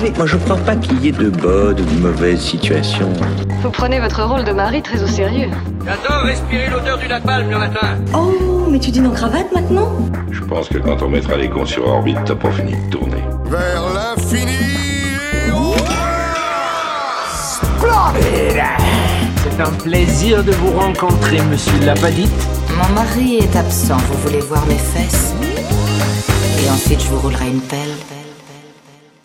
savez, moi je crois pas qu'il y ait de bonnes ou de mauvaises situations. Vous prenez votre rôle de mari très au sérieux. J'adore respirer l'odeur du napalm le matin. Oh, mais tu dînes en cravate maintenant? Je pense que quand on mettra les cons sur orbite, t'as pas fini de tourner. Vers l'infini et C'est un plaisir de vous rencontrer, monsieur Labadite. Mon mari est absent, vous voulez voir mes fesses? Et ensuite je vous roulerai une pelle.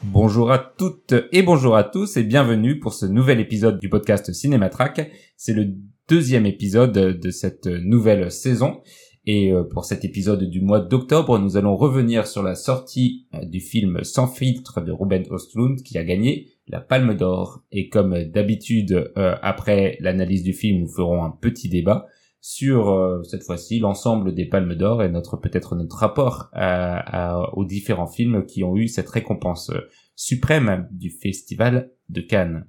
Bonjour à toutes et bonjour à tous et bienvenue pour ce nouvel épisode du podcast Cinématrack. C'est le deuxième épisode de cette nouvelle saison. Et euh, pour cet épisode du mois d'octobre, nous allons revenir sur la sortie euh, du film Sans filtre de Ruben Östlund qui a gagné la Palme d'Or. Et comme d'habitude, euh, après l'analyse du film, nous ferons un petit débat sur cette fois-ci l'ensemble des Palmes d'Or et notre peut-être notre rapport aux différents films qui ont eu cette récompense suprême du Festival de Cannes.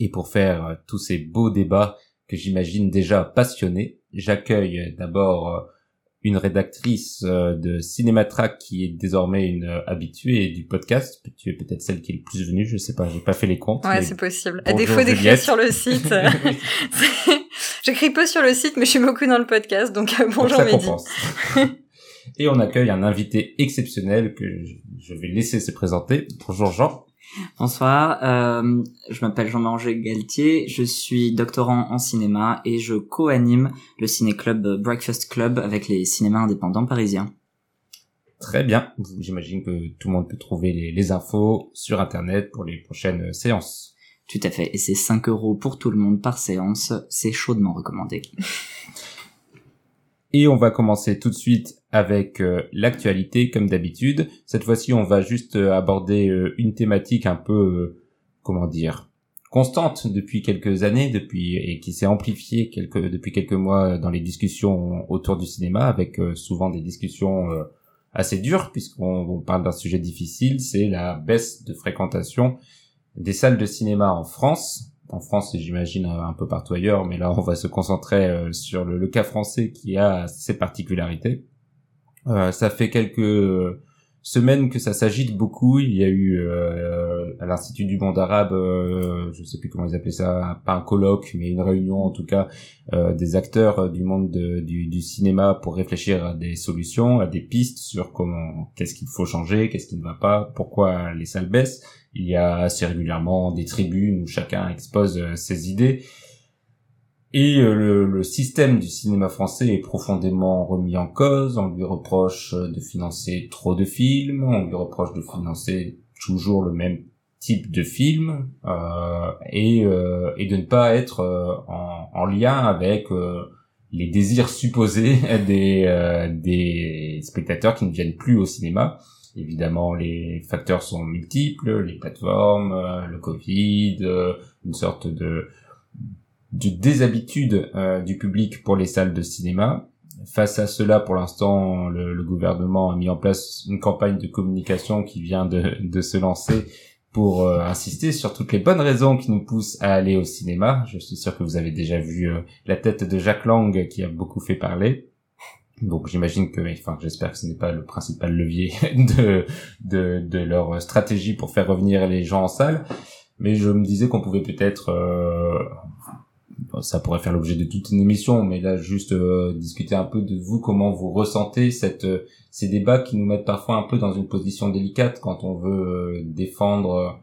Et pour faire tous ces beaux débats que j'imagine déjà passionnés, j'accueille d'abord une rédactrice euh, de Cinématrack qui est désormais une euh, habituée du podcast. Tu es peut-être celle qui est le plus venue, je sais pas, j'ai pas fait les comptes. Ouais, c'est possible. À défaut d'écrire sur le site. Euh, j'écris peu sur le site, mais je suis beaucoup dans le podcast, donc bonjour Mehdi. Et on accueille un invité exceptionnel que je vais laisser se présenter. Bonjour Jean. Bonsoir, euh, je m'appelle Jean-Marie Galtier, je suis doctorant en cinéma et je co-anime le ciné-club Breakfast Club avec les cinémas indépendants parisiens. Très bien, j'imagine que tout le monde peut trouver les, les, infos sur internet pour les prochaines séances. Tout à fait, et c'est 5 euros pour tout le monde par séance, c'est chaudement recommandé. Et on va commencer tout de suite avec euh, l'actualité comme d'habitude. Cette fois-ci, on va juste euh, aborder euh, une thématique un peu, comment dire, constante depuis quelques années, depuis et qui s'est amplifiée quelques, depuis quelques mois dans les discussions autour du cinéma, avec souvent des discussions assez dures puisqu'on parle d'un sujet difficile, c'est la baisse de fréquentation des salles de cinéma en France en France j'imagine un peu partout ailleurs, mais là on va se concentrer euh, sur le, cas français qui a ses particularités. Euh, ça fait quelques semaines que ça s'agite beaucoup. Il y a eu euh, à l'Institut du monde arabe, je sais plus comment ils appelaient ça, pas un colloque, mais une réunion en tout cas des acteurs du monde du, du, cinéma pour réfléchir à des solutions, à des pistes sur comment, qu'est-ce qu'il faut changer, qu'est-ce qui ne va pas, pourquoi les salles baissent il y a assez régulièrement des tribunes où chacun expose euh, ses idées. Et euh, le, système du cinéma français est profondément remis en cause. On lui reproche euh, de financer trop de films, on lui reproche de financer toujours le même type de film euh, et, et de ne pas être en, en, lien avec les désirs supposés des, des spectateurs qui ne viennent plus au cinéma. Évidemment, les facteurs sont multiples, les plateformes, euh, le Covid, euh, une sorte de, de déshabitude euh, du public pour les salles de cinéma. Face à cela, pour l'instant, le, gouvernement a mis en place une campagne de communication qui vient de, se lancer pour insister sur toutes les bonnes raisons qui nous poussent à aller au cinéma. Je suis sûr que vous avez déjà vu la tête de Jacques Lang qui a beaucoup fait parler. Donc j'imagine que, enfin j'espère que ce n'est pas le principal levier de, de, leur stratégie pour faire revenir les gens en salle, mais je me disais qu'on pouvait peut-être, euh, ça pourrait faire l'objet de toute une émission, mais là juste euh, discuter un peu de vous, comment vous ressentez cette, ces débats qui nous mettent parfois un peu dans une position délicate quand on veut euh, défendre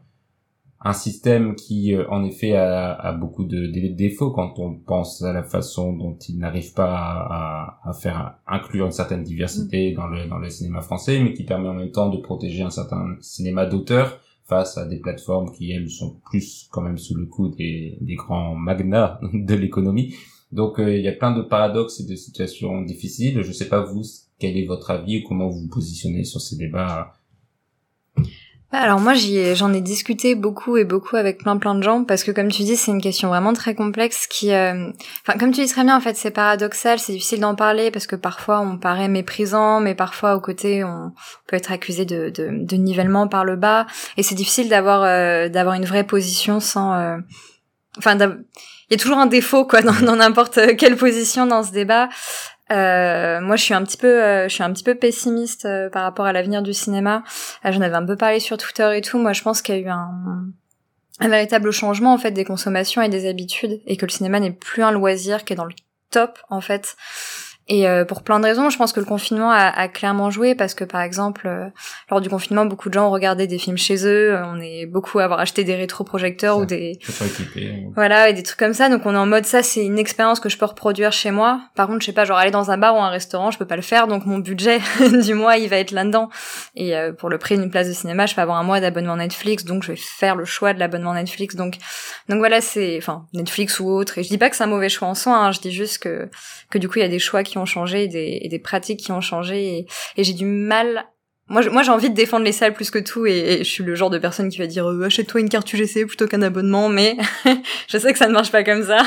un système qui, euh, en effet, a, a beaucoup de, défauts quand on pense à la façon dont il n'arrive pas à, à, faire inclure une certaine diversité mm. dans le, dans le cinéma français, mais qui permet en même temps de protéger un certain cinéma d'auteur face à des plateformes qui, elles, sont plus quand même sous le coup des, grands magnats de l'économie. Donc, euh, il y a plein de paradoxes et de situations difficiles. Je sais pas, vous, quel est votre avis et comment vous vous positionnez sur ces débats alors moi j'en ai, discuté beaucoup et beaucoup avec plein plein de gens parce que comme tu dis c'est une question vraiment très complexe qui, euh, enfin comme tu dis très bien en fait c'est paradoxal, c'est difficile d'en parler parce que parfois on paraît méprisant, mais parfois au côté on peut être accusé de, de, de nivellement par le bas et c'est difficile d'avoir euh, d'avoir une vraie position sans, euh, enfin il y a toujours un défaut quoi dans n'importe quelle position dans ce débat. Euh, moi, je suis un petit peu, euh, je suis un petit peu pessimiste euh, par rapport à l'avenir du cinéma. Euh, J'en avais un peu parlé sur Twitter et tout. Moi, je pense qu'il y a eu un, un véritable changement en fait des consommations et des habitudes, et que le cinéma n'est plus un loisir qui est dans le top en fait. Et euh, pour plein de raisons, je pense que le confinement a, a clairement joué parce que par exemple, euh, lors du confinement, beaucoup de gens ont regardé des films chez eux. On est beaucoup à avoir acheté des rétroprojecteurs ou des équipé. voilà et des trucs comme ça. Donc on est en mode ça, c'est une expérience que je peux reproduire chez moi. Par contre, je sais pas, genre aller dans un bar ou un restaurant, je peux pas le faire. Donc mon budget du mois, il va être là-dedans. Et euh, pour le prix d'une place de cinéma, je peux avoir un mois d'abonnement Netflix. Donc je vais faire le choix de l'abonnement Netflix. Donc donc voilà, c'est enfin Netflix ou autre. Et je dis pas que c'est un mauvais choix en soi. Hein, je dis juste que que du coup il y a des choix qui ont changé et des, des pratiques qui ont changé et, et j'ai du mal. Moi, j'ai envie de défendre les salles plus que tout et, je suis le genre de personne qui va dire euh, achète-toi une carte UGC plutôt qu'un abonnement mais je sais que ça ne marche pas comme ça.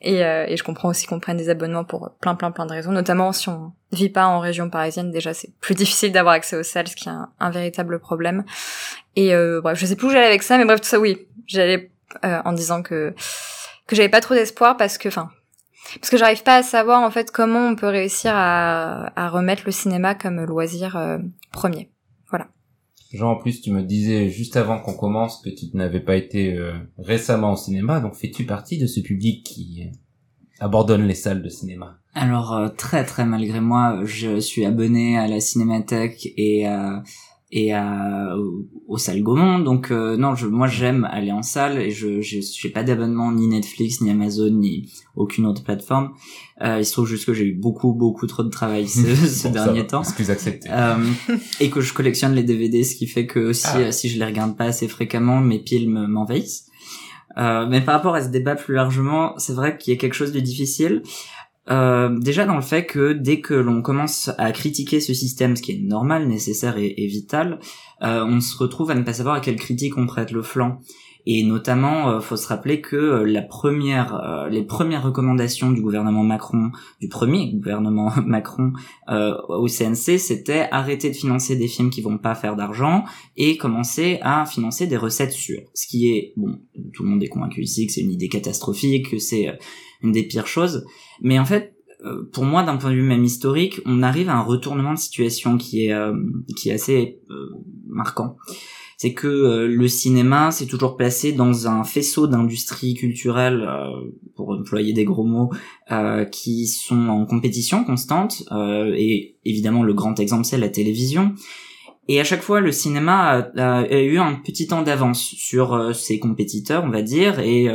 Et, euh, et je comprends aussi qu'on prenne des abonnements pour plein plein plein de raisons notamment si on vit pas en région parisienne déjà c'est plus difficile d'avoir accès aux salles ce qui est un, un véritable problème. Et euh, bref je sais plus où j'allais avec ça mais bref tout ça oui. J'allais euh, en disant que que j'avais pas trop d'espoir parce que enfin parce que j'arrive pas à savoir en fait comment on peut réussir à, à remettre le cinéma comme loisir euh, premier. Voilà. Jean, en plus, tu me disais juste avant qu'on commence que tu n'avais pas été euh, récemment au cinéma, donc fais-tu partie de ce public qui euh, abandonne les salles de cinéma? Alors euh, très très malgré moi, je suis abonné à la Cinémathèque et à et à aux salles Gaumont. Donc euh, non, je, moi j'aime aller en salle et je j'ai pas d'abonnement ni Netflix ni Amazon ni aucune autre plateforme. Euh, il se trouve juste que j'ai eu beaucoup beaucoup trop de travail ce, ce Bon, dernier va, temps. Excuse acceptée. Euh, et que je collectionne les DVD, ce qui fait que aussi Ah. euh, si je les regarde pas assez fréquemment, mes piles me- m'envahissent. Euh, mais par rapport à ce débat plus largement, c'est vrai qu'il y a quelque chose de difficile. Euh, déjà dans le fait que dès que l'on commence à critiquer ce système, ce qui est normal, nécessaire et, vital, euh, on se retrouve à ne pas savoir à quelle critique on prête le flanc. Et notamment, euh, faut se rappeler que euh, la première, les premières recommandations du gouvernement Macron, du premier gouvernement Macron au CNC, c'était arrêter de financer des films qui vont pas faire d'argent et commencer à financer des recettes sûres. Ce qui est, bon, tout le monde est convaincu ici que c'est une idée catastrophique, que c'est une des pires choses. Mais en fait, euh, pour moi, d'un point de vue même historique, on arrive à un retournement de situation qui est, euh, qui est assez euh, marquant c'est que le cinéma s'est toujours placé dans un faisceau d'industries culturelles, pour employer des gros mots, qui sont en compétition constante. et évidemment, le grand exemple, c'est la télévision. Et à chaque fois, le cinéma a, a- a eu un petit temps d'avance sur euh, ses compétiteurs, on va dire. Et,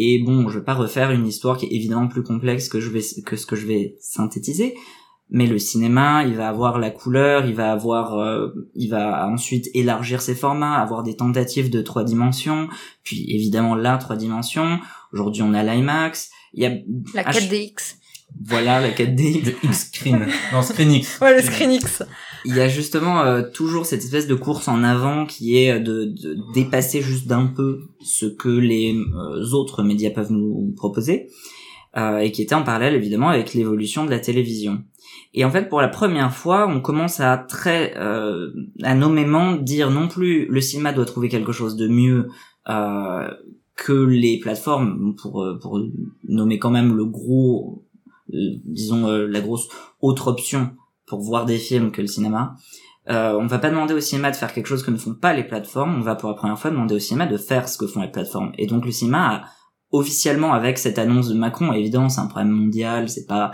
et bon, je vais pas refaire une histoire qui est évidemment plus complexe que je vais que ce que je vais synthétiser mais le cinéma, il va avoir la couleur, il va avoir, euh, il va ensuite élargir ses formats, avoir des tentatives de trois dimensions, puis évidemment la trois dimensions. Aujourd'hui, on a l'IMAX. Il y a La Ah, je- 4DX. Voilà la 4D. Le X-Screen. non, ScreenX. Ouais, le ScreenX. Il y a justement euh, toujours cette espèce de course en avant qui est de, de dépasser juste d'un peu ce que les euh, autres médias peuvent nous proposer, euh, et qui était en parallèle évidemment avec l'évolution de la télévision. Et en fait, pour la première fois, on commence à très, euh, à nommément dire non plus le cinéma doit trouver quelque chose de mieux euh, que les plateformes, pour euh, pour nommer quand même le gros, euh, disons euh, la grosse autre option pour voir des films que le cinéma. Euh, on va pas demander au cinéma de faire quelque chose que ne font pas les plateformes. On va pour la première fois demander au cinéma de faire ce que font les plateformes. Et donc le cinéma a officiellement avec cette annonce de Macron, évidemment c'est un problème mondial, c'est pas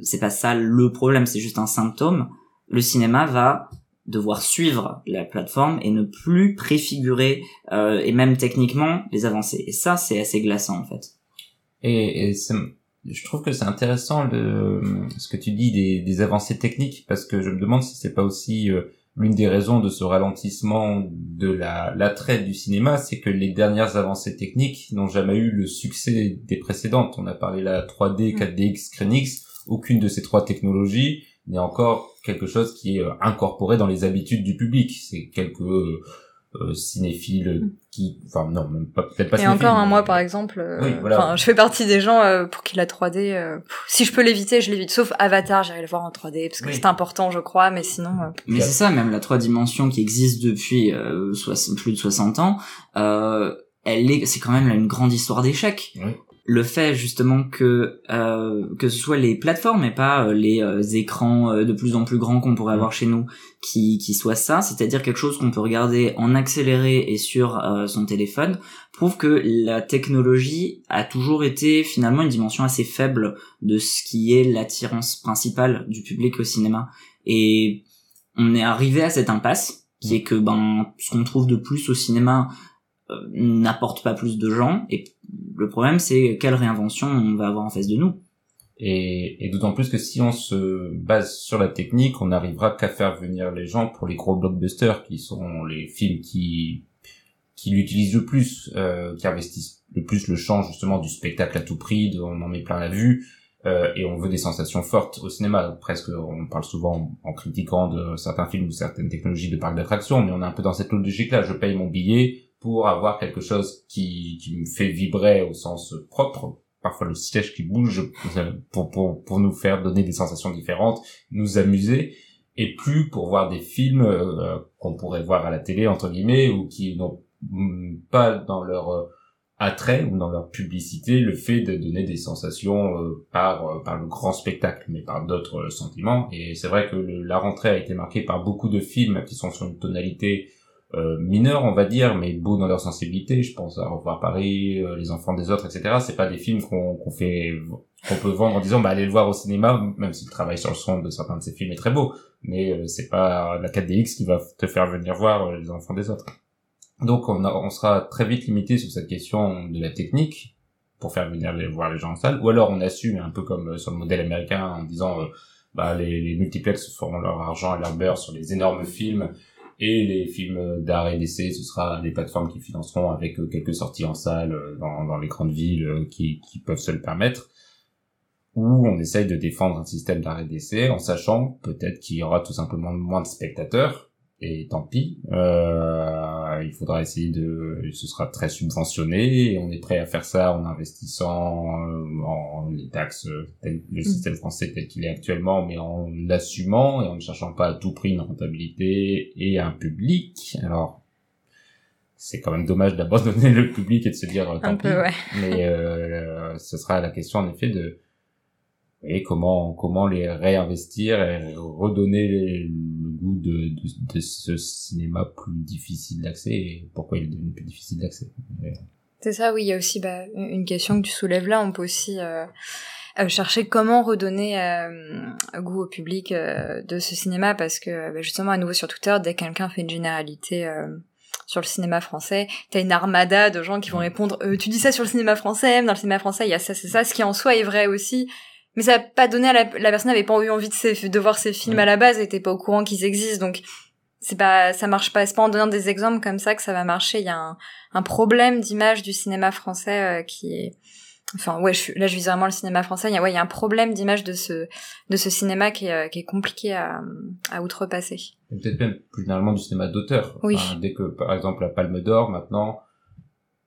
c'est pas ça le problème, c'est juste un symptôme. Le cinéma va devoir suivre la plateforme et ne plus préfigurer euh, et même techniquement les avancées. Et ça c'est assez glaçant en fait. Et, et je trouve que c'est intéressant le, ce que tu dis des, des avancées techniques parce que je me demande si c'est pas aussi euh, l'une des raisons de ce ralentissement de la l'attrait du cinéma, c'est que les dernières avancées techniques n'ont jamais eu le succès des précédentes. On a parlé la 3D, 4DX, ScreenX, aucune de ces trois technologies n'est encore quelque chose qui est euh, incorporé dans les habitudes du public. C'est quelques euh, euh, cinéphiles qui, enfin non, même pas peut-être pas Et encore un mais- mois, par exemple. euh, Oui, voilà. Enfin, je fais partie des gens euh, pour qui la 3D, euh, pff, si je peux l'éviter, je l'évite. Sauf Avatar, j'irai le voir en 3D parce que Oui. c'est important, je crois. Mais sinon, euh, Mais c'est ça, même la trois dimensions qui existe depuis euh, soix- plus de 60 ans, euh, elle est, c'est quand même là une grande histoire d'échecs. Oui. Le fait justement que euh, que ce soit les plateformes et pas euh, les euh, écrans de plus en plus grands qu'on pourrait avoir chez nous qui qui soit ça, c'est-à-dire quelque chose qu'on peut regarder en accéléré et sur son téléphone, prouve que la technologie a toujours été finalement une dimension assez faible de ce qui est l'attirance principale du public au cinéma. Et on est arrivé à cette impasse qui est que ben ce qu'on trouve de plus au cinéma n'apporte pas plus de gens et le problème, c'est quelle réinvention on va avoir en face de nous. Et, et d'autant plus que si on se base sur la technique, on n'arrivera qu'à faire venir les gens pour les gros blockbusters, qui sont les films qui qui l'utilisent le plus, euh, qui investissent le plus le champ justement du spectacle à tout prix, de, on en met plein la vue, euh, et on veut des sensations fortes au cinéma. Presque, on parle souvent en, critiquant de certains films ou certaines technologies de parcs d'attractions, mais on est un peu dans cette logique-là. Je paye mon billet, pour avoir quelque chose qui, qui me fait vibrer au sens propre, parfois le siège qui bouge pour, pour, pour nous faire donner des sensations différentes, nous amuser, et plus pour voir des films euh, qu'on pourrait voir à la télé, entre guillemets, ou qui n'ont pas dans leur euh, attrait ou dans leur publicité le fait de donner des sensations euh, par, par le grand spectacle, mais par d'autres sentiments. Et c'est vrai que la rentrée a été marquée par beaucoup de films qui sont sur une tonalité euh, mineurs, on va dire, mais beaux dans leur sensibilité. Je pense à Revoir Paris, euh, Les Enfants des Autres, etc. C'est pas des films qu'on qu'on fait, qu'on peut vendre en disant, bah allez le voir au cinéma, même si le travail sur le son de certains de ces films est très beau. Mais euh, c'est pas la 4DX qui va te faire venir voir Les Enfants des Autres. Donc on, on sera très vite limité sur cette question de la technique pour faire venir les, voir les gens en salle, ou alors on assume un peu comme sur le modèle américain en disant bah les, les multiplex feront leur argent et leur beurre sur les énormes films et les films d'art et d'essai, ce sera les plateformes qui financeront avec euh, quelques sorties en salle euh, dans, dans les grandes villes euh, qui, qui peuvent se le permettre. Ou on essaye de défendre un système d'art et d'essai en sachant peut-être qu'il y aura tout simplement moins de spectateurs et tant pis. Euh, il faudra essayer de, ce sera très subventionné et on est prêt à faire ça en investissant euh, en les taxes, le mm. système français tel qu'il est actuellement, mais en l'assumant et en ne cherchant pas à tout prix une rentabilité et un public. Alors, c'est quand même dommage d'abandonner le public et de se dire tant un pis. Peu, ouais. Mais euh, ce sera la question en effet de et comment comment les réinvestir et redonner le goût de, de, de ce cinéma plus difficile d'accès et pourquoi il est devenu plus difficile d'accès. C'est ça, oui, il y a aussi bah, une question que tu soulèves là, on peut aussi euh, euh chercher comment redonner euh, goût au public euh, de ce cinéma parce que bah, justement à nouveau sur Twitter, dès que quelqu'un fait une généralité sur le cinéma français, t'as une armada de gens qui vont répondre tu dis ça sur le cinéma français, dans le cinéma français il y a ça, c'est ça, ce qui en soi est vrai aussi, mais ça a pas donné à la, la personne n'avait pas eu envie de, de voir ces films à la base, elle était pas au courant qu'ils existent, donc c'est pas, ça marche pas. C'est pas en donnant des exemples comme ça que ça va marcher. Il y a un, un problème d'image du cinéma français euh, qui est, enfin ouais, je là je vis vraiment le cinéma français. Il y a, ouais, il y a un problème d'image de ce, de ce cinéma qui est, euh, qui est compliqué à, à outrepasser. Peut-être même plus généralement du cinéma d'auteur. Oui. dès que par exemple la Palme d'Or maintenant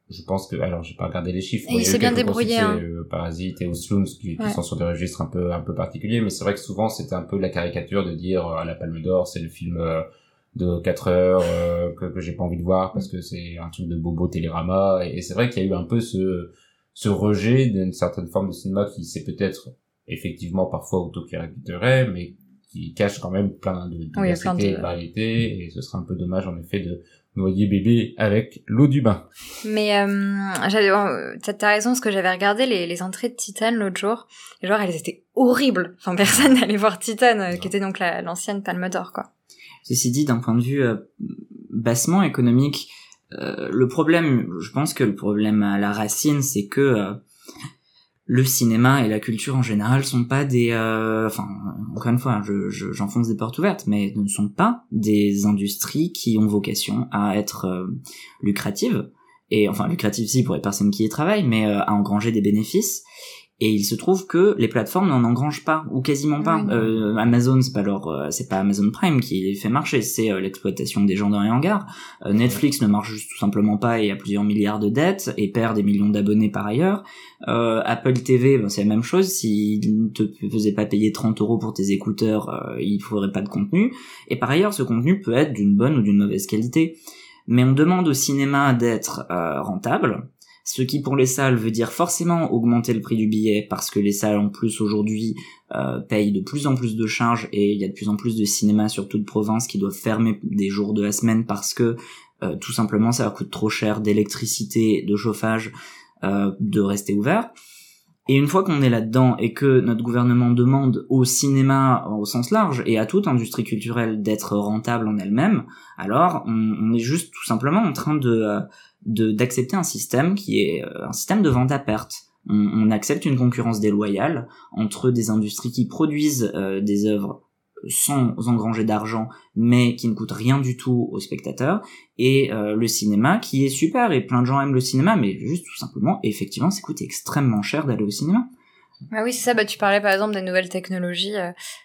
je pense que alors j'ai pas regardé les chiffres il s'est bien débrouillé hein. euh, Parasite et Osloons qui, qui sont sur des registres un peu un peu particuliers mais c'est vrai que souvent c'était un peu la caricature de dire à euh, la Palme d'Or c'est le film euh, de 4 heures que, que j'ai pas envie de voir parce que c'est un truc de bobo télérama. Et, c'est vrai qu'il y a eu un peu ce ce rejet d'une certaine forme de cinéma qui s'est peut-être effectivement parfois auto-caricaturé mais qui cache quand même plein de diversité et de variété et ce serait un peu dommage en effet de noyer bébé avec l'eau du bain. Mais euh, j'avais, euh, t'as raison, parce que j'avais regardé les, les entrées de Titan l'autre jour, et genre elles étaient horribles. Enfin, personne n'allait voir Titan, euh, qui était donc l'ancienne Palme d'Or, quoi. Ceci dit, d'un point de vue euh, bassement économique, le problème, je pense que le problème à la racine, c'est que le cinéma et la culture en général sont pas des euh, enfin encore une fois je, j'enfonce des portes ouvertes mais ne sont pas des industries qui ont vocation à être euh, lucratives. Et enfin lucratives si pour les personnes qui y travaillent mais euh, à engranger des bénéfices et il se trouve que les plateformes n'en engrangent pas ou quasiment pas. Euh, Amazon, c'est pas leur, euh, c'est pas Amazon Prime qui fait marcher, c'est euh, l'exploitation des gens dans les hangars. Netflix ne marche juste tout simplement pas et a plusieurs milliards de dettes et perd des millions d'abonnés par ailleurs. Apple TV, ben, c'est la même chose. S'ils ne te faisaient pas payer 30 euros pour tes écouteurs, il faudrait pas de contenu. Et par ailleurs, ce contenu peut être d'une bonne ou d'une mauvaise qualité. Mais on demande au cinéma d'être rentable Ce qui pour les salles veut dire forcément augmenter le prix du billet parce que les salles en plus aujourd'hui euh, payent de plus en plus de charges et il y a de plus en plus de cinémas surtout de province qui doivent fermer des jours de la semaine parce que euh, tout simplement ça coûte trop cher d'électricité, de chauffage, euh, de rester ouvert. Et une fois qu'on est là-dedans et que notre gouvernement demande au cinéma au sens large et à toute industrie culturelle d'être rentable en elle-même, alors on, on, est juste tout simplement en train de euh, d'accepter un système qui est euh, un système de vente à perte. On, on accepte une concurrence déloyale entre des industries qui produisent euh, des œuvres sans engranger d'argent, mais qui ne coûtent rien du tout aux spectateurs, et euh, le cinéma qui est super, et plein de gens aiment le cinéma, mais juste tout simplement, effectivement, ça coûte extrêmement cher d'aller au cinéma. Ah oui, c'est ça. Bah, tu parlais par exemple des nouvelles technologies.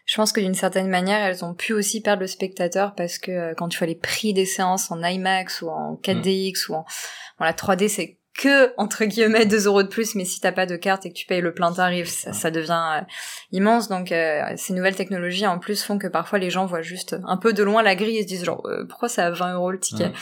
je pense que d'une certaine manière, elles ont pu aussi perdre le spectateur parce que quand tu vois les prix des séances en IMAX ou en 4DX ou en, bon, la 3D, c'est que entre guillemets 2 euros de plus. Mais si t'as pas de carte et que tu payes le plein tarif ça, ça devient euh, immense. Donc euh, ces nouvelles technologies en plus font que parfois les gens voient juste un peu de loin la grille et se disent genre euh, pourquoi ça à 20 euros le ticket?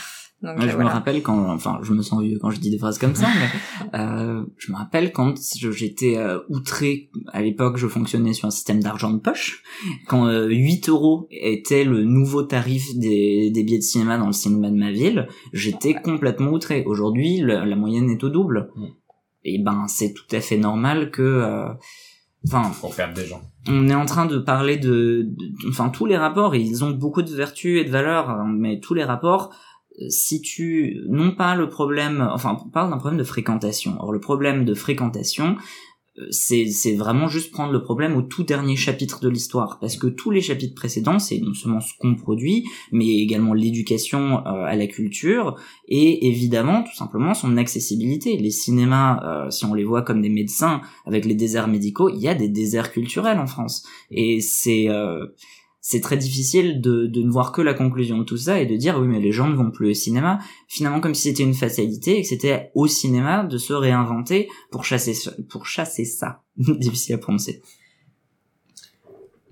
Donc, je me rappelle quand, enfin, je me sens vieux quand je dis des phrases comme ça, mais euh, je me rappelle quand j'étais euh, outré à l'époque, je fonctionnais sur un système d'argent de poche, quand 8 euros était le nouveau tarif des, des billets de cinéma dans le cinéma de ma ville, j'étais complètement outré. Aujourd'hui, la moyenne est au double. Et ben, c'est tout à fait normal que, enfin, pour faire des gens. On est en train de parler de, enfin, tous les rapports, ils ont beaucoup de vertus et de valeurs, mais tous les rapports si tu non pas le problème enfin on parle d'un problème de fréquentation. Or le problème de fréquentation c'est c'est vraiment juste prendre le problème au tout dernier chapitre de l'histoire. Parce que tous les chapitres précédents c'est non seulement ce qu'on produit mais également l'éducation euh, à la culture et évidemment tout simplement son accessibilité. Les cinémas euh, si on les voit comme des médecins avec les déserts médicaux il y a des déserts culturels en France. Et c'est euh, c'est très difficile de, de ne voir que la conclusion de tout ça et de dire oui mais les gens ne vont plus au cinéma. Finalement comme si c'était une fatalité et que c'était au cinéma de se réinventer pour chasser pour chasser ça. Difficile à prononcer.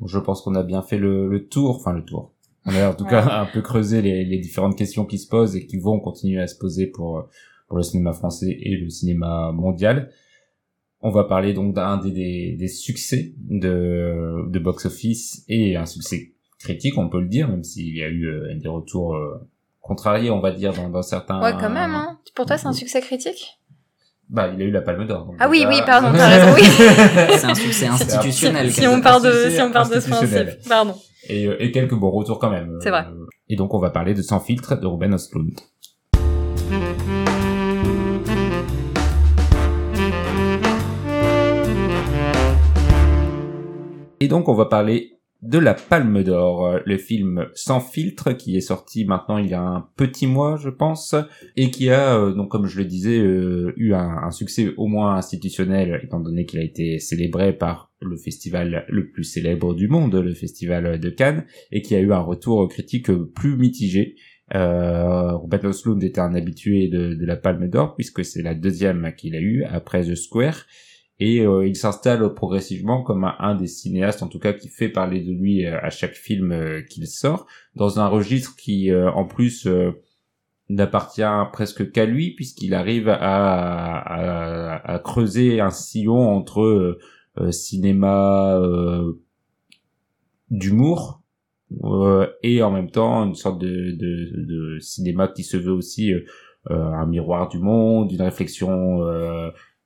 Je pense qu'on a bien fait le, le, tour enfin le tour. On a en tout cas un peu creusé les, les, différentes questions qui se posent et qui vont continuer à se poser pour pour le cinéma français et le cinéma mondial on va parler donc d'un des, des, des, succès de, de box-office et un succès critique, on peut le dire, même s'il y a eu euh, des retours euh, contrariés, on va dire, dans, dans certains... Ouais, quand même, hein. Pour toi, c'est un succès critique? Bah, il a eu la Palme d'Or. Ah oui, oui, pardon, t'as raison, oui. c'est un succès institutionnel. si, on part de, si on part de ce principe, pardon. Et, euh, et quelques bons retours quand même. C'est vrai. Et donc, on va parler de Sans filtre de Ruben Östlund. Et donc on va parler de la Palme d'Or, le film Sans filtre qui est sorti maintenant il y a un petit mois je pense et qui a euh, donc comme je le disais euh, eu un, succès au moins institutionnel étant donné qu'il a été célébré par le festival le plus célèbre du monde, le festival de Cannes et qui a eu un retour critique plus mitigé. Euh, Robert Oslund était un habitué de, de la Palme d'Or puisque c'est la deuxième qu'il a eu après The Square et euh, il s'installe progressivement comme un, des cinéastes en tout cas qui fait parler de lui euh, à chaque film euh, qu'il sort dans un registre qui en plus n'appartient presque qu'à lui puisqu'il arrive à, à, à, creuser un sillon entre cinéma d'humour et en même temps une sorte de, de, de, cinéma qui se veut aussi un miroir du monde, une réflexion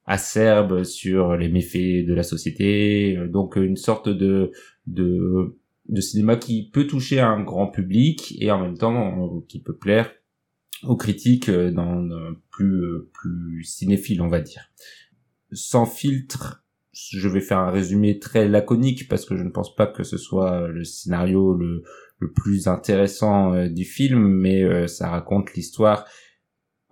acerbe sur les méfaits de la société, euh, donc une sorte de, de, de cinéma qui peut toucher un grand public et en même temps euh, qui peut plaire aux critiques euh, dans, plus plus cinéphile on va dire. Sans filtre, je vais faire un résumé très laconique parce que je ne pense pas que ce soit le scénario le, le plus intéressant du film, mais ça raconte l'histoire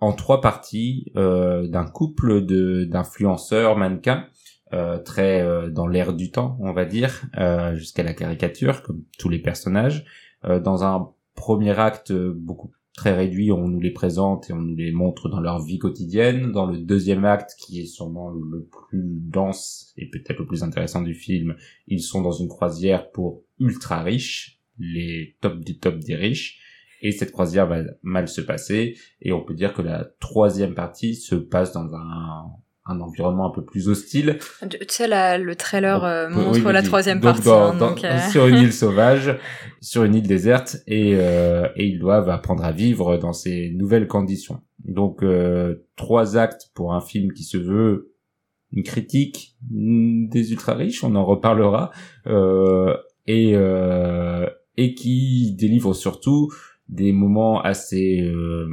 en trois parties euh, d'un couple de d'influenceurs mannequins euh, très euh, dans l'air du temps, on va dire, euh, jusqu'à la caricature, comme tous les personnages. Euh, dans un premier acte beaucoup très réduit, on nous les présente et on nous les montre dans leur vie quotidienne. Dans le deuxième acte, qui est sûrement le plus dense et peut-être le plus intéressant du film, ils sont dans une croisière pour ultra riches, les top du top des riches. Et cette croisière va mal se passer, et on peut dire que la troisième partie se passe dans un, un environnement un peu plus hostile. Tu sais, la, le trailer euh, montre oui, la troisième Donc, partie. dans- hein, dans- donc, euh, sur une île sauvage, sur une île déserte, et, euh, et ils doivent apprendre à vivre dans ces nouvelles conditions. Donc euh, trois actes pour un film qui se veut une critique des ultra riches, on en reparlera, euh, et euh, et qui délivre surtout des moments assez euh,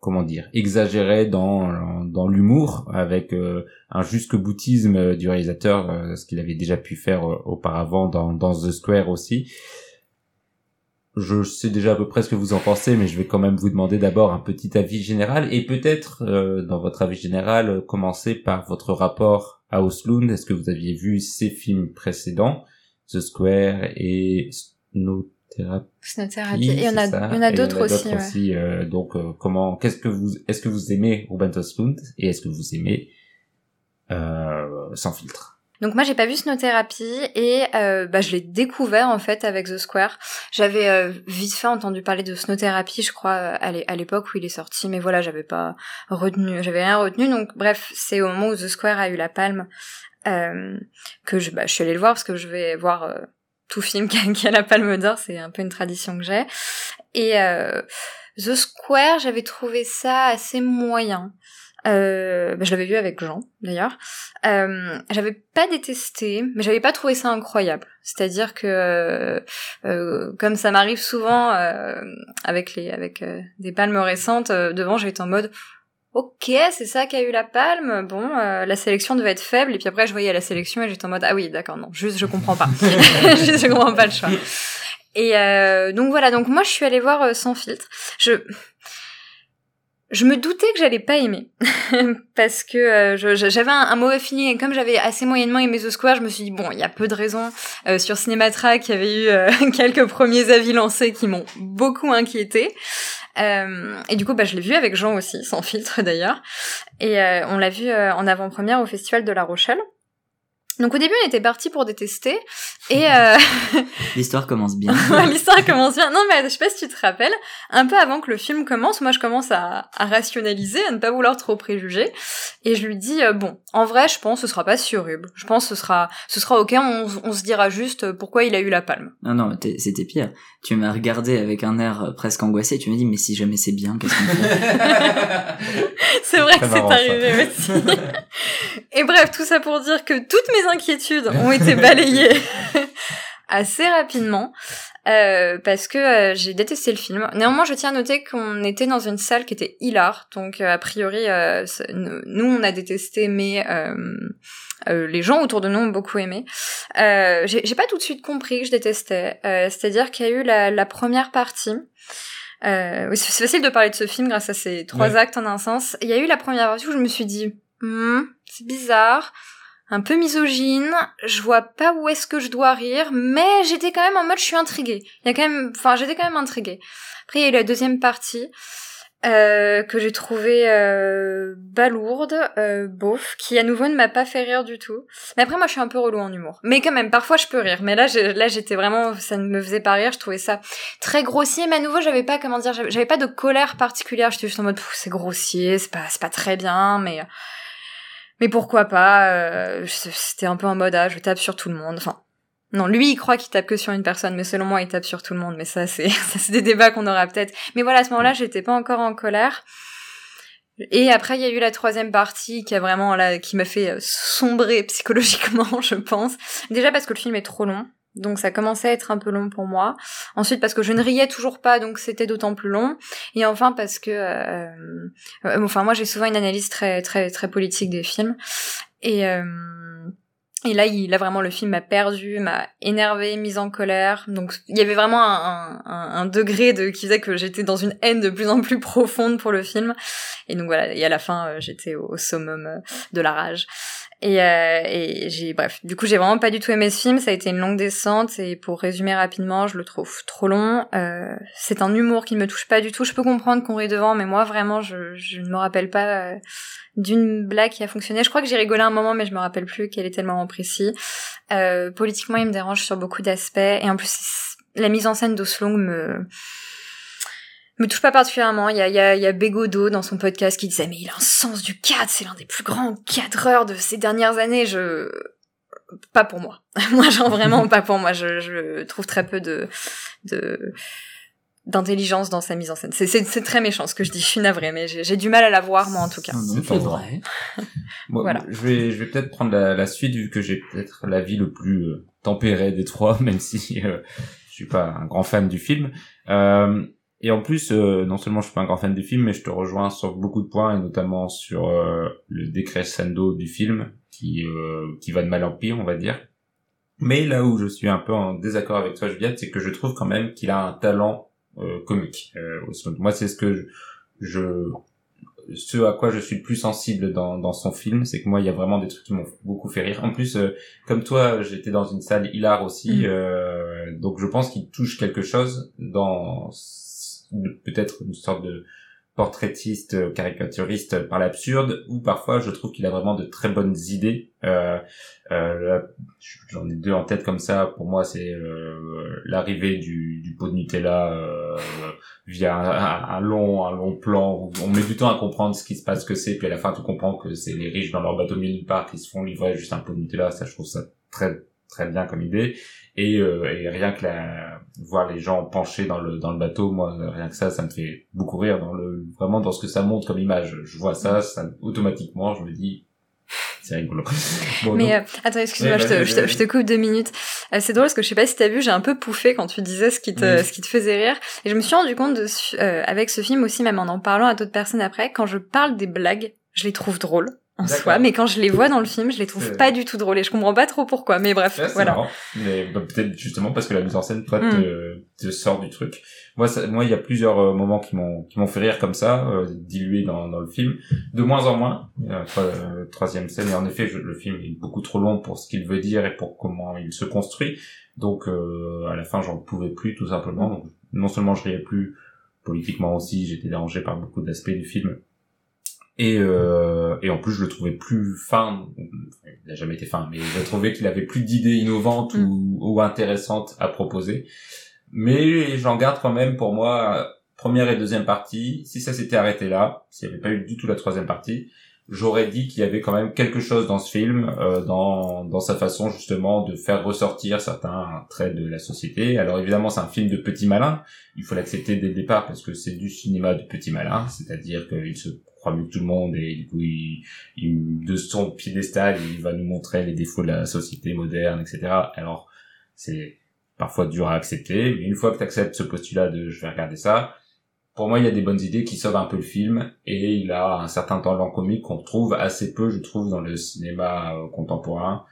comment dire exagérés dans dans l'humour avec euh, un jusque boutisme du réalisateur euh, ce qu'il avait déjà pu faire euh, auparavant dans dans The Square aussi je sais déjà à peu près ce que vous en pensez, mais je vais quand même vous demander d'abord un petit avis général et peut-être euh, dans votre avis général euh, commencer par votre rapport à Oslund. Est-ce que vous aviez vu ces films précédents, The Square et Snowtherapy. Et il y en a, c'est ça il y en a Et d'autres aussi. ouais. euh, donc euh, comment, qu'est-ce que vous, est-ce que vous aimez Ruben Oslund et est-ce que vous aimez euh, Sans filtre? Donc moi j'ai pas vu Snowtherapy et euh, bah, je l'ai découvert en fait avec The Square. J'avais euh, vite fait entendu parler de Snowtherapy, je crois euh, à l'é- à l'époque où il est sorti, mais voilà j'avais pas retenu, j'avais rien retenu. Donc bref c'est au moment où The Square a eu la palme euh, que je, bah, je suis allée le voir parce que je vais voir euh, tout film qui a, la palme d'or, c'est un peu une tradition que j'ai. Et euh, The Square j'avais trouvé ça assez moyen. Euh, bah, je l'avais vu avec Jean d'ailleurs. Euh, j'avais pas détesté, mais j'avais pas trouvé ça incroyable. C'est-à-dire que, euh, euh, comme ça m'arrive souvent euh, avec les avec euh, des palmes récentes, devant j'étais en mode Ok, c'est ça qui a eu la palme. Bon, euh, la sélection devait être faible. Et puis après, je voyais la sélection et j'étais en mode ah oui, d'accord, non, juste je comprends pas, juste je comprends pas le choix. Et euh, donc voilà, donc moi je suis allée voir euh, sans filtre. Je je me doutais que j'allais pas aimer parce que euh, j'avais un, mauvais feeling et comme j'avais assez moyennement aimé The Square, je me suis dit bon, il y a peu de raisons. Euh, sur Cinématrack, il y avait eu euh, quelques premiers avis lancés qui m'ont beaucoup inquiété. Et du coup, bah, je l'ai vu avec Jean aussi, sans filtre d'ailleurs. Et on l'a vu en avant-première au Festival de La Rochelle. Donc au début, on était parti pour détester. Et euh, L'histoire commence bien. l'histoire commence bien. Non, mais je sais pas si tu te rappelles, un peu avant que le film commence, moi je commence à, à rationaliser, à ne pas vouloir trop préjuger. Et je lui dis, euh, bon, en vrai, je pense que ce sera pas si horrible. Je pense que ce sera, ce sera ok, on, on se dira juste pourquoi il a eu la palme. Non, non, c'était pire. Tu m'as regardé avec un air euh, presque angoissé. Tu m'as dit, mais si jamais c'est bien, qu'est-ce qu'on fait? C'est vrai que c'est arrivé aussi. Et bref, tout ça pour dire que toutes mes inquiétudes ont été balayées assez rapidement. euh, parce que euh, j'ai détesté le film. Néanmoins, je tiens à noter qu'on était dans une salle qui était hilar, donc euh, a priori, nous, on a détesté, mais les gens autour de nous ont beaucoup aimé. J'ai pas tout de suite compris que je détestais. C'est-à-dire qu'il y a eu la, la première partie. Oui, c'est facile de parler de ce film grâce à ces trois Ouais. actes en un sens. Il y a eu la première partie où je me suis dit, Hmm, c'est bizarre, un peu misogyne, je vois pas où est-ce que je dois rire, mais j'étais quand même en mode je suis intriguée. Y a quand même, enfin j'étais quand même intriguée. Après il y a eu la deuxième partie euh, que j'ai trouvée euh, balourde, euh, beauf, qui à nouveau ne m'a pas fait rire du tout. Mais après moi je suis un peu relou en humour. Mais quand même parfois je peux rire. Mais là là j'étais vraiment, ça ne me faisait pas rire. Je trouvais ça très grossier. Mais à nouveau j'avais pas comment dire, j'avais pas de colère particulière. J'étais juste en mode c'est grossier, c'est pas c'est pas très bien, mais mais pourquoi pas euh, C'était un peu en mode ah je tape sur tout le monde. Enfin non, lui il croit qu'il tape que sur une personne, mais selon moi il tape sur tout le monde. Mais ça c'est ça c'est des débats qu'on aura peut-être. Mais voilà à ce moment-là j'étais pas encore en colère. Et après, il y a eu la troisième partie qui a vraiment là, qui m'a fait euh, sombrer psychologiquement, je pense. Déjà parce que le film est trop long, donc ça commençait à être un peu long pour moi. Ensuite parce que je ne riais toujours pas, donc c'était d'autant plus long. Et enfin parce que, euh, euh, enfin moi j'ai souvent une analyse très très très politique des films. Et euh, et là, il, là vraiment le film m'a perdu, m'a énervé, mise en colère. Donc il y avait vraiment un, un, un degré de qui faisait que j'étais dans une haine de plus en plus profonde pour le film. Et donc voilà, et à la fin, euh, j'étais au, au summum euh, de la rage. Et, euh, et j'ai bref, du coup j'ai vraiment pas du tout aimé ce film. Ça a été une longue descente et pour résumer rapidement, je le trouve trop long. Euh, c'est un humour qui ne me touche pas du tout. Je peux comprendre qu'on rit devant, mais moi vraiment, je, je ne me rappelle pas euh, d'une blague qui a fonctionné. Je crois que j'ai rigolé un moment, mais je me rappelle plus quel était le moment précis. Euh, politiquement, il me dérange sur beaucoup d'aspects et en plus la mise en scène d'Oslong me me touche pas particulièrement. Il y a, il y a, il y a Bégodeau dans son podcast qui disait mais il a un sens du cadre, c'est l'un des plus grands cadreurs de ces dernières années. Je pas pour moi. moi, genre vraiment pas pour moi. Je, je trouve très peu de de d'intelligence dans sa mise en scène. C'est, très méchant ce que je dis, je suis navrée, mais j'ai, du mal à la voir, moi, en tout cas. C'est vrai. Bon, Voilà. Je vais, je vais peut-être prendre la, la suite vu que j'ai peut-être la vie le plus euh, tempérée des trois, même si euh, je suis pas un grand fan du film. Euh, et en plus, euh, non seulement je suis pas un grand fan du film, mais je te rejoins sur beaucoup de points, et notamment sur euh, le décrescendo du film, qui euh, qui va de mal en pire, on va dire. Mais là où je suis un peu en désaccord avec toi, Juliette, c'est que je trouve quand même qu'il a un talent euh, comique. Euh, moi, c'est ce que je, je- ce à quoi je suis le plus sensible dans, dans son film, c'est que moi, il y a vraiment des trucs qui m'ont beaucoup fait rire. En plus, euh, comme toi, j'étais dans une salle hilar aussi, Mm. euh, donc je pense qu'il touche quelque chose dans peut-être une sorte de portraitiste, euh, caricaturiste par l'absurde, ou parfois je trouve qu'il a vraiment de très bonnes idées. Euh, euh, j'en ai deux en tête comme ça. Pour moi, c'est euh, l'arrivée du, du pot de Nutella euh, via un, long, un long plan. On met du temps à comprendre ce qui se passe, ce que c'est, puis à la fin, tu comprends que c'est les riches dans leur bateau milieu nulle part qui se font livrer juste un pot de Nutella. Ça, je trouve ça très très bien comme idée. Et, euh, et rien que la, voir les gens penchés dans le dans le bateau, moi, rien que ça, ça me fait beaucoup rire dans le vraiment dans ce que ça montre comme image. Je vois ça, ça automatiquement, je me dis, c'est rigolo. Bon, Mais euh, attends, excuse-moi, Ouais, je, je, je te coupe deux minutes. Euh, c'est drôle parce que je sais pas si t'as vu, j'ai un peu pouffé quand tu disais ce qui te, Oui. ce qui te faisait rire. Et je me suis rendu compte de, euh, avec ce film aussi, même en en parlant à d'autres personnes après, quand je parle des blagues, je les trouve drôles en soi, mais quand je les vois dans le film, je les trouve pas du tout drôles et je comprends pas trop pourquoi. Mais bref, Ouais, voilà. marrant. Mais bah, peut-être justement parce que la mise en scène, toi, Mm. te, te sort du truc. Moi, ça, moi, il y a plusieurs euh, moments qui m'ont qui m'ont fait rire comme ça, euh, dilués dans dans le film. De moins en moins. Euh, trois- euh, troisième scène. Et en effet, je- le film est beaucoup trop long pour ce qu'il veut dire et pour comment il se construit. Donc, euh, à la fin, j'en pouvais plus, tout simplement. Donc, non seulement je riais plus, politiquement aussi, j'étais dérangé par beaucoup d'aspects du film. Et, euh, et en plus, je le trouvais plus fin. Il n'a jamais été fin, mais je trouvais qu'il avait plus d'idées innovantes ou, ou intéressantes à proposer. Mais j'en garde quand même pour moi première et deuxième partie. Si ça s'était arrêté là, s'il n'y avait pas eu du tout la troisième partie, j'aurais dit qu'il y avait quand même quelque chose dans ce film, euh, dans dans sa façon justement de faire ressortir certains traits de la société. Alors évidemment, c'est un film de petit malin. Il faut l'accepter dès le départ parce que c'est du cinéma de petit malin, c'est-à-dire qu'il se croit mieux que tout le monde et du coup il, il- de son piédestal il va nous montrer les défauts de la société moderne etc alors c'est parfois dur à accepter mais une fois que tu acceptes ce postulat de je vais regarder ça pour moi il y a des bonnes idées qui sauvent un peu le film et il a un certain talent comique qu'on trouve assez peu je trouve dans le cinéma euh, contemporain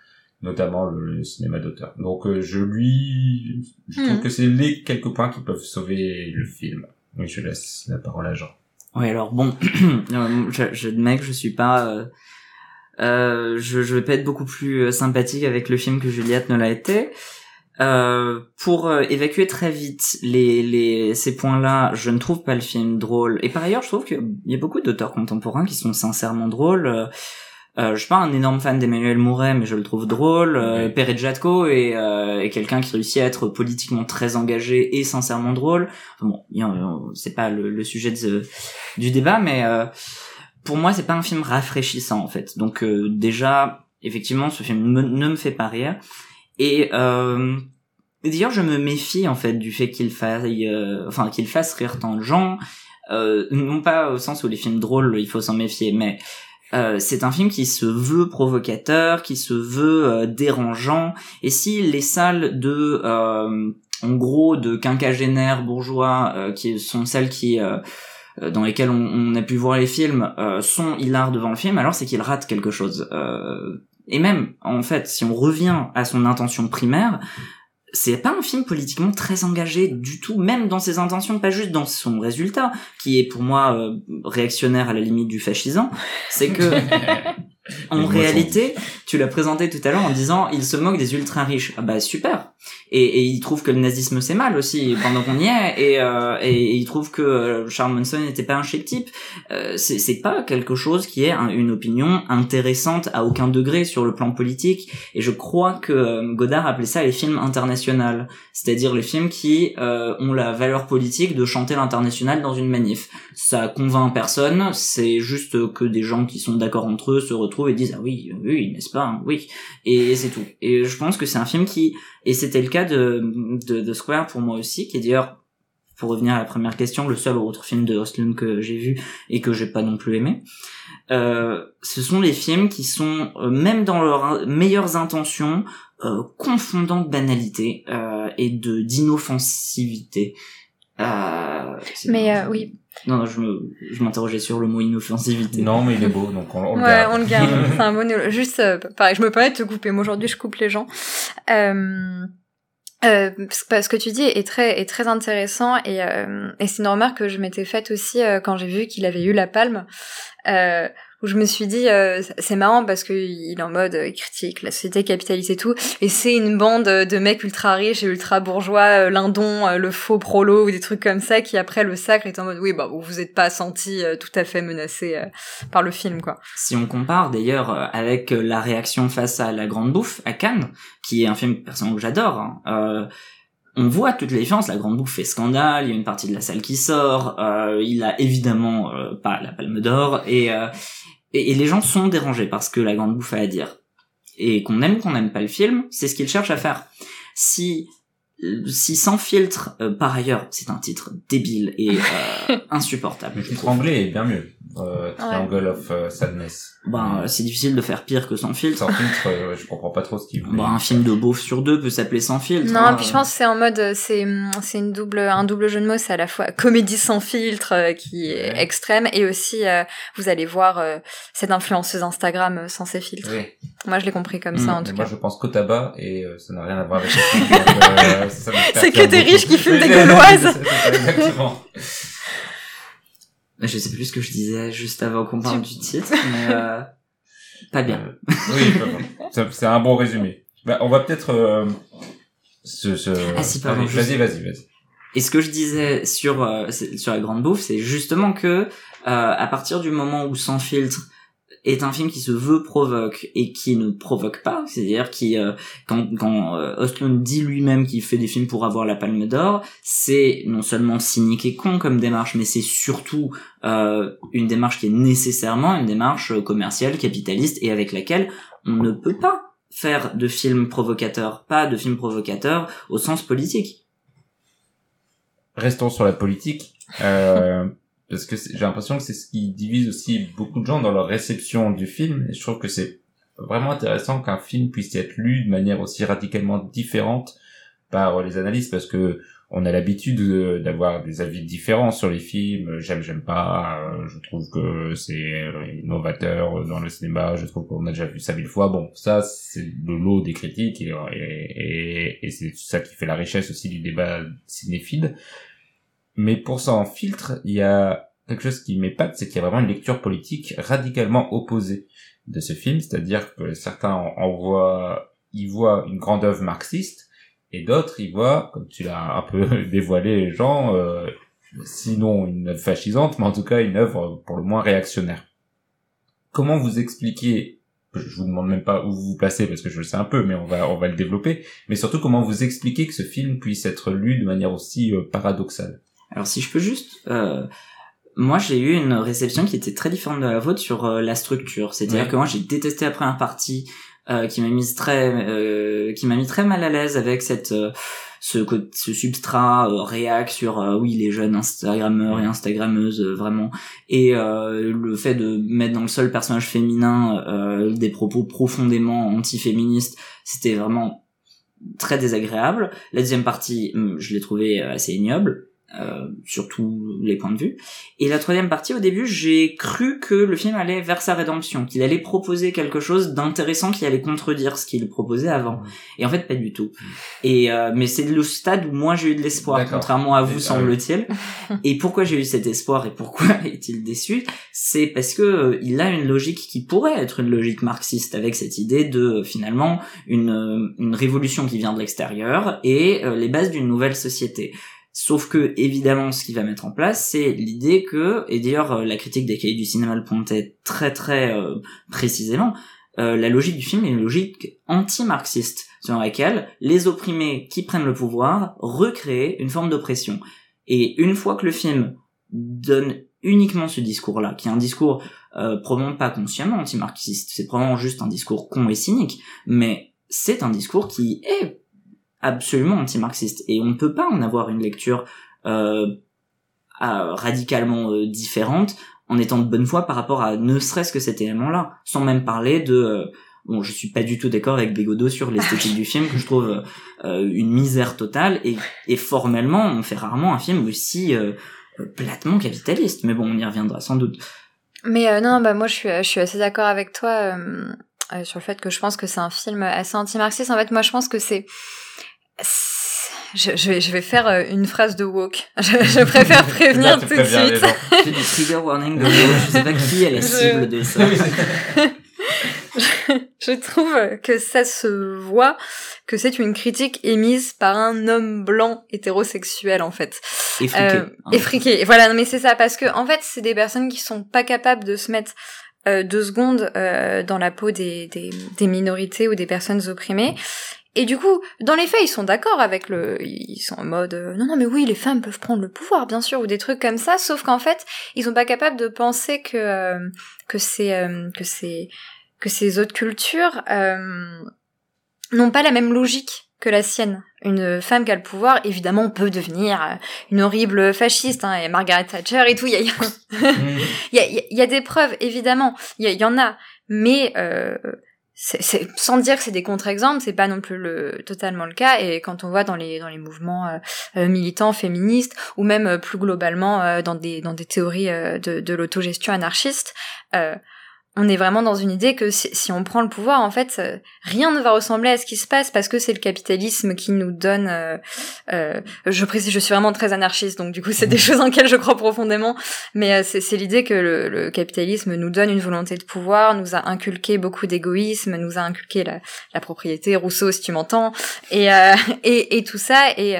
notamment le, le cinéma d'auteur. Donc euh, je lui je trouve Mhm. que c'est les quelques points qui peuvent sauver le film. Oui je laisse la parole à Jean Oui, alors bon, euh, je, que je suis pas, euh, euh, je, je vais pas être beaucoup plus euh, sympathique avec le film que Juliette ne l'a été. Euh, pour euh, évacuer très vite les, les ces points-là, je ne trouve pas le film drôle. Et par ailleurs, je trouve qu'il y a beaucoup d'auteurs contemporains qui sont sincèrement drôles. Euh, euh, je suis pas un énorme fan d'Emmanuel Mouret, mais je le trouve drôle. Euh, Oui. Perret Jatko est, euh, est quelqu'un qui réussit à être politiquement très engagé et sincèrement drôle. Enfin bon, a- c'est pas le, le sujet de, du débat, mais euh, pour moi, c'est pas un film rafraîchissant en fait. Donc euh, déjà, effectivement, ce film me- ne me fait pas rire. Et euh, d'ailleurs, je me méfie en fait du fait qu'il faille, euh, enfin qu'il fasse rire tant de gens. Euh, non pas au sens où les films drôles, il faut s'en méfier, mais euh, c'est un film qui se veut provocateur, qui se veut euh, dérangeant. Et si les salles de, euh, en gros, de quinquagénaires bourgeois, euh, qui sont celles qui dans lesquelles on, a pu voir les films, sont hilars devant le film, alors c'est qu'ils ratent quelque chose. Et même, en fait, si on revient à son intention primaire, c'est pas un film politiquement très engagé du tout, même dans ses intentions, pas juste dans son résultat, qui est pour moi euh, réactionnaire à la limite du fascisant. C'est que en réalité, tu l'as présenté tout à l'heure en disant il se moque des ultra riches. Ah bah super. Et, et il trouve que le nazisme c'est mal aussi pendant qu'on y est. Et, euh, et, il trouve que euh, Charles Manson n'était pas un chic type. Euh, c'est pas quelque chose qui est un- une opinion intéressante à aucun degré sur le plan politique. Et je crois que euh, Godard appelait ça les films internationaux, c'est-à-dire les films qui euh, ont la valeur politique de chanter l'international dans une manif. Ça convainc personne, c'est juste que des gens qui sont d'accord entre eux se retrouvent et disent ah oui, oui, n'est-ce pas, hein, oui, et c'est tout. Et je pense que c'est un film qui, et c'était le cas de, de, de Square pour moi aussi, qui est d'ailleurs, pour revenir à la première question, le seul autre film de Ostlund que j'ai vu et que j'ai pas non plus aimé. Euh, ce sont les films qui sont, euh, même dans leurs meilleures intentions, euh, confondant de banalité euh, et de d'inoffensivité. Mais oui, Non, non, je me, je m'interrogeais sur le mot inoffensivité. Non, mais il est beau, donc on, on le ouais, garde. on le garde. C'est un monologue. Juste, euh, pareil, je me permets de te couper. Moi, aujourd'hui, je coupe les gens. Euh, euh, parce que- parce que tu dis est très est très intéressant et, euh, et c'est une remarque que je m'étais faite aussi euh, quand j'ai vu qu'il avait eu la palme euh, où je me suis dit euh, c'est marrant parce que il est en mode euh, critique la société capitaliste et tout et c'est une bande de mecs ultra riches et ultra bourgeois euh, lindons euh, le faux prolo ou des trucs comme ça qui après le sacre est en mode oui bah vous vous êtes pas senti euh, tout à fait menacé par le film quoi Si on compare d'ailleurs avec la réaction face à La Grande Bouffe à Cannes, qui est un film personnellement que j'adore, hein, on voit toutes les différences. La Grande Bouffe fait scandale, il y a une partie de la salle qui sort, euh, il a évidemment pas la Palme d'Or, et, euh, et, les gens sont dérangés par ce que La Grande Bouffe a à dire. Et qu'on aime ou qu'on n'aime pas le film, c'est ce qu'il cherche à faire. Si si sans filtre, euh, par ailleurs, c'est un titre débile et euh, insupportable. Le titre anglais est bien mieux. Euh, Triangle of euh, Sadness. Ben, euh, c'est difficile de faire pire que sans filtre. Sans filtre, euh, je comprends pas trop ce qu'il voulait. Bon, un film de beauf sur deux peut s'appeler sans filtre. Non, hein. puis je pense que c'est en mode c'est hum, c'est une double un double jeu de mots, c'est à la fois comédie sans filtre euh, qui est Ouais. extrême et aussi euh, vous allez voir euh, cette influenceuse Instagram euh, sans ses filtres. Oui. Moi, je l'ai compris comme Mm, ça en tout moi, cas. je pense qu'au tabac, et euh, ça n'a rien à voir avec ça C'est que des riches qui fument des gauloises. Exactement. Je sais plus ce que je disais juste avant qu'on parle du titre, mais euh, pas bien. Euh, oui, c'est un bon résumé. Bah, on va peut-être euh, se, se... Ah, si, pardon, Allez, juste- Vas-y, vas-y, vas-y. Et ce que je disais sur euh, sur la grande bouffe, c'est justement que euh, à partir du moment où Sans filtre est un film qui se veut provoque et qui ne provoque pas, c'est-à-dire qui euh, quand quand euh, Ostlund dit lui-même qu'il fait des films pour avoir la Palme d'Or, c'est non seulement cynique et con comme démarche, mais c'est surtout euh, une démarche qui est nécessairement une démarche euh, commerciale, capitaliste et avec laquelle on ne peut pas faire de films provocateurs, pas de films provocateurs au sens politique. Restons sur la politique. Euh, parce que j'ai l'impression que c'est ce qui divise aussi beaucoup de gens dans leur réception du film. Je trouve que c'est vraiment intéressant qu'un film puisse être lu de manière aussi radicalement différente par les analystes, parce que on a l'habitude de- d'avoir des avis différents sur les films. J'aime, j'aime pas. euh, Je trouve que c'est innovateur dans le cinéma. Je trouve qu'on a déjà vu ça mille fois. Bon, ça c'est le lot des critiques et- et c'est ça qui fait la richesse aussi du débat cinéphile. Mais pour ça en filtre, il y a quelque chose qui m'épate, c'est qu'il y a vraiment une lecture politique radicalement opposée de ce film, c'est-à-dire que certains en, en voient, y voient une grande œuvre marxiste, et d'autres y voient, comme tu l'as un peu dévoilé, Jean, euh, sinon une œuvre fascisante, mais en tout cas une œuvre pour le moins réactionnaire. Comment vous expliquez je vous demande même pas où vous vous placez parce que je le sais un peu, mais on va on va le développer. Mais surtout comment vous expliquez que ce film puisse être lu de manière aussi euh, paradoxale? Alors si je peux juste, euh, moi j'ai eu une réception qui était très différente de la vôtre sur euh, la structure. C'est-à-dire Ouais. que moi j'ai détesté la première partie euh, qui m'a mise très, euh, qui m'a mis très mal à l'aise avec cette euh, ce, ce substrat euh, réac sur euh, oui les jeunes instagrammeurs et instagrammeuses euh, vraiment et euh, le fait de mettre dans le seul personnage féminin euh, des propos profondément anti-féministes c'était vraiment très désagréable la deuxième partie hum, je l'ai trouvé assez ignoble euh, sur tous les points de vue. Et la troisième partie, au début, j'ai cru que le film allait vers sa rédemption, qu'il allait proposer quelque chose d'intéressant qui allait contredire ce qu'il proposait avant. Et en fait, pas du tout. Et euh, mais c'est le stade où moi j'ai eu de l'espoir, contrairement à vous, semble-t-il. et pourquoi j'ai eu cet espoir et pourquoi est-il déçu? C'est parce que euh, il a une logique qui pourrait être une logique marxiste, avec cette idée de finalement une une révolution qui vient de l'extérieur et les bases d'une nouvelle société. Sauf que, évidemment, ce qu'il va mettre en place, c'est l'idée que, et d'ailleurs, euh, la critique des cahiers du cinéma le pointait très très euh, précisément, euh, la logique du film est une logique anti-marxiste, selon laquelle les opprimés qui prennent le pouvoir recréent une forme d'oppression. Et une fois que le film donne uniquement ce discours-là, qui est un discours probablement pas consciemment anti-marxiste, c'est probablement juste un discours con et cynique, mais c'est un discours qui est absolument anti-marxiste. Et on ne peut pas en avoir une lecture euh, radicalement euh, différente en étant de bonne foi par rapport à ne serait-ce que cet élément-là, sans même parler de... Euh, bon, je suis pas du tout d'accord avec Bégodeau sur l'esthétique du film, que je trouve une misère totale, et, et, formellement, on fait rarement un film aussi platement capitaliste. Mais bon, on y reviendra sans doute. Mais non, bah moi je suis, je suis assez d'accord avec toi sur le fait que je pense que c'est un film assez anti-marxiste. En fait, moi je pense que c'est je, je, vais, je vais faire euh, une phrase de woke. Je, je préfère prévenir tout de suite. C'est des trigger warning de woke. Je sais pas qui est la cible de ça. je, trouve que ça se voit que c'est une critique émise par un homme blanc hétérosexuel en fait. Effriqué. Euh, effriqué. Voilà, mais c'est ça parce que en fait c'est des personnes qui sont pas capables de se mettre euh, deux secondes euh, dans la peau des, des, des minorités ou des personnes opprimées et du coup, dans les faits, ils sont d'accord avec le, ils sont en mode, euh, non non mais oui, les femmes peuvent prendre le pouvoir, bien sûr, ou des trucs comme ça. Sauf qu'en fait, ils sont pas capables de penser que euh, que c'est euh, que c'est que ces autres cultures n'ont pas la même logique que la sienne. Une femme qui a le pouvoir, évidemment, peut devenir une horrible fasciste, hein, et Margaret Thatcher et tout. Il y a, il y, a, il y a des preuves, évidemment. Il y, y, en a, mais c'est, sans dire que c'est des contre-exemples, c'est pas non plus le, totalement le cas. Et quand on voit dans les dans les mouvements euh, euh, militants féministes ou même euh, plus globalement dans des dans des théories de, de l'autogestion anarchiste, on est vraiment dans une idée que si, on prend le pouvoir, en fait, euh, rien ne va ressembler à ce qui se passe parce que c'est le capitalisme qui nous donne. Euh, euh, je précise, je suis vraiment très anarchiste, donc du coup, c'est des mmh. choses en lesquelles je crois profondément. Mais c'est l'idée que le, capitalisme nous donne une volonté de pouvoir, nous a inculqué beaucoup d'égoïsme, nous a inculqué la, la, propriété, Rousseau, si tu m'entends, et, et, et tout ça et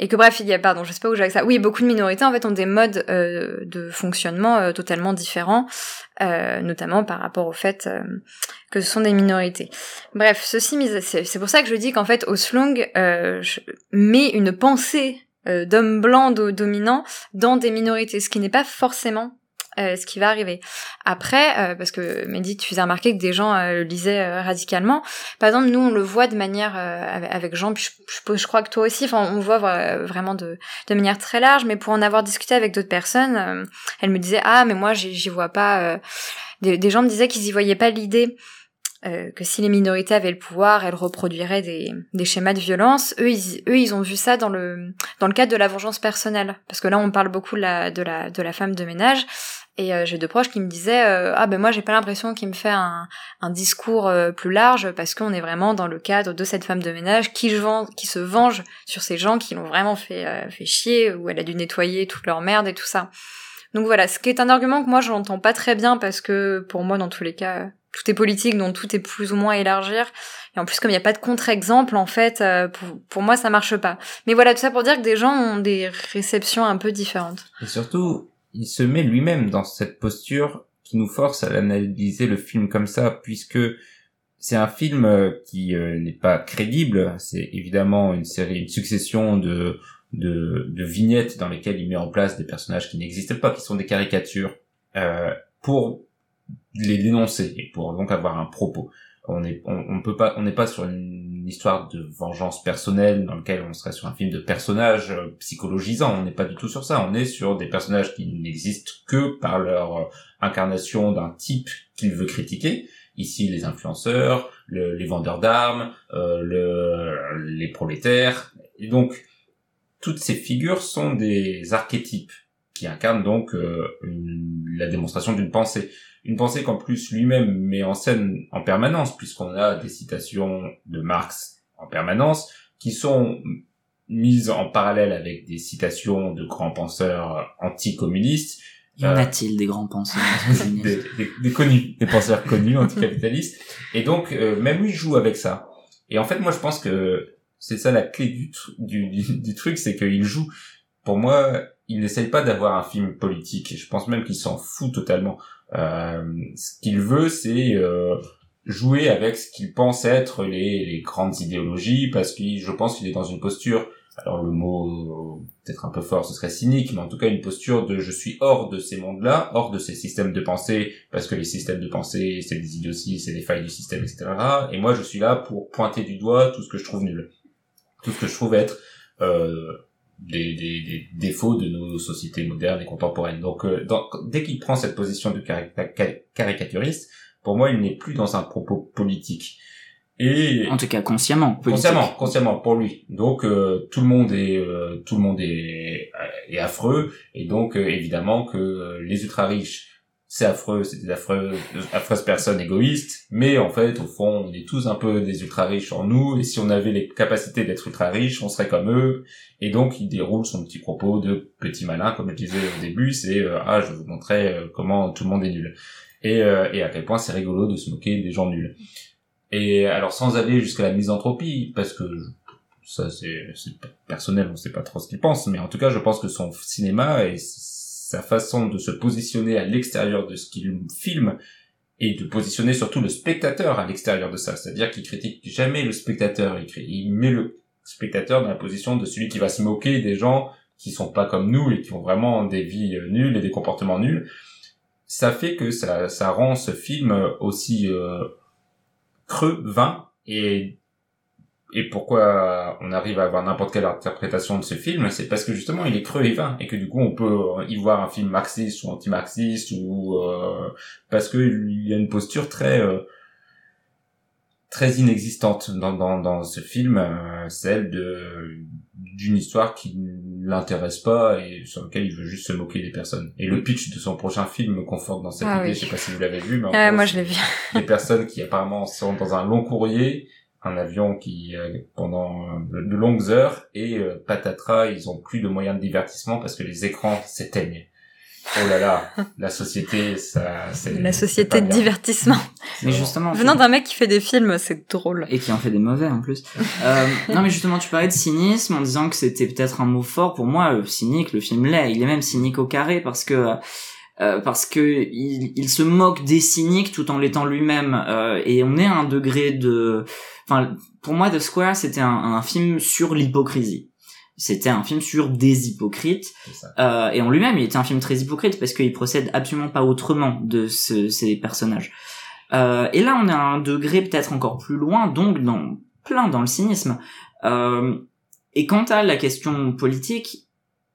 et que bref, il y a, pardon, je sais pas où j'ai avec ça. Oui, beaucoup de minorités en fait ont des modes euh, de fonctionnement euh, totalement différents, euh, notamment par rapport au fait euh, que ce sont des minorités. Bref, ceci c'est pour ça que je dis qu'en fait Oslong met une pensée d'homme blanc dominant dans des minorités, ce qui n'est pas forcément euh, ce qui va arriver. Après, euh, parce que Mehdi, tu faisais remarquer que des gens euh, le lisaient radicalement. Par exemple, nous, on le voit de manière avec Jean, puis je, crois que toi aussi. Enfin, on voit vraiment de, de manière très large. Mais pour en avoir discuté avec d'autres personnes, elle me disait ah, mais moi, j'y vois pas. Des, gens me disaient qu'ils y voyaient pas l'idée. que si les minorités avaient le pouvoir, elles reproduiraient des, des schémas de violence. Eux ils, eux, ils ont vu ça dans le dans le cadre de la vengeance personnelle, parce que là, on parle beaucoup de la de la femme de ménage. Et euh, j'ai deux proches qui me disaient euh, ah ben moi j'ai pas l'impression qu'il me fait un, un discours euh, plus large parce qu'on est vraiment dans le cadre de cette femme de ménage qui, se venge sur ces gens qui l'ont vraiment fait fait chier où elle a dû nettoyer toute leur merde et tout ça. Donc voilà, ce qui est un argument que moi je n'entends pas très bien parce que pour moi dans tous les cas tout est politique donc tout est plus ou moins élargir et en plus comme il n'y a pas de contre-exemple en fait pour, pour moi ça marche pas. Mais voilà tout ça pour dire que des gens ont des réceptions un peu différentes. Et surtout il se met lui-même dans cette posture qui nous force à analyser le film comme ça, puisque c'est un film euh, qui euh, n'est pas crédible. C'est évidemment une série, une succession de, de, vignettes dans lesquelles il met en place des personnages qui n'existent pas, qui sont des caricatures, euh, pour les dénoncer et pour donc avoir un propos on est on, peut pas on n'est pas sur une histoire de vengeance personnelle dans lequel on serait sur un film de personnages euh, psychologisants on n'est pas du tout sur ça. On est sur des personnages qui n'existent que par leur euh, incarnation d'un type qu'il veut critiquer. Ici les influenceurs les vendeurs d'armes euh, le, les prolétaires. Et donc toutes ces figures sont des archétypes qui incarnent donc la démonstration d'une pensée. Une pensée qu'en plus lui-même met en scène en permanence, puisqu'on a des citations de Marx en permanence, qui sont mises en parallèle avec des citations de grands penseurs anticommunistes, Y en Euh, a-t-il des grands penseurs des, des- des connus, des penseurs connus anticapitalistes. Et donc, euh, même lui joue avec ça. Et en fait, moi, je pense que c'est ça la clé du, du, du, du truc, c'est qu'il joue. Pour moi, il n'essaye pas d'avoir un film politique. Et je pense même qu'il s'en fout totalement. Euh, ce qu'il veut, c'est euh, jouer avec ce qu'il pense être les, les grandes idéologies, parce que je pense qu'il est dans une posture alors le mot peut-être un peu fort, ce serait cynique, mais en tout cas une posture de je suis hors de ces mondes-là, hors de ces systèmes de pensée, parce que les systèmes de pensée, c'est des idioties, c'est des failles du système, etc. Et moi, je suis là pour pointer du doigt tout ce que je trouve nul, tout ce que je trouve être euh, des, des, des défauts de nos sociétés modernes et contemporaines. Donc, euh, dans- dès qu'il prend cette position de cari- ca- caricaturiste, pour moi, il n'est plus dans un propos politique. Et En tout cas, consciemment. politique. Consciemment, consciemment pour lui. Donc euh, tout le monde est euh, tout le monde est, est affreux et donc euh, évidemment que euh, les ultra riches c'est affreux, c'est des affreux, affreuses personnes égoïstes, mais en fait au fond on est tous un peu des ultra riches en nous et si on avait les capacités d'être ultra riches on serait comme eux et donc il déroule son petit propos de petit malin comme je disais au début c'est euh, ah je vais vous montrer euh, comment tout le monde est nul et, euh, et à quel point c'est rigolo de se moquer des gens nuls. Et alors sans aller jusqu'à la misanthropie, parce que ça c'est c'est personnel, on sait pas trop ce qu'il pense, mais en tout cas je pense que son cinéma et sa façon de se positionner à l'extérieur de ce qu'il filme et de positionner surtout le spectateur à l'extérieur de ça, c'est-à-dire qu'il critique jamais le spectateur, il, met le spectateur dans la position de celui qui va se moquer des gens qui sont pas comme nous et qui ont vraiment des vies euh, nulles et des comportements nuls. Ça fait que ça, ça rend ce film aussi euh, creux, vain et et pourquoi on arrive à avoir n'importe quelle interprétation de ce film, c'est parce que justement il est creux et vain et que du coup on peut y voir un film marxiste ou anti-marxiste ou euh, parce que il y a une posture très euh, très inexistante dans dans, dans ce film, euh, celle de d'une histoire qui ne l'intéresse pas et sur laquelle il veut juste se moquer des personnes. Et le pitch de son prochain film me conforte dans cette Ah idée. oui. Je sais pas si vous l'avez vu, mais en gros, moi je l'ai vu. des personnes qui apparemment sont dans un long courrier, un avion qui euh, pendant de, de longues heures et euh, patatras, ils ont plus de moyens de divertissement parce que les écrans s'éteignent. Oh là là, la société, ça, c'est La société de bien. divertissement. Mais justement, Venant d'un mec qui fait des films, c'est drôle. et qui en fait des mauvais en plus. Euh, non mais justement tu parlais de cynisme en disant que c'était peut-être un mot fort pour moi euh, cynique le film l'est il est même cynique au carré parce que euh, parce que il, il se moque des cyniques tout en l'étant lui-même. Euh, et on est à un degré de enfin pour moi The Square c'était un, un film sur l'hypocrisie. C'était un film sur des hypocrites. Euh, et en lui-même il était un film très hypocrite parce qu'il procède absolument pas autrement de ce- ces personnages. Euh, et là, on est à un degré peut-être encore plus loin, donc dans plein dans le cynisme. Euh, et quant à la question politique,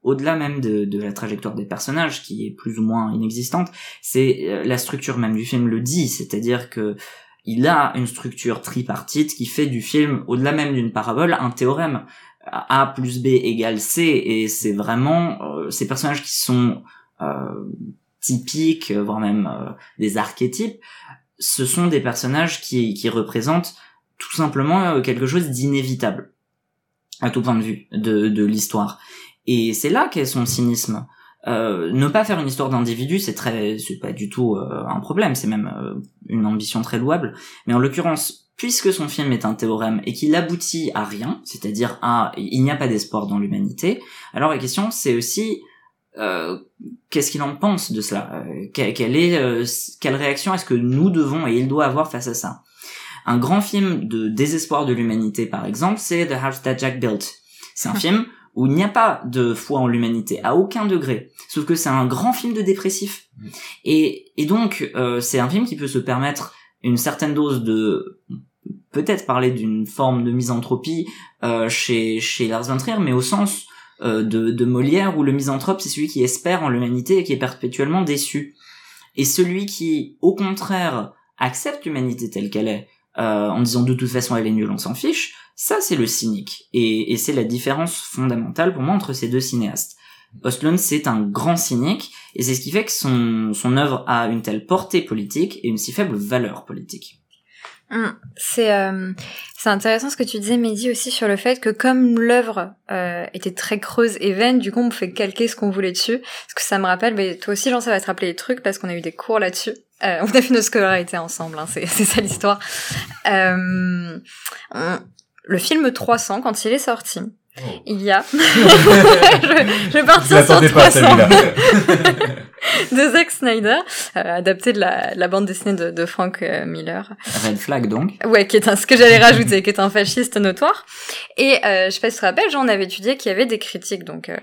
au-delà même de, la trajectoire des personnages, qui est plus ou moins inexistante, c'est euh, la structure même du film le dit, c'est-à-dire que il a une structure tripartite qui fait du film, au-delà même d'une parabole, un théorème. A plus B égale C, et c'est vraiment euh, ces personnages qui sont euh, typiques, voire même des archétypes, ce sont des personnages qui, qui représentent tout simplement quelque chose d'inévitable à tout point de vue de, de l'histoire. Et c'est là qu'est son cynisme. Euh, ne pas faire une histoire d'individu, c'est très, c'est pas du tout euh, un problème, c'est même euh, une ambition très louable. Mais en l'occurrence, puisque son film est un théorème et qu'il aboutit à rien, c'est-à-dire à il n'y a pas d'espoir dans l'humanité, alors la question c'est aussi euh, qu'est-ce qu'il en pense de cela? Euh, que- quelle, est euh, quelle réaction est-ce que nous devons et il doit avoir face à ça? Un grand film de désespoir de l'humanité, par exemple, c'est The House That Jack Built. C'est un film où il n'y a pas de foi en l'humanité à aucun degré, sauf que c'est un grand film de dépressif. Et, et donc euh, c'est un film qui peut se permettre une certaine dose de peut-être parler d'une forme de misanthropie euh, chez chez Lars von Trier, mais au sens euh, de, de Molière où le misanthrope c'est celui qui espère en l'humanité et qui est perpétuellement déçu. Et celui qui, au contraire, accepte l'humanité telle qu'elle est, euh, en disant de toute façon elle est nulle, on s'en fiche, Ça, c'est le cynique. Et, et c'est la différence fondamentale pour moi entre ces deux cinéastes. Ostlund, c'est un grand cynique, et c'est ce qui fait que son, son œuvre a une telle portée politique et une si faible valeur politique. Hum, c'est euh, c'est intéressant ce que tu disais, Mehdi, aussi sur le fait que comme l'œuvre euh, était très creuse et vaine, du coup on pouvait calquer ce qu'on voulait dessus. Parce que ça me rappelle, mais toi aussi, Jean, ça va te rappeler les trucs parce qu'on a eu des cours là-dessus. Euh, on a fait nos scolarités ensemble, hein, c'est c'est ça l'histoire. Euh, on- le film 300, quand il est sorti, il y a... je, je vais partir sur l'attendais pas 300 celui-là. de Zack Snyder, euh, adapté de la, la bande dessinée de, de Frank euh, Miller. Red Flag, donc. Ouais, qui est un, ce que j'allais rajouter, qui est un fasciste notoire. Et euh, je sais pas si tu te rappelles, Jean, on avait étudié qu'il y avait des critiques, donc euh,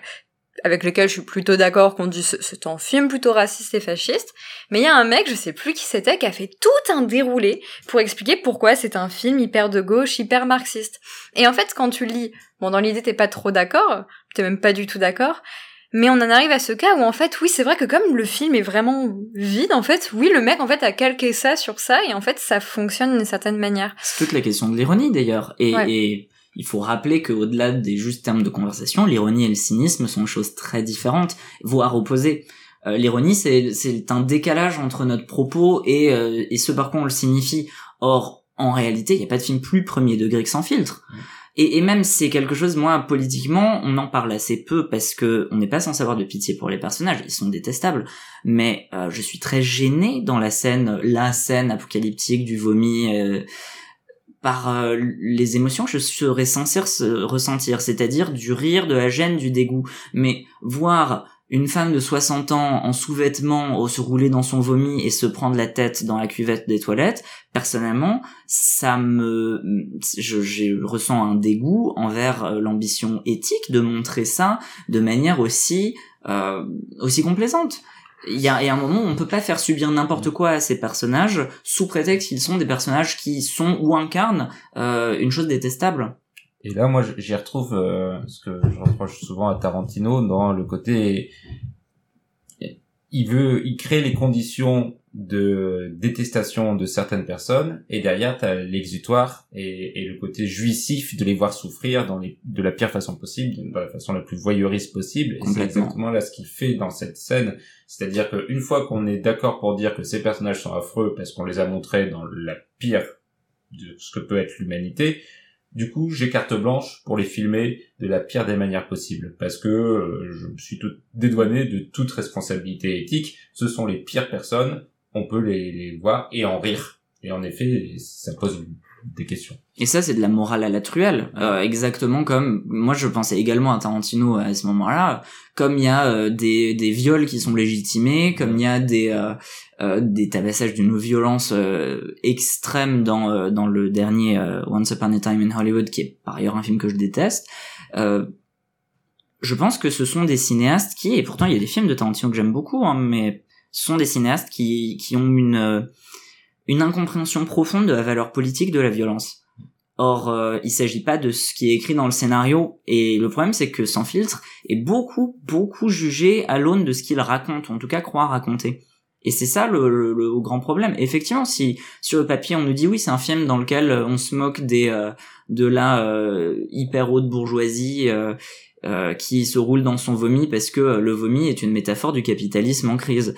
avec lesquelles je suis plutôt d'accord qu'on dit c'est- c'est un film plutôt raciste et fasciste. Mais il y a un mec, je sais plus qui c'était, qui a fait tout un déroulé pour expliquer pourquoi c'est un film hyper de gauche, hyper marxiste. Et en fait, quand tu lis, bon, dans l'idée t'es pas trop d'accord, t'es même pas du tout d'accord. Mais on en arrive à ce cas où en fait, oui, c'est vrai que comme le film est vraiment vide, en fait, oui, le mec en fait a calqué ça sur ça et en fait ça fonctionne d'une certaine manière. C'est toute la question de l'ironie d'ailleurs. Et, Ouais. et il faut rappeler qu'au-delà des justes termes de conversation, l'ironie et le cynisme sont choses très différentes, voire opposées. Euh, l'ironie, c'est, un décalage entre notre propos et, euh, et ce par quoi on le signifie. Or, en réalité, il n'y a pas de film plus premier degré que sans filtre. Et, même c'est quelque chose, moi, politiquement, on en parle assez peu parce que on n'est pas sans avoir de pitié pour les personnages, ils sont détestables. Mais euh, je suis très gêné dans la scène, la scène apocalyptique du vomi, par euh, les émotions je serais censé se- ressentir, c'est-à-dire du rire, de la gêne, du dégoût. Mais voir une femme de 60 ans en sous-vêtements au- se rouler dans son vomi et se prendre la tête dans la cuvette des toilettes, personnellement, ça me, je, je ressens un dégoût envers euh, l'ambition éthique de montrer ça de manière aussi, euh, aussi complaisante. Il y a, y a un moment où on peut pas faire subir n'importe quoi à ces personnages sous prétexte qu'ils sont des personnages qui sont ou incarnent euh, une chose détestable. Et là, moi, j'y retrouve euh, ce que je reproche souvent à Tarantino dans le côté, il veut, il crée les conditions de détestation de certaines personnes, et derrière, t'as l'exutoire et, et le côté jouissif de les voir souffrir dans les, de la pire façon possible, de la façon la plus voyeuriste possible. Et c'est exactement là ce qu'il fait dans cette scène. C'est-à-dire qu'une fois qu'on est d'accord pour dire que ces personnages sont affreux parce qu'on les a montrés dans la pire de ce que peut être l'humanité, du coup, j'ai carte blanche pour les filmer de la pire des manières possibles, parce que euh, je me suis tout dédouané de toute responsabilité éthique. Ce sont les pires personnes, on peut les, les voir et en rire. Et en effet, ça pose des questions. Et ça, c'est de la morale à la truelle, euh, exactement comme moi je pensais également à Tarantino à ce moment-là, comme il y a euh, des, des viols qui sont légitimés, comme il y a des euh, euh, des tabassages d'une violence euh, extrême dans euh, dans le dernier Once Upon a Time in Hollywood, qui est par ailleurs un film que je déteste. Je pense que ce sont des cinéastes qui, et pourtant il y a des films de Tarantino que j'aime beaucoup, hein, mais sont des cinéastes qui qui ont une euh, une incompréhension profonde de la valeur politique de la violence. Or, euh, il s'agit pas de ce qui est écrit dans le scénario, et le problème c'est que Sans filtre est beaucoup, beaucoup jugé à l'aune de ce qu'il raconte, en tout cas croit raconter. Et c'est ça le, le- le grand problème. Effectivement, si sur le papier on nous dit oui, c'est un film dans lequel euh, on se moque des euh, de la euh, hyper haute bourgeoisie euh, qui se roule dans son vomi parce que le vomi est une métaphore du capitalisme en crise.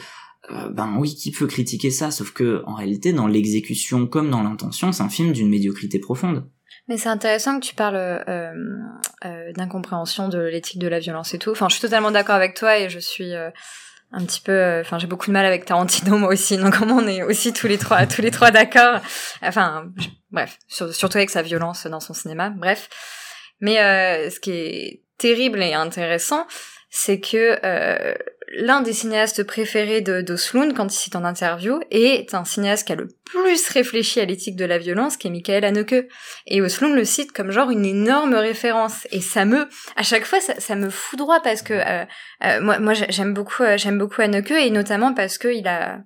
Euh, ben oui, qui peut critiquer ça? Sauf que en réalité, dans l'exécution comme dans l'intention, c'est un film d'une médiocrité profonde. Mais c'est intéressant que tu parles euh, euh, d'incompréhension de l'éthique de la violence et tout. Enfin, je suis totalement d'accord avec toi et je suis euh, un petit peu. euh, Enfin, j'ai beaucoup de mal avec Tarantino moi aussi. Donc, comment on est aussi tous les trois, tous les trois d'accord. Enfin, bref, sur- surtout avec sa violence dans son cinéma. Bref. Mais euh, ce qui est terrible et intéressant, c'est que l'un des cinéastes préférés de quand il cite en interview, est un cinéaste qui a le plus réfléchi à l'éthique de la violence, qui est Michael Haneke. Et Oslund le cite comme genre une énorme référence. Et ça me, à chaque fois, ça, me foudroie parce que euh, euh, moi, moi j'ai- j'aime beaucoup, euh, j'aime beaucoup Haneke et notamment parce que il a,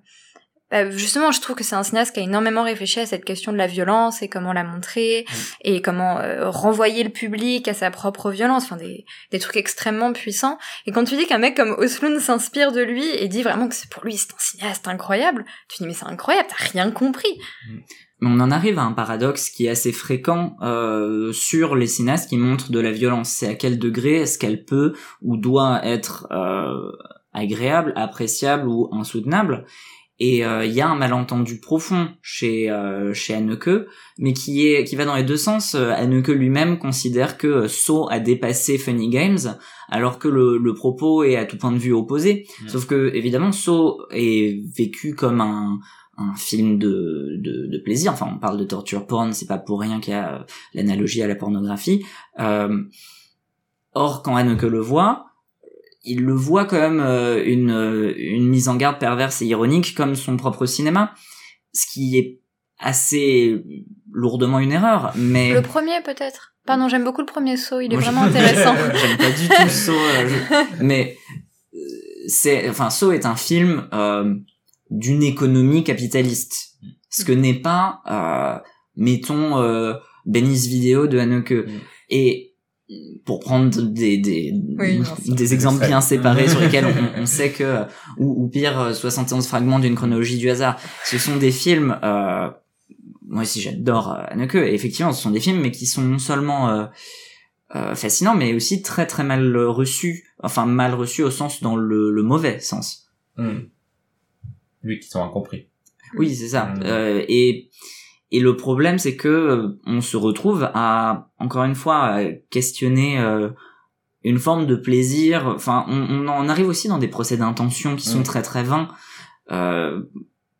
bah, justement, je trouve que c'est un cinéaste qui a énormément réfléchi à cette question de la violence et comment la montrer et comment euh, renvoyer le public à sa propre violence. Enfin, des, des trucs extrêmement puissants. Et quand tu dis qu'un mec comme Oslund s'inspire de lui et dit vraiment que c'est pour lui c'est un cinéaste incroyable, tu dis mais c'est incroyable, t'as rien compris. Mais on en arrive à un paradoxe qui est assez fréquent euh, sur les cinéastes qui montrent de la violence. C'est à quel degré est-ce qu'elle peut ou doit être euh, agréable, appréciable ou insoutenable? Et euh, il y a un malentendu profond chez euh, chez Haneke, mais qui est qui va dans les deux sens. Euh, Haneke lui-même considère que Saw a dépassé Funny Games, alors que le, le propos est à tout point de vue opposé. Sauf que évidemment Saw est vécu comme un un film de, de, de plaisir. Enfin, on parle de torture porn, c'est pas pour rien qu'il y a l'analogie à la pornographie. Euh, or, quand Haneke le voit, il le voit quand même euh, une, euh, une mise en garde perverse et ironique comme son propre cinéma, ce qui est assez lourdement une erreur. Mais Le premier peut-être? Pardon, j'aime beaucoup le premier saut, il est Moi, vraiment intéressant. J'aime pas du tout Saw, euh, je- mais euh, c'est, enfin, Saw est un film euh, d'une économie capitaliste, ce que n'est pas, euh, mettons, euh, Benny's Vidéo de Haneke. Et pour prendre des des, Oui, des exemples bien séparés sur lesquels on, on sait que ou, ou pire euh, 71 fragments d'une chronologie du hasard ce sont des films euh, moi aussi j'adore euh, Haneke et effectivement ce sont des films mais qui sont non seulement euh, euh, fascinants mais aussi très très mal reçus enfin mal reçus au sens dans le, le mauvais sens Hmm. Oui, qui sont incompris. oui c'est ça Mm. Euh, et et le problème c'est que euh, on se retrouve à encore une fois à questionner euh, une forme de plaisir. Enfin on, on en arrive aussi dans des procès d'intention qui sont très très vains. Euh,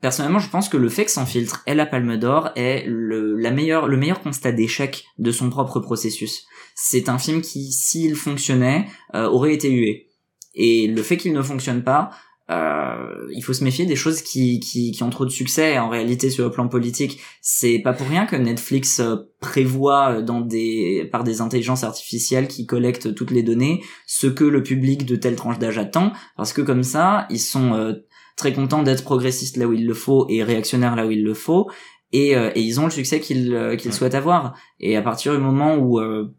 personnellement je pense que le fait que Sans filtre ait la Palme d'Or est le la meilleure le meilleur constat d'échec de son propre processus. C'est un film qui s'il fonctionnait euh, aurait été hué. Et le fait qu'il ne fonctionne pas euh, il faut se méfier des choses qui, qui, qui ont trop de succès en réalité sur le plan politique. C'est pas pour rien que Netflix euh, prévoit euh, dans des, par des intelligences artificielles qui collectent toutes les données ce que le public de telle tranche d'âge attend, parce que comme ça, ils sont euh, très contents d'être progressistes là où il le faut et réactionnaires là où il le faut, et, euh, et ils ont le succès qu'ils euh, qu'ils Ouais. souhaitent avoir. Et à partir du moment où, euh,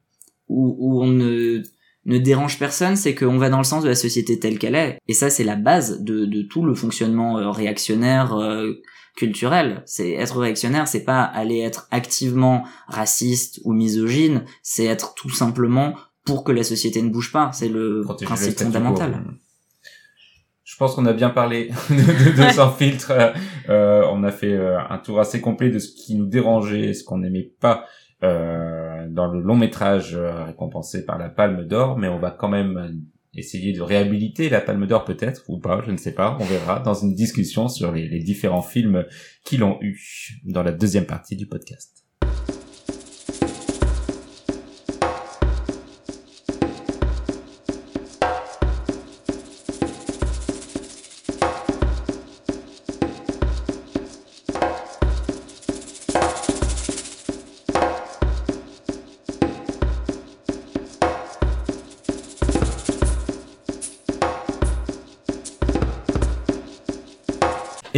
où, où on ne ne dérange personne, c'est qu'on va dans le sens de la société telle qu'elle est. Et ça, c'est la base de, de tout le fonctionnement euh, réactionnaire euh, culturel. C'est être réactionnaire, c'est pas aller être activement raciste ou misogyne, c'est être tout simplement pour que la société ne bouge pas. C'est le Protéger principe fondamental. Je pense qu'on a bien parlé de, de, de sans filtre. Euh, on a fait un tour assez complet de ce qui nous dérangeait, ce qu'on n'aimait pas euh, dans le long métrage euh, récompensé par la Palme d'Or, mais on va quand même euh, essayer de réhabiliter la Palme d'Or peut-être ou pas, je ne sais pas, on verra dans une discussion sur les, les différents films qui l'ont eu dans la deuxième partie du podcast.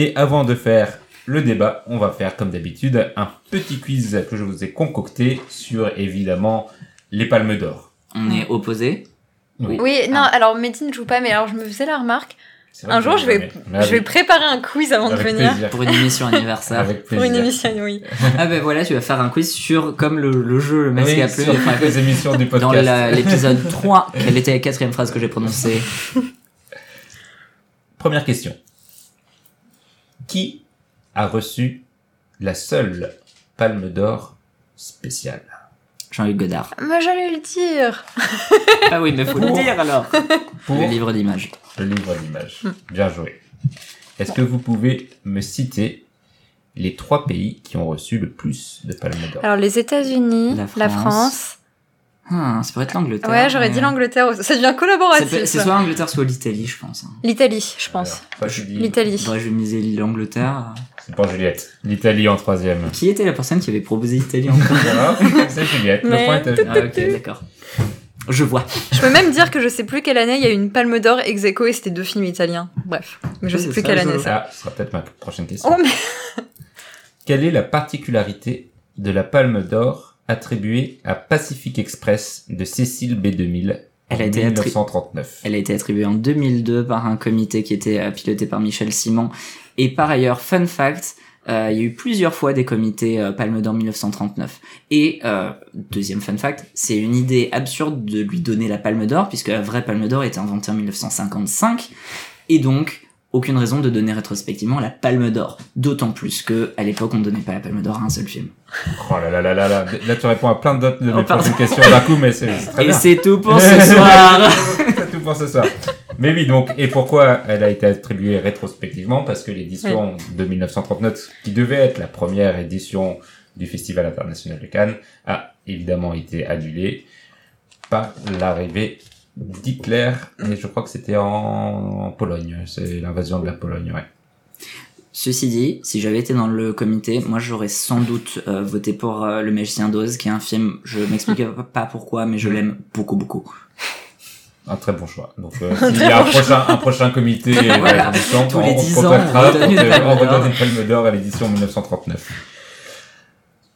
Et avant de faire le débat, on va faire comme d'habitude un petit quiz que je vous ai concocté sur évidemment les palmes d'or. On est opposés. Oui. Oui, non, Ah. alors Médine ne joue pas, mais alors je me faisais la remarque. Un jour, je vais, je vais préparer un quiz avant de venir. plaisir. Pour une émission anniversaire. Avec Pour une émission, oui. ah ben voilà, tu vas faire un quiz sur, comme le, le jeu, le masque Oui, à les émissions du podcast. Dans l'épisode 3, quelle était la quatrième phrase que j'ai prononcée? Première question. Qui a reçu la seule palme d'or spéciale Jean-Luc Godard. Mais j'allais le dire. Ah oui, mais faut le dire alors. pour Le livre d'images. le livre d'images Bien joué. Est-ce que vous pouvez me citer les trois pays qui ont reçu le plus de palmes d'or? Alors les États-Unis, La la France. Ah, ça pourrait être l'Angleterre. Ouais, j'aurais dit l'Angleterre. Ça devient collaboratif. pas- C'est soit l'Angleterre, soit l'Italie, je pense. hein. L'Italie, je pense. Dis- L'Italie. Je miser l'Angleterre. C'est pour Juliette. L'Italie en troisième. Qui était la personne qui avait proposé l'Italie encore Voilà, c'est Juliette. Le Mais point est à tout- Ah ok, d'accord. Je vois. Je peux même dire que je sais plus quelle année il y a eu une Palme d'Or ex aequo et c'était deux films italiens. Bref, mais je sais plus ça, quelle année c'est. Ah, ce sera peut-être ma prochaine question. Oh mais Quelle est la particularité de la palme d'or attribuée à Pacific Express de Cécile B2000 en Elle a été attri- 1939 Elle a été attribuée en 2002 par un comité qui était euh, piloté par Michel Simon. Et par ailleurs, fun fact, Euh, il y a eu plusieurs fois des comités euh, Palme d'Or 1939. Et euh, deuxième fun fact, c'est une idée absurde de lui donner la Palme d'Or puisque la vraie Palme d'Or était inventée en 1955 et donc aucune raison de donner rétrospectivement la Palme d'Or. D'autant plus que à l'époque on ne donnait pas la Palme d'Or à un seul film. Oh là là là là là. Là, tu réponds à plein d'autres de mes Oh, questions d'un coup, mais c'est très Et bien. c'est tout pour ce soir. c'est tout pour ce soir. Mais oui, donc, et pourquoi elle a été attribuée rétrospectivement? Parce que l'édition de 1939, qui devait être la première édition du Festival international de Cannes, a évidemment été annulée par l'arrivée d'Hitler, et je crois que c'était en, en Pologne, c'est l'invasion de la Pologne, ouais. Ceci dit, si j'avais été dans le comité, moi j'aurais sans doute euh, voté pour euh, Le Magicien d'Oz, qui est un film, je m'explique pas pourquoi, mais je l'aime beaucoup beaucoup. Un très bon choix. Donc, euh, s'il y a un prochain, un prochain comité euh, Voilà. d'édition, Tous on, les on 10 se ans, contactera on on redonne une palme d'or à l'édition 1939.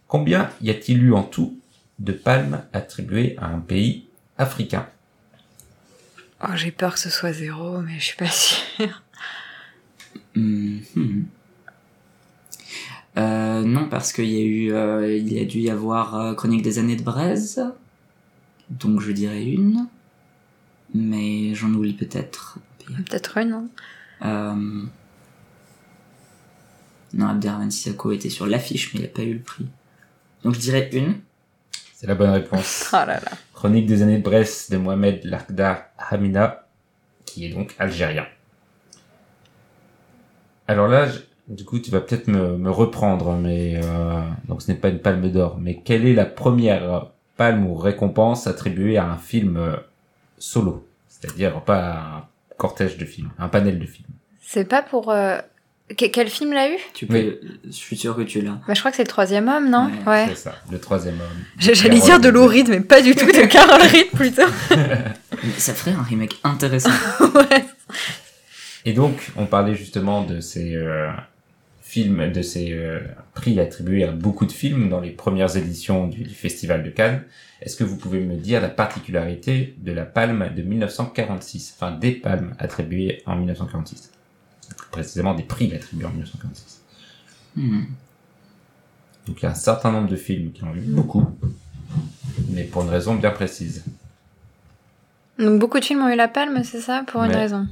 Combien y a-t-il eu en tout de palmes attribuées à un pays africain? Oh, j'ai peur que ce soit zéro, mais je suis pas sûre. Mhm. Euh, non, parce qu'il y a eu, euh, il y a dû y avoir euh, Chronique des années de Braise, donc je dirais une, mais j'en oublie peut-être. Peut-être une, non Euh... Non, Abderrahmane Sissako était sur l'affiche, mais il n'a pas eu le prix. Donc je dirais une. C'est la bonne réponse. Oh là là. Chronique des années de Brest de Mohamed Lakhdar Hamina, qui est donc algérien. Alors là, du coup, tu vas peut-être me, reprendre, mais euh, donc ce n'est pas une palme d'or. Mais quelle est la première palme ou récompense attribuée à un film euh, solo, c'est-à-dire pas un cortège de films, un panel de films. C'est pas pour. euh, que- Quel film l'a eu? Tu peux, je suis sûr que tu l'as. bah, Je crois que c'est le troisième homme, non? Ouais. C'est ça, le troisième homme. J'allais dire de Lou Reed, mais pas du tout, de Carol Reed plutôt. Ça ferait un remake intéressant. ouais. Et donc, on parlait justement de ces euh, films, de ces euh, prix attribués à beaucoup de films dans les premières éditions du, du Festival de Cannes. Est-ce que vous pouvez me dire la particularité de la palme de 1946, enfin des palmes attribuées en 1946 Plus précisément des prix attribués en 1946. Hmm. Donc il y a un certain nombre de films qui ont eu beaucoup, mais pour une raison bien précise. Donc beaucoup de films ont eu la palme, c'est ça Pour une raison?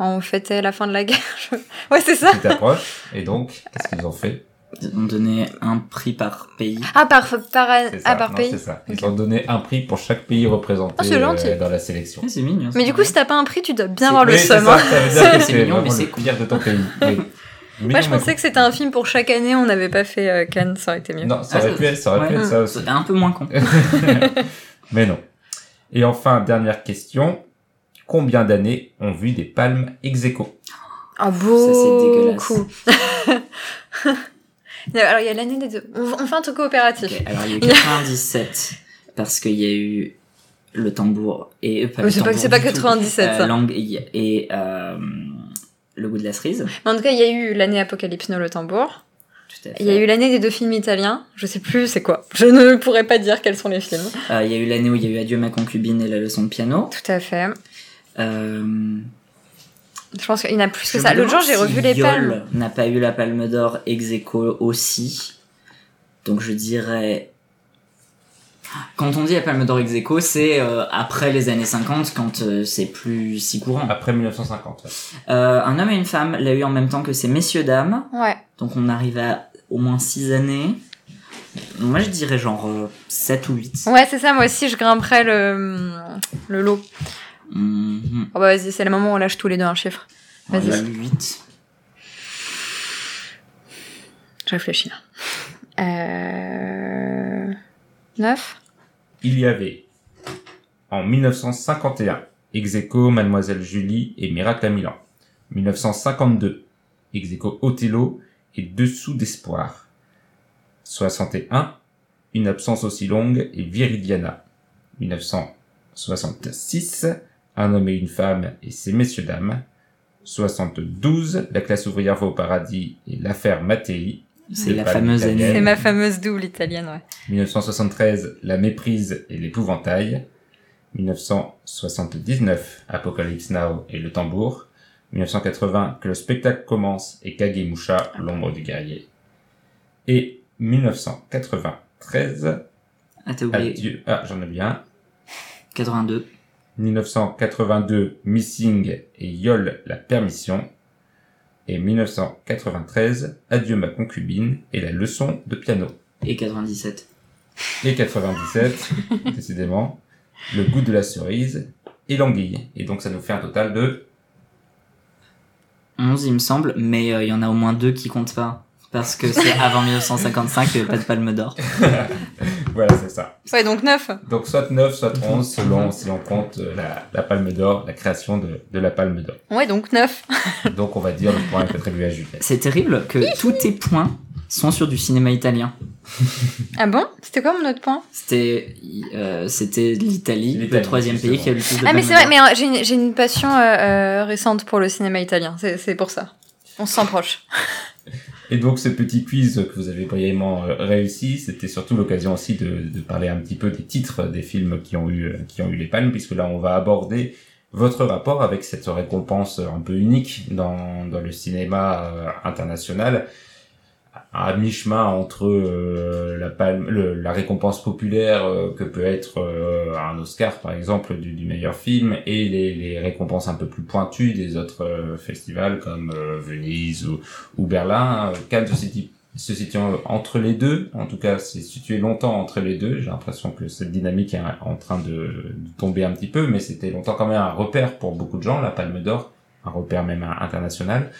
On fêtait la fin de la guerre. je- Ouais, c'est ça Tu t'approches, et donc, qu'est-ce qu'ils ont fait? Ils ont donné un prix par pays. Ah, par, par, ah, par non, pays c'est ça. Ils ont donné un prix pour chaque pays représenté Oh, c'est gentil. euh, dans la sélection. Ouais, c'est mignon. Mais du coup, si t'as pas un prix, tu dois bien avoir le seum. ça, ça veut dire que C'est c'est mignon, mais c'est le pire de ton pays. Oui. Moi, Mignon, je mais pensais que c'était un film pour chaque année, on n'avait pas fait euh, Cannes, ça aurait été mieux. Non, ça Ah, aurait pu être ça, aurait pu ouais. être ça aussi. C'est un peu moins con. mais non. Et enfin, dernière question. Combien d'années ont vu des palmes ex aequo? Oh, Ça, c'est dégueulasse. Alors, il y a l'année des deux. On, fait un truc coopératif. Alors il y a eu 97 parce qu'il y a eu le tambour et euh, pas c'est pas- pas du tout. 97, ça. langue et, euh, le goût de la cerise. En tout cas, il y a eu l'année Apocalypse No, le tambour. Tout à fait. Il y a eu l'année des deux films italiens. Je sais plus c'est quoi. Je ne pourrais pas dire quels sont les films. Euh, il y a eu l'année où il y a eu Adieu ma concubine et la leçon de piano. Tout à fait. Euh, Je pense qu'il y en a plus que je ça. L'autre jour, j'ai revu les Yol palmes. n'a pas eu la palme d'or ex aequo aussi. Donc je dirais. Quand on dit la palme d'or ex aequo, c'est euh, après les années 50 quand euh, c'est plus si courant. Après 1950. ouais. Euh, un homme et une femme l'a eu en même temps que ces messieurs dames. Ouais. Donc on arrive à au moins 6 années. Moi je dirais genre euh, 7 ou 8. Ouais, c'est ça. Moi aussi, je grimperais le, le lot. Mhm. Oh bah vas-y, c'est le moment où on lâche tous les deux un chiffre. Vas-y. Voilà, 8. Je réfléchis là. Euh... 9 Il y avait en 1951 ex aequo Mademoiselle Julie et Miracle à Milan. 1952 ex aequo Othello et Dessous d'espoir. 61 Une absence aussi longue et Viridiana. 1966 Un homme et une femme et ses messieurs dames. 72 La classe ouvrière va au paradis et l'affaire Mattei. C'est la fameuse. C'est ma fameuse double italienne, ouais. 1973, La méprise et l'épouvantail. 1979, Apocalypse Now et le tambour. 1980, Que le spectacle commence et Kagemusha, l'ombre du guerrier. Et 1993, Ah, t'as oublié. Adieu. Ah, j'en ai bien. 82. 1982, Missing et Yol, la permission. Et 1993, Adieu ma concubine et la leçon de piano. Et 97. Et 97, décidément, Le goût de la cerise et l'anguille. Et donc ça nous fait un total de 11, il me semble, mais euh, il y en a au moins deux qui comptent pas. Parce que c'est avant 1955, il n'y avait pas de palme d'or. voilà, c'est ça. Ouais, donc 9. Donc soit 9, soit 11, selon si on compte euh, la, la palme d'or, la création de, de la palme d'or. Ouais, donc 9. Donc on va dire le point est attribué à Juliette. C'est terrible que tous tes points sont sur du cinéma italien. Ah bon? C'était quoi mon autre point? C'était euh, c'était l'Italie, le troisième pays qui a le plus de Ah mais c'est vrai, mais euh, j'ai une, j'ai une passion euh, euh, récente pour le cinéma italien, c'est c'est pour ça. On se sent proche. Et donc ce petit quiz que vous avez brillamment euh, réussi, c'était surtout l'occasion aussi de, parler un petit peu des titres des films qui ont eu euh, qui ont eu les palmes, puisque là on va aborder votre rapport avec cette récompense un peu unique dans, le cinéma euh, international, à mi-chemin entre euh, la palme, le- la récompense populaire euh, que peut être euh, un Oscar par exemple du, du meilleur film et les, les récompenses un peu plus pointues des autres euh, festivals comme euh, Venise ou, ou Berlin. Euh, Cannes se situe, se situe entre les deux, en tout cas c'est situé longtemps entre les deux. J'ai l'impression que cette dynamique est en train de, de tomber un petit peu, mais c'était longtemps quand même un repère pour beaucoup de gens, la Palme d'Or, un repère même international.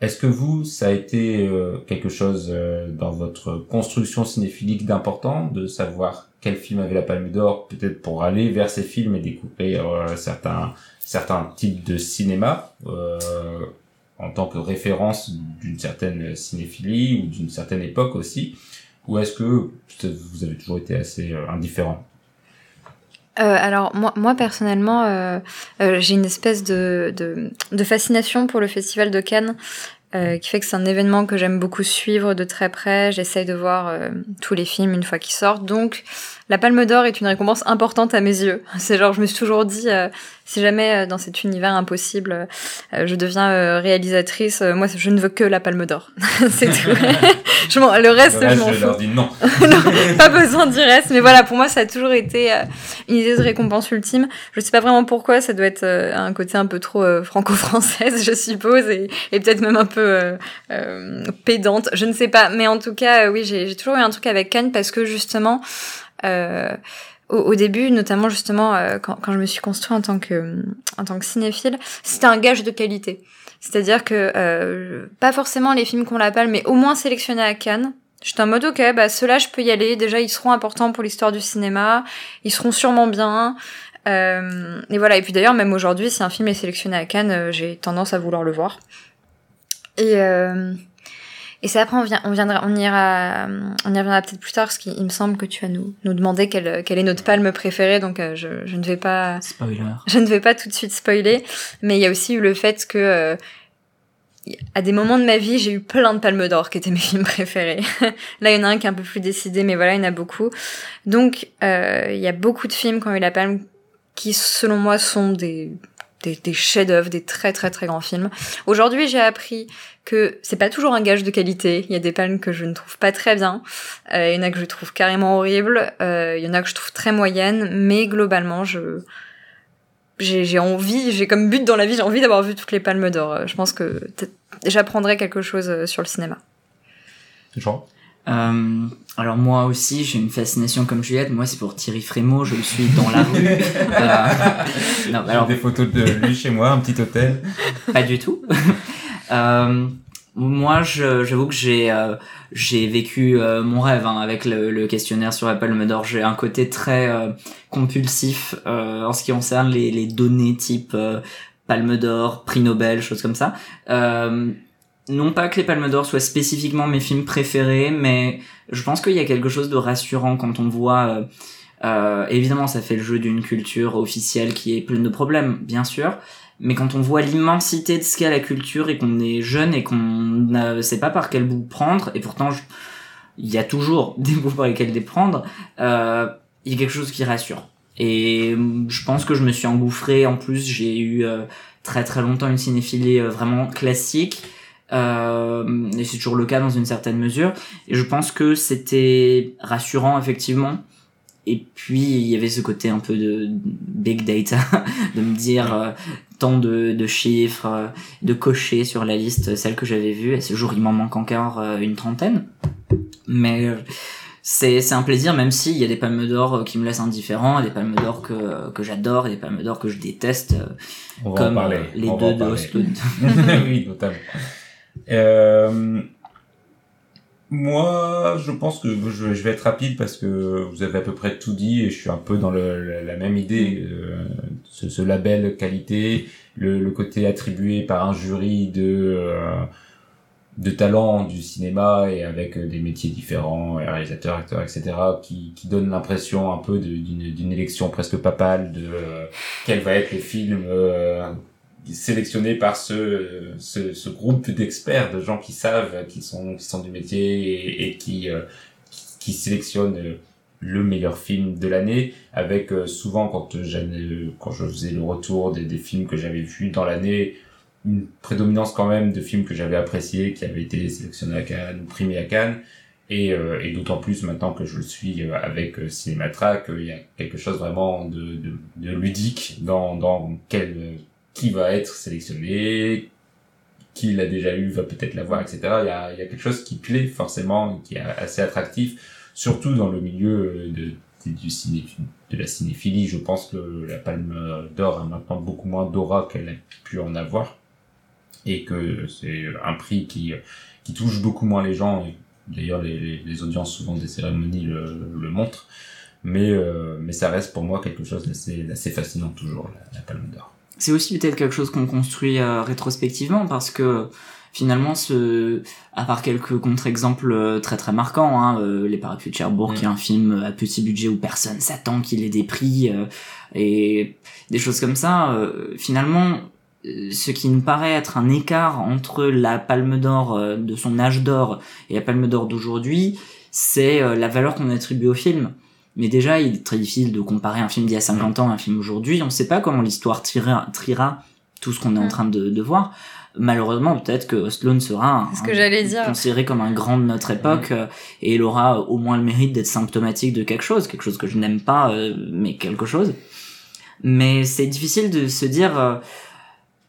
Est-ce que vous, ça a été euh, quelque chose euh, dans votre construction cinéphilique d'important, de savoir quel film avait la Palme d'Or, peut-être pour aller vers ces films et découvrir euh, certains certains types de cinéma en tant que référence d'une certaine cinéphilie ou d'une certaine époque aussi, ou est-ce que vous avez toujours été assez indifférent? Euh, alors moi, personnellement, euh, euh, j'ai une espèce de, de, fascination pour le Festival de Cannes. qui fait que c'est un événement que j'aime beaucoup suivre de très près. J'essaye de voir tous les films une fois qu'ils sortent. Donc, la Palme d'Or est une récompense importante à mes yeux. C'est genre, je me suis toujours dit, euh, si jamais euh, dans cet univers impossible, euh, je deviens réalisatrice, moi, je ne veux que la Palme d'Or. c'est tout. je le reste, Le je m'en je fous. leur dis non. non, pas besoin du reste. Mais voilà, pour moi, ça a toujours été une idée de récompense ultime. Je sais pas vraiment pourquoi, ça doit être un côté un peu trop franco-française, je suppose, et, et peut-être même un peu pédante, je ne sais pas. Mais en tout cas, oui, j'ai j'ai toujours eu un truc avec Cannes parce que justement, euh, au, au début, notamment justement euh, quand, quand je me suis construit en tant que en tant que cinéphile, c'était un gage de qualité. C'est-à-dire que euh, pas forcément les films qu'on l'appelle, mais au moins sélectionnés à Cannes. J'étais en mode ok, bah ceux-là je peux y aller. Déjà ils seront importants pour l'histoire du cinéma, ils seront sûrement bien. Euh, et voilà. Et puis d'ailleurs même aujourd'hui, si un film est sélectionné à Cannes, euh, j'ai tendance à vouloir le voir. Et euh, et ça après on, vient, on viendra, on ira, on y reviendra peut-être plus tard parce qu'il me semble que tu vas nous nous demander quelle quelle est notre palme préférée. Donc euh, je je ne vais pas Spoiler. je ne vais pas tout de suite spoiler, mais il y a aussi eu le fait que euh, à des moments de ma vie, j'ai eu plein de palmes d'or qui étaient mes films préférés. Là, il y en a un qui est un peu plus décidé, mais voilà, il y en a beaucoup. Donc, euh, il y a beaucoup de films qui ont eu la palme qui, selon moi, sont des des, des chefs-d'œuvre, des très très très grands films. Aujourd'hui, j'ai appris que c'est pas toujours un gage de qualité. Il y a des palmes que je ne trouve pas très bien. Euh, il y en a que je trouve carrément horribles. Euh, il y en a que je trouve très moyennes. Mais globalement, je j'ai envie, j'ai comme but dans la vie, j'ai envie d'avoir vu toutes les palmes d'or. Euh, Je pense que j'apprendrai quelque chose euh, sur le cinéma. Jean? Euh, alors moi aussi, j'ai une fascination comme Juliette. Moi, c'est pour Thierry Frémaux. Je le suis dans la rue. Euh, non, alors des photos de lui chez moi, un petit hôtel. pas du tout. Euh, moi, j'avoue que j'ai euh, vécu euh, mon rêve hein, avec le, le questionnaire sur la Palme d'Or. J'ai un côté très euh, compulsif euh, en ce qui concerne les, les données type euh, Palme d'Or, Prix Nobel, choses comme ça. Non pas que les Palmes d'Or soient spécifiquement mes films préférés, mais je pense qu'il y a quelque chose de rassurant quand on voit. évidemment, ça fait le jeu d'une culture officielle qui est pleine de problèmes, bien sûr. Mais quand on voit l'immensité de ce qu'est la culture et qu'on est jeune et qu'on ne sait pas par quel bout prendre, et pourtant il y a toujours des bouts par lesquels les prendre, euh, il y a quelque chose qui rassure. Et je pense que je me suis engouffré. En plus, j'ai eu euh, très très longtemps une cinéphilie euh, vraiment classique. Euh, et c'est toujours le cas dans une certaine mesure. Et je pense que c'était rassurant effectivement. Et puis il y avait ce côté un peu de big data, de me dire euh, tant de, de chiffres, euh, de cocher sur la liste celles que j'avais vues. Et ce jour il m'en manque encore euh, une trentaine. Mais c'est c'est un plaisir même s'il y a des palmes d'or qui me laissent indifférent, des palmes d'or que que j'adore et des palmes d'or que je déteste, comme les deux de Oslo. oui, totalement. Euh, moi, je pense que je, vais être rapide parce que vous avez à peu près tout dit et je suis un peu dans la, même idée. Euh, ce, label qualité, le, côté attribué par un jury de euh, de talents du cinéma et avec des métiers différents, réalisateurs, acteurs, etc., qui, donne l'impression un peu d'une élection presque papale de euh, quel va être le film sélectionné par ce, ce, ce groupe d'experts, de gens qui savent, qui sont, qui sont du métier et, et qui, euh, qui, sélectionnent le meilleur film de l'année, avec euh, souvent quand, quand je faisais le retour des, des films que j'avais vus dans l'année, une prédominance quand même de films que j'avais appréciés, qui avaient été sélectionnés à Cannes primés à Cannes. Et, euh, et d'autant plus maintenant que je le suis avec euh, Cinématrack, il y a quelque chose vraiment de, de, de ludique dans, dans quel qui va être sélectionné, qui l'a déjà eu va peut-être l'avoir, etc. Il y, a, quelque chose qui plaît forcément, qui est assez attractif, surtout dans le milieu de, du ciné, de la cinéphilie. Je pense que la Palme d'Or a maintenant beaucoup moins d'aura qu'elle a pu en avoir, et que c'est un prix qui, touche beaucoup moins les gens. D'ailleurs, les, audiences souvent des cérémonies le, montrent. Mais, euh, mais ça reste pour moi quelque chose d'assez fascinant toujours, la Palme d'Or c'est aussi peut-être quelque chose qu'on construit euh, rétrospectivement parce que finalement ce à part quelques contre-exemples euh, très très marquants hein, euh, les parapluies de Cherbourg qui est un film à petit budget où personne s'attend qu'il ait des prix et des choses comme ça finalement ce qui nous paraît être un écart entre la Palme d'Or de son âge d'or et la Palme d'Or d'aujourd'hui c'est la valeur qu'on attribue au film mais déjà, il est très difficile de comparer un film d'il y a 50 ans à un film aujourd'hui. On ne sait pas comment l'histoire triera, tout ce qu'on est en train de, de voir. Malheureusement, peut-être que Sloane sera ce que j'allais dire. considéré comme un grand de notre époque euh, et il aura au moins le mérite d'être symptomatique de quelque chose, quelque chose que je n'aime pas, euh, mais quelque chose. Mais c'est difficile de se dire,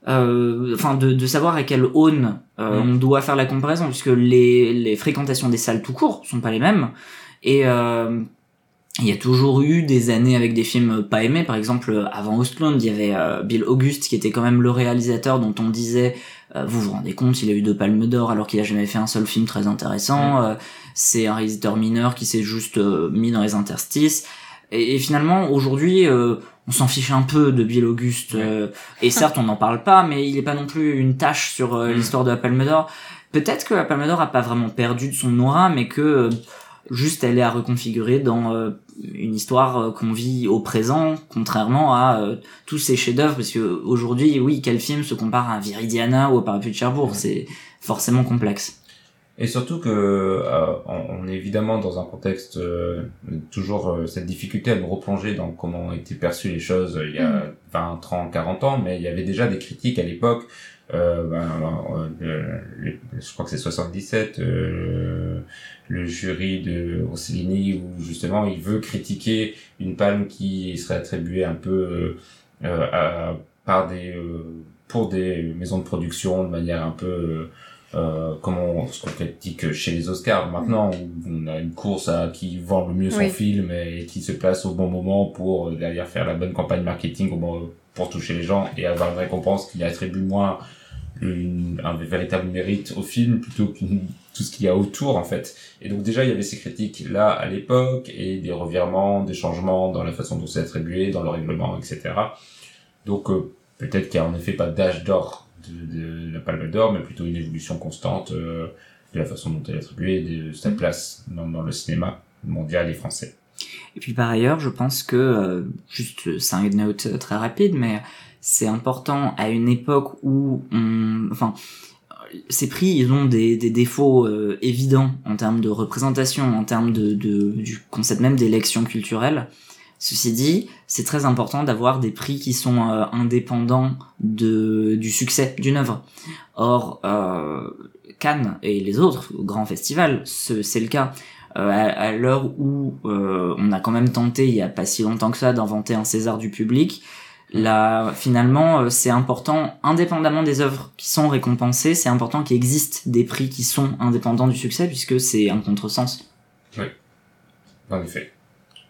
euh, enfin, de, de, savoir à quelle aune on doit faire la comparaison, puisque les, les fréquentations des salles tout court sont pas les mêmes. Et il y a toujours eu des années avec des films pas aimés. Par exemple, avant Ostland, il y avait euh, Bill August qui était quand même le réalisateur dont on disait, euh, vous vous rendez compte, il a eu deux palmes d'or alors qu'il a jamais fait un seul film très intéressant. Euh, c'est un réalisateur mineur qui s'est juste mis dans les interstices. Et, finalement, aujourd'hui, on s'en fiche un peu de Bill August. et certes, on n'en parle pas, mais il n'est pas non plus une tâche sur l'histoire de la palme d'or. Peut-être que la palme d'or a pas vraiment perdu de son aura, mais que juste elle est à reconfigurer dans euh, une histoire euh, qu'on vit au présent, contrairement à euh, tous ces chefs-d'œuvre, parce que aujourd'hui, oui, quel film se compare à Viridiana ou à Parapluie de Cherbourg? C'est forcément complexe. Et surtout que on, est évidemment dans un contexte toujours cette difficulté à nous replonger dans comment ont été perçues les choses il y a 20, 30, 40 ans, mais il y avait déjà des critiques à l'époque. Ben, je crois que c'est 77 le jury de Rossellini où justement il veut critiquer une palme qui serait attribuée un peu euh, à, par des euh, pour des maisons de production de manière un peu euh, comme on, ce qu'on critique chez les Oscars maintenant où on a une course à qui vend le mieux son film et qui se place au bon moment pour derrière faire la bonne campagne marketing pour toucher les gens et avoir une récompense qui attribue moins une, un véritable mérite au film plutôt que tout ce qu'il y a autour en fait. Et donc déjà il y avait ces critiques là à l'époque et des revirements, des changements dans la façon dont c'est attribué, dans le règlement, etc. Donc euh, peut-être qu'il n'y a en effet pas d'âge d'or de, de, la Palme d'Or, mais plutôt une évolution constante euh, de la façon dont elle est attribuée et de sa place dans, dans le cinéma mondial et français. Et puis par ailleurs, je pense que, euh, juste side note très rapide, mais c'est important à une époque où on, enfin, ces prix, ils ont des, des défauts euh, évidents en termes de représentation, en termes de, de, du concept même d'élection culturelle. Ceci dit, c'est très important d'avoir des prix qui sont euh, indépendants de du succès d'une œuvre. Or, euh, Cannes et les autres grands festivals, c'est le cas. Euh, à, à l'heure où euh, on a quand même tenté, il y a pas si longtemps que ça, d'inventer un César du public, là, finalement, euh, c'est important, indépendamment des œuvres qui sont récompensées, c'est important qu'il existe des prix qui sont indépendants du succès, puisque c'est un contresens. Oui, en effet.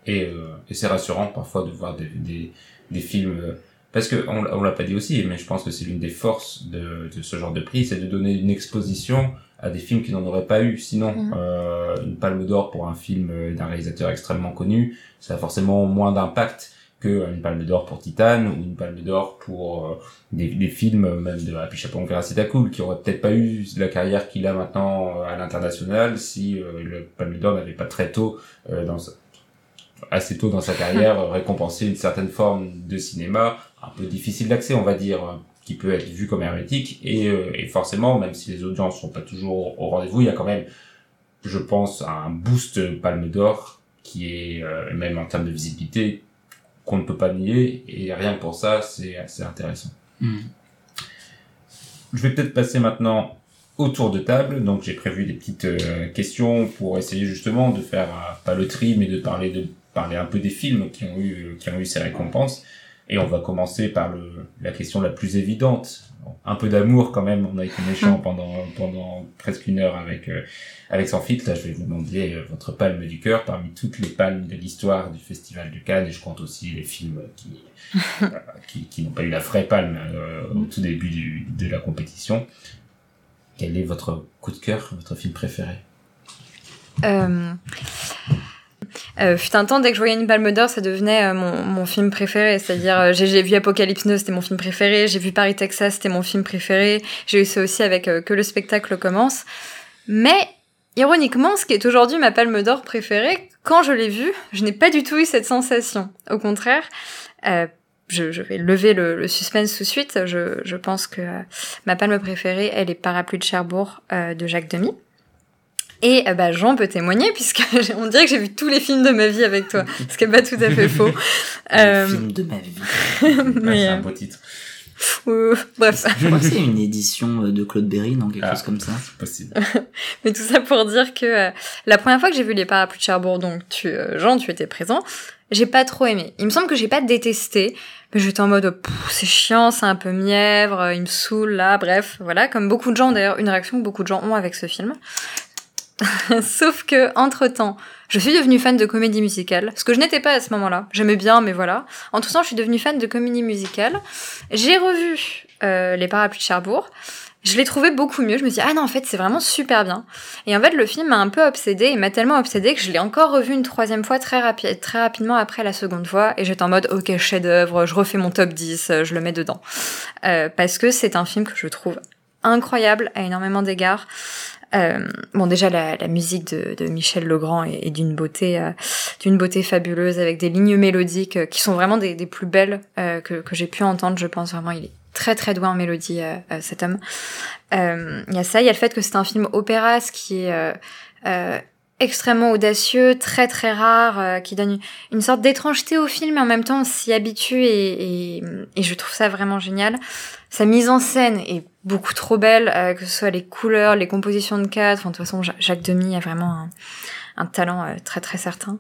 Et, euh, et c'est rassurant parfois de voir des, des, des films euh, parce que on, on l'a pas dit aussi mais je pense que c'est l'une des forces de, de ce genre de prix c'est de donner une exposition à des films qui n'en auraient pas eu sinon Mhm. euh, une palme d'or pour un film euh, d'un réalisateur extrêmement connu ça a forcément moins d'impact que une palme d'or pour Titan ou une palme d'or pour euh, des, des films euh, même de Happy Chaperon Veracita Cool qui aurait peut-être pas eu la carrière qu'il a maintenant euh, à l'international si euh, le palme d'or n'avait pas très tôt euh, dans assez tôt dans sa carrière euh, récompensé une certaine forme de cinéma un peu difficile d'accès on va dire euh, qui peut être vu comme hermétique et, euh, et forcément même si les audiences sont pas toujours au rendez-vous il y a quand même je pense un boost palme d'or qui est euh, même en termes de visibilité qu'on ne peut pas nier et rien que pour ça c'est assez intéressant Mm. je vais peut-être passer maintenant au tour de table. Donc j'ai prévu des petites euh, questions pour essayer justement de faire euh, pas le tri, mais de parler de parler un peu des films qui ont eu qui ont eu ces récompenses. Et on va commencer par le, la question la plus évidente. Un peu d'amour quand même. On a été méchant pendant pendant presque une heure avec euh, avec sans filtre. Là, je vais vous demander euh, votre palme du cœur parmi toutes les palmes de l'histoire du Festival de Cannes. Et je compte aussi les films qui euh, qui, qui n'ont pas eu la vraie palme euh, au tout début du, de la compétition. Quel est votre coup de cœur, votre film préféré? Euh... Fut un temps, dès que je voyais une palme d'or, ça devenait euh, mon, mon film préféré. C'est-à-dire, euh, j'ai vu Apocalypse Now, c'était mon film préféré. J'ai vu Paris, Texas, c'était mon film préféré. J'ai eu ça aussi avec Que le spectacle commence. Mais, ironiquement, ce qui est aujourd'hui ma palme d'or préférée, quand je l'ai vu, je n'ai pas du tout eu cette sensation. Au contraire, je, je vais lever le, suspense tout de suite. Je, je pense que ma palme préférée, elle est Parapluie de Cherbourg de Jacques Demy. Et euh, bah, Jean peut témoigner, puisque on dirait que j'ai vu tous les films de ma vie avec toi, ce qui est pas tout à fait faux. Euh, film de ma vie. Mais, C'est un euh, beau titre. euh, bref, Je crois que c'est une édition euh, de Claude Berry, non quelque Ah. chose comme ça. C'est possible. mais tout ça pour dire que euh, la première fois que j'ai vu les parapluies de Cherbourg, donc tu, euh, Jean, tu étais présent, j'ai pas trop aimé. Il me semble que j'ai pas détesté, mais j'étais en mode Pff, c'est chiant, c'est un peu mièvre, il me saoule là, bref, voilà, comme beaucoup de gens d'ailleurs, une réaction que beaucoup de gens ont avec ce film. Sauf que entre temps, je suis devenue fan de comédie musicale, ce que je n'étais pas à ce moment-là. J'aimais bien, mais voilà. Entre temps, je suis devenue fan de comédie musicale. J'ai revu euh, les Parapluies de Cherbourg. Je l'ai trouvé beaucoup mieux. Je me dis ah non en fait c'est vraiment super bien. Et en fait le film m'a un peu obsédé et m'a tellement obsédé que je l'ai encore revu une troisième fois très très rapidement après la seconde fois et j'étais en mode ok chef d'œuvre, je refais mon top 10, euh, je le mets dedans Euh, parce que c'est un film que je trouve incroyable à énormément d'égards. Euh, bon déjà la, la musique de, de Michel Legrand est, est d'une beauté euh, d'une beauté fabuleuse avec des lignes mélodiques euh, qui sont vraiment des, des plus belles euh, que, que j'ai pu entendre je pense vraiment il est très très doué en mélodie euh, cet homme. Il y a ça il y a le fait que c'est un film opéra ce qui est extrêmement audacieux très très rare euh, qui donne une, sorte d'étrangeté au film et en même temps on s'y habitue et, et, et je trouve ça vraiment génial. Sa mise en scène est beaucoup trop belle, euh, que ce soit les couleurs, les compositions de cadres. Enfin, de toute façon, Ja- Jacques Demy a vraiment un, talent euh, très très certain.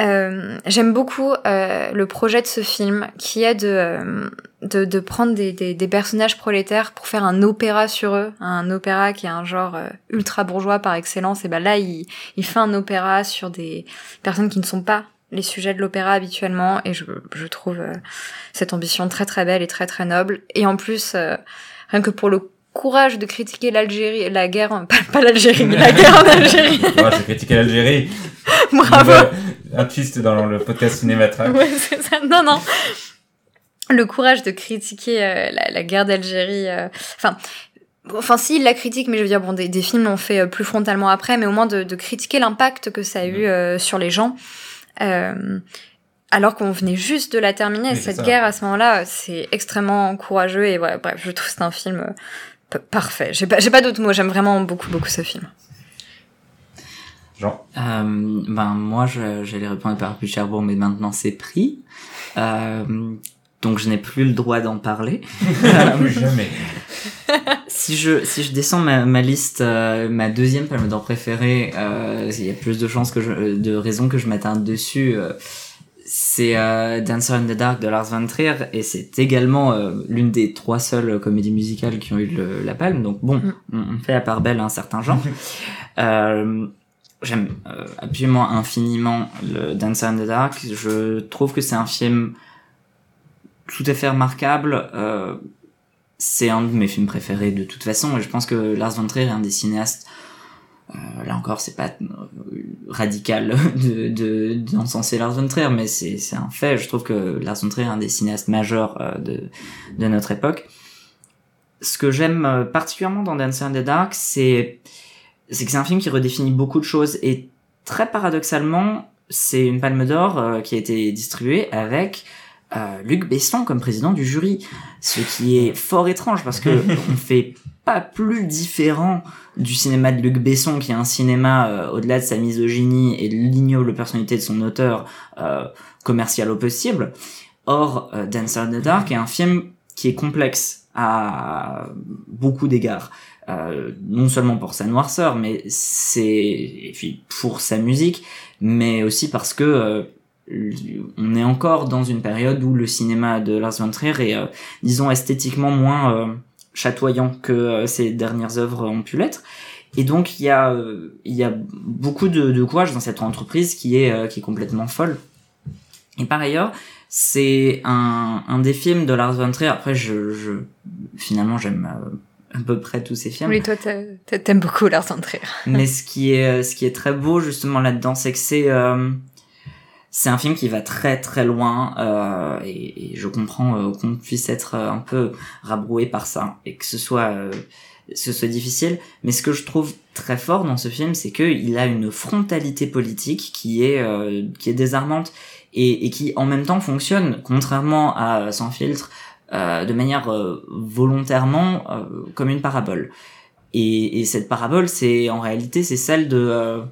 Euh, J'aime beaucoup le projet de ce film qui est de, de, prendre des, des, personnages prolétaires pour faire un opéra sur eux, un opéra qui est un genre ultra bourgeois par excellence. Et ben là, il, il fait un opéra sur des personnes qui ne sont pas les sujets de l'opéra habituellement et je, je trouve cette ambition très très belle et très très noble et en plus rien que pour le courage de critiquer l'Algérie la guerre en- pas, pas l'Algérie la guerre en Algérie Moi, j'ai critiqué l'Algérie. bravo Un twist dans le podcast Cinématrack. Ouais, c'est ça. Non, non. Le courage de critiquer euh, la, la guerre d'Algérie. euh, Enfin. Enfin, si, la critique, mais je veux dire, bon, des, des films l'ont fait euh, plus frontalement après, mais au moins de, de critiquer l'impact que ça a eu euh, sur les gens. Euh, alors qu'on venait juste de la terminer, Oui, cette guerre à ce moment-là, c'est extrêmement courageux et ouais, bref, je trouve que c'est un film euh, parfait. J'ai pas, j'ai pas d'autres mots, j'aime vraiment beaucoup, beaucoup ce film. Jean? Euh, Ben moi, j'allais répondre par plus Cherbourg, mais maintenant c'est pris. Euh, donc je n'ai plus le droit d'en parler. plus jamais. si je si je descends ma, ma liste, euh, ma deuxième Palme d'Or préférée, euh, il y a plus de chances que je, de raisons que je m'attarde dessus. Euh, c'est euh, Dancer in the Dark de Lars von Trier et c'est également euh, l'une des trois seules comédies musicales qui ont eu le, la palme. Donc bon, mm. on, on, fait à part belle un certain genre. euh, J'aime euh, absolument infiniment le Dancer in the Dark. Je trouve que c'est un film tout à fait remarquable. Euh, c'est un de mes films préférés de toute façon. Et je pense que Lars von Trier est un des cinéastes. Euh, là encore, c'est pas radical de de d'encenser Lars von Trier, mais c'est c'est un fait. Je trouve que Lars von Trier est un des cinéastes majeurs euh, de de notre époque. Ce que j'aime particulièrement dans Dancer in the Dark, c'est c'est que c'est un film qui redéfinit beaucoup de choses et très paradoxalement, c'est une Palme d'Or euh, qui a été distribuée avec euh, Luc Besson comme président du jury, ce qui est fort étrange parce que on fait pas plus différent du cinéma de Luc Besson qui est un cinéma euh, au-delà de sa misogynie et de l'ignoble personnalité de son auteur euh, commercial au possible. Or, euh, Dancer in the Dark est un film qui est complexe à beaucoup d'égards. Non seulement pour sa noirceur, mais c'est pour sa musique, mais aussi parce que on est encore dans une période où le cinéma de Lars von Trier est, disons, esthétiquement moins chatoyant que ses dernières œuvres ont pu l'être. Et donc il y a il y a beaucoup de, de courage dans cette entreprise qui est qui est complètement folle. Et par ailleurs, c'est un, un des films de Lars von Trier. Après, je, je finalement j'aime à peu près tous ces films. Oui, toi, t'aimes beaucoup Lars von Trier. Mais ce qui est, ce qui est très beau justement là-dedans, c'est que c'est, euh, c'est un film qui va très très loin euh, et, je comprends euh, qu'on puisse être un peu rabroué par ça et que ce soit, euh, ce soit difficile. Mais ce que je trouve très fort dans ce film, c'est que il a une frontalité politique qui est, euh, qui est désarmante et, qui en même temps fonctionne, contrairement à Sans filtre euh, de manière euh, volontairement euh, comme une parabole. Et, et cette parabole, c'est en réalité c'est celle de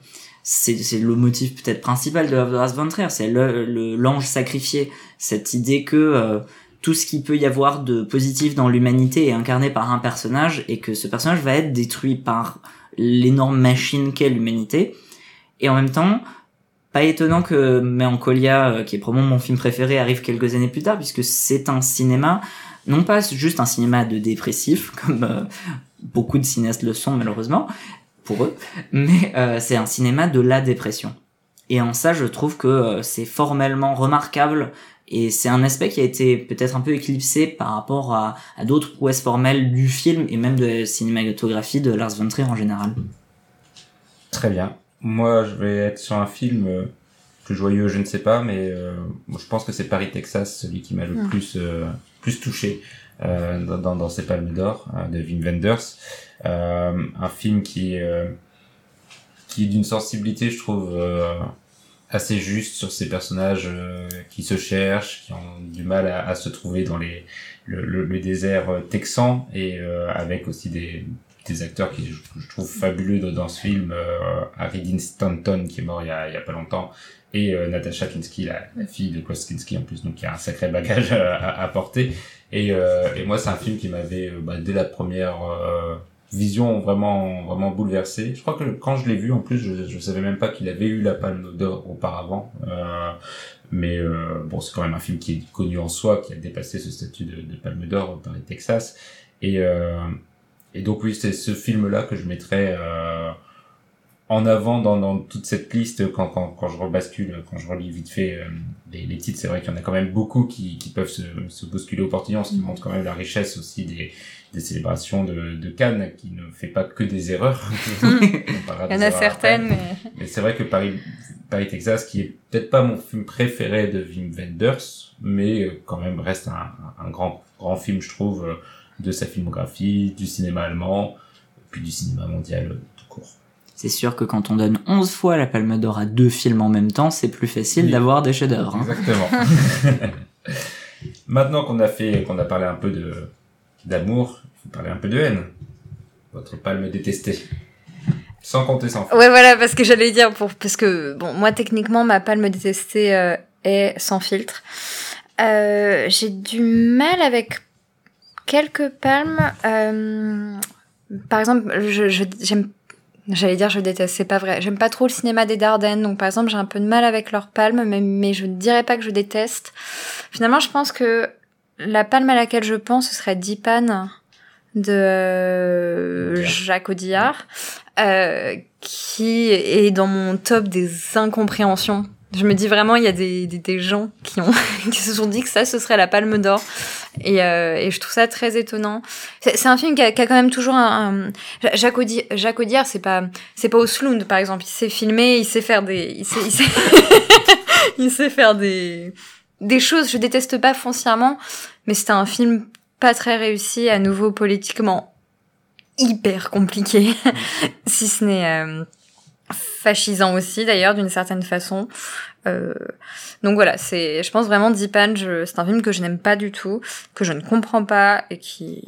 c'est le motif peut-être principal de Lars von Trier, c'est l'ange sacrifié, cette idée que tout ce qui peut y avoir de positif dans l'humanité est incarné par un personnage et que ce personnage va être détruit par l'énorme machine qu'est l'humanité. Et en même temps, pas étonnant que Mélancolia, euh, qui est probablement mon film préféré, arrive quelques années plus tard, puisque c'est un cinéma, non pas juste un cinéma de dépressif, comme euh, beaucoup de cinéastes le sont malheureusement, pour eux, mais euh, c'est un cinéma de la dépression. Et en ça, je trouve que euh, c'est formellement remarquable, et c'est un aspect qui a été peut-être un peu éclipsé par rapport à, à d'autres prouesses formelles du film, et même de la cinématographie de Lars von Trier en général. Très bien. Moi, je vais être sur un film euh, plus joyeux, je ne sais pas, mais euh, je pense que c'est Paris, Texas, celui qui m'a le mmh. plus euh, plus touché euh, dans, dans ces palmes d'or de Wim Wenders. Un film qui qui est d'une sensibilité, je trouve, assez juste sur ces personnages qui se cherchent, qui ont du mal à, à se trouver dans les le, le, désert texan et avec aussi des des acteurs qui je, trouve fabuleux dans ce film euh, Harry Dean Stanton qui est mort il y a, il y a pas longtemps et euh, Natasha Kinski la, la, fille de Klaus Kinski en plus donc qui a un sacré bagage à, à, porter. Et, euh, et moi c'est un film qui m'avait euh, bah, dès la première euh, vision vraiment vraiment bouleversé je crois que quand je l'ai vu en plus je, je savais même pas qu'il avait eu la Palme d'Or auparavant. Euh, mais bon c'est quand même un film qui est connu en soi qui a dépassé ce statut de, Palme d'Or par les Texas. Et et donc oui, c'est ce film-là que je mettrais euh, en avant dans, dans toute cette liste quand, quand, quand je rebascule, quand je relis vite fait euh, les, les, titres. C'est vrai qu'il y en a quand même beaucoup qui, qui peuvent se, se bousculer au portillon, ce qui mm. montre quand même la richesse aussi des, des célébrations de, de Cannes, qui ne fait pas que des erreurs. Il y en a certaines, mais... mais c'est vrai que Paris, Paris, Texas, qui est peut-être pas mon film préféré de Wim Wenders, mais euh, quand même reste un, un grand, grand film, je trouve, euh, de sa filmographie, du cinéma allemand, puis du cinéma mondial. C'est sûr que quand on donne 11 fois la Palme d'Or à deux films en même temps, c'est plus facile oui. d'avoir des chefs-d'œuvre. Hein. Exactement. Maintenant qu'on a fait, qu'on a parlé un peu de d'amour, il faut parler un peu de haine. Votre palme détestée. Sans compter sans filtre. Ouais, voilà, parce que j'allais dire, pour, parce que, bon, moi, techniquement, ma palme détestée euh, est sans filtre. Euh, J'ai du mal avec quelques palmes. Euh, par exemple, je, je, j'aime, j'allais dire je déteste, c'est pas vrai. J'aime pas trop le cinéma des Dardennes, donc par exemple, j'ai un peu de mal avec leurs palmes, mais, mais je ne dirais pas que je déteste. Finalement, je pense que la palme à laquelle je pense, ce serait Dipan de Jacques Audiard, euh, qui est dans mon top des incompréhensions. Je me dis vraiment, il y a des, des, gens qui ont qui se sont dit que ça, ce serait la Palme d'Or, et, euh, et je trouve ça très étonnant. C'est un film qui a, quand même toujours un, un- Jacques, Audi, Jacques Audiard, c'est pas c'est pas Oslound par exemple. Il sait filmer, il sait faire des, il sait, il sait, il sait faire des des choses. Je déteste pas foncièrement, mais c'était un film pas très réussi, à nouveau politiquement hyper compliqué, si ce n'est euh, fascisant aussi d'ailleurs d'une certaine façon. Euh, donc voilà, c'est, je pense vraiment Deepan, je, c'est un film que je n'aime pas du tout, que je ne comprends pas et qui,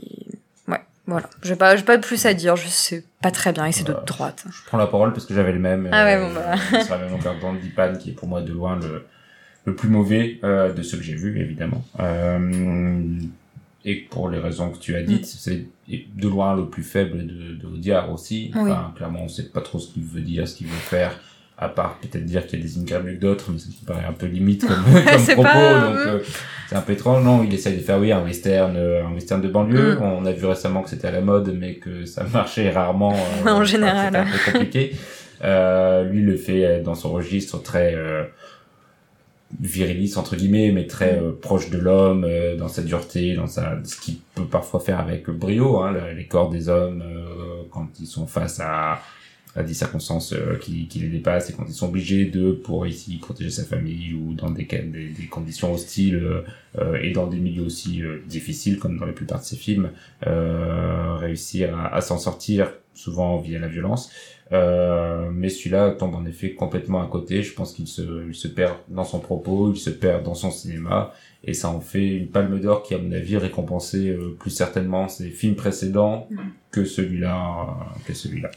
ouais, voilà, j'ai pas, j'ai pas plus à dire, je sais pas très bien et c'est de droite. Je prends la parole parce que j'avais le même. Ah ouais, bon, bah. C'est la même longueur d'onde Dipan qui est pour moi de loin le, le plus mauvais euh, de ceux que j'ai vus, évidemment. Euh, et pour les raisons que tu as dites, c'est de loin le plus faible de, de Audiard aussi. Oui. Enfin, clairement, on sait pas trop ce qu'il veut dire, ce qu'il veut faire. À part peut-être dire qu'il y a des incapables que d'autres, mais ça me paraît un peu limite comme, comme propos, pas- donc euh, c'est un peu étrange. Non, il essaye de faire oui un western, euh, un western de banlieue. Mm. On a vu récemment que c'était à la mode, mais que ça marchait rarement. euh, En général. C'était un peu compliqué. Euh, lui le fait euh, dans son registre très viriliste entre guillemets, mais très euh, proche de l'homme, euh, dans sa dureté, dans sa ce qu'il peut parfois faire avec brio, hein, le- les corps des hommes euh, quand ils sont face à à des circonstances qui, qui les dépassent et quand ils sont obligés de pour ici protéger sa famille ou dans des, ca- des, des conditions hostiles et dans des milieux aussi difficiles comme dans la plupart de ses films réussir à, à s'en sortir souvent via la violence euh, mais celui-là tombe en effet complètement à côté je pense qu'il se, il se perd dans son propos il se perd dans son cinéma et ça en fait une palme d'or qui à mon avis récompensait euh, plus certainement ses films précédents que celui-là euh, que celui-là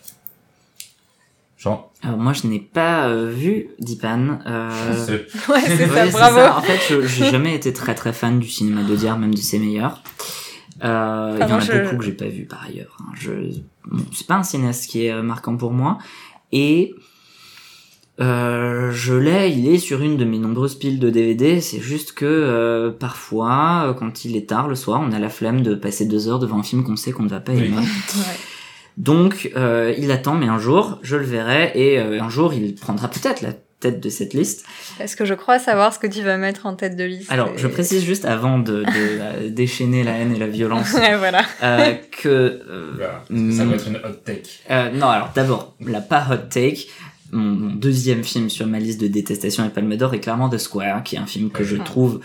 Jean? Alors moi, je n'ai pas euh, vu Dipan. Euh... Ce- Ouais, c'est ça, Ouais, bravo. En fait, je j'ai jamais été très très fan du cinéma d'Audiard, même de ses meilleurs. Euh, il y en a je- beaucoup que j'ai pas vu par ailleurs. hein. Je, bon, c'est pas un cinéaste qui est euh, marquant pour moi. Et euh, je l'ai, il est sur une de mes nombreuses piles de DVD. C'est juste que euh, parfois, euh, quand il est tard le soir, on a la flemme de passer deux heures devant un film qu'on sait qu'on ne va pas Oui. aimer. Donc, euh, il attend, mais un jour, je le verrai, et euh, un jour, il prendra peut-être la tête de cette liste. Est-ce que je crois savoir ce que tu vas mettre en tête de liste Alors, et- je précise juste avant de, de euh, déchaîner la haine et la violence Ouais, voilà. euh, que euh, Voilà, ça va être une hot take. euh, non, alors d'abord la pas hot take. Mon, mon deuxième film sur ma liste de détestation et Palme d'Or est clairement The Square, qui est un film que je trouve,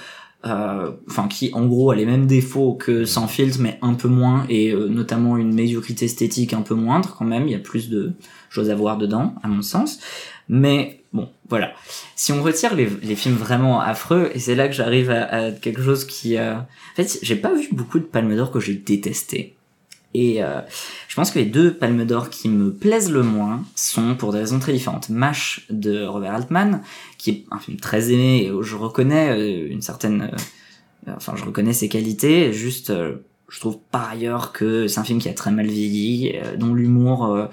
euh, enfin qui en gros a les mêmes défauts que Sans filtre, mais un peu moins et euh, notamment une médiocrité esthétique un peu moindre quand même. Il y a plus de choses à voir dedans, à mon sens. Mais bon, voilà. Si on retire les, films vraiment affreux, et c'est là que j'arrive à, quelque chose qui... euh, En fait, j'ai pas vu beaucoup de Palme d'Or que j'ai détesté. Et euh, je pense que les deux Palmes d'Or qui me plaisent le moins sont pour des raisons très différentes. MASH de Robert Altman, qui est un film très aimé et où je reconnais euh, une certaine... euh, enfin, je reconnais ses qualités, juste... euh, je trouve par ailleurs que c'est un film qui a très mal vieilli, euh, dont l'humour euh,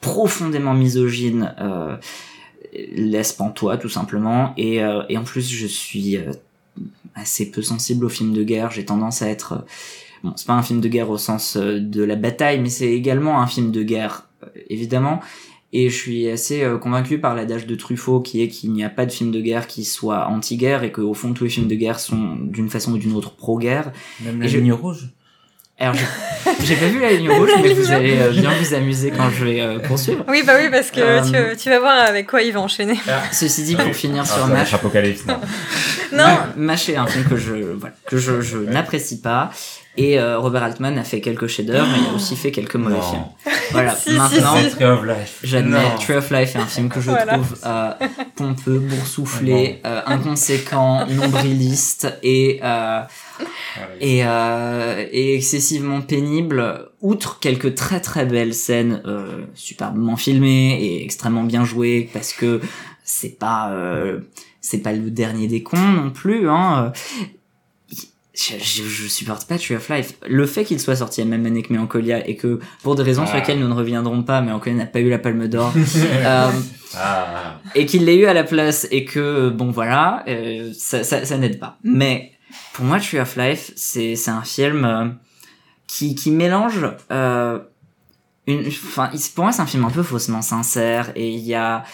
profondément misogyne euh, laisse pantois tout simplement. Et, euh, et en plus, je suis euh, assez peu sensible aux films de guerre. J'ai tendance à être... euh, Bon, c'est pas un film de guerre au sens de la bataille, mais c'est également un film de guerre, évidemment. Et je suis assez convaincu par l'adage de Truffaut qui est qu'il n'y a pas de film de guerre qui soit anti-guerre et qu'au fond tous les films de guerre sont d'une façon ou d'une autre pro-guerre. Même Et la je- ligne rouge Alors j'ai pas vu la ligne rouge, mais vous allez euh, bien vous amuser quand je vais euh, poursuivre. Oui, bah oui, parce que Euh, tu, tu vas voir avec quoi il va enchaîner. Ceci dit, pour finir sur Ah, MASH, Apocalypse, non. Non. Ma- MASH est un film que je, voilà, que je, je n'apprécie pas. Et euh, Robert Altman a fait quelques chefs-d'œuvre, mais il a aussi fait quelques mauvais Non. films. Voilà, Si, si, maintenant, si. Tree of Life. j'admets. Tree of Life est un film que je Voilà. trouve euh, pompeux, boursouflé, euh, inconséquent, nombriliste et, euh, et, euh, et excessivement pénible outre quelques très très belles scènes euh, superbement filmées et extrêmement bien jouées parce que c'est pas euh, c'est pas le dernier des cons non plus hein je, je, je supporte pas Tree of Life. Le fait qu'il soit sorti la même année que Melancholia et que, pour des raisons sur Ah. lesquelles nous ne reviendrons pas, Melancholia n'a pas eu la Palme d'Or, euh, Ah, et qu'il l'ait eu à la place et que, bon voilà, euh, ça, ça, ça n'aide pas. Mais, pour moi, Tree of Life, c'est, un film euh, qui, qui mélange, euh, une, enfin, pour moi, c'est un film un peu faussement sincère et il y a,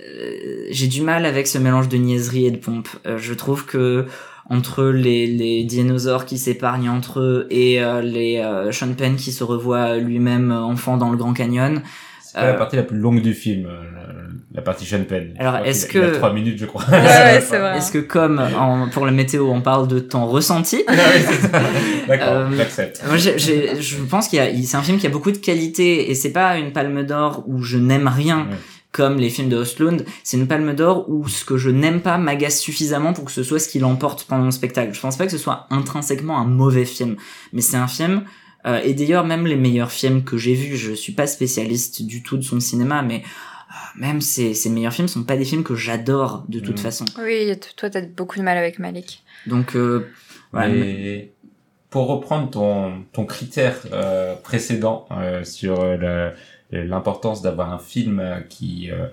euh, j'ai du mal avec ce mélange de niaiserie et de pompe. Euh, je trouve que entre les, les dinosaures qui s'épargnent entre eux et euh, les euh, Sean Penn qui se revoit lui-même enfant dans le Grand Canyon. c'est pas la Euh, partie la plus longue du film, euh, la, la partie Sean Penn. Alors, est-ce que- trois minutes, je crois. Ouais, ouais, c'est vrai. Est-ce que comme en- pour la météo on parle de temps ressenti, Ah oui, c'est ça. D'accord, Euh, j'accepte. moi j'ai- j'ai- je pense qu'il y a, il- c'est un film qui a beaucoup de qualité et c'est pas une palme d'or où je n'aime rien. Ouais. Comme les films de Ostlund, c'est une palme d'or où ce que je n'aime pas m'agace suffisamment pour que ce soit ce qui l'emporte pendant mon spectacle. Je pense pas que ce soit intrinsèquement un mauvais film, mais c'est un film euh, et d'ailleurs même les meilleurs films que j'ai vus, je suis pas spécialiste du tout de son cinéma, mais euh, même ces, ces meilleurs films sont pas des films que j'adore de toute Mhm. façon. Oui, toi, t'as beaucoup de mal avec Malik. Donc euh, Mais pour reprendre ton, ton critère euh, précédent euh, sur euh, la- l'importance d'avoir un film qui euh,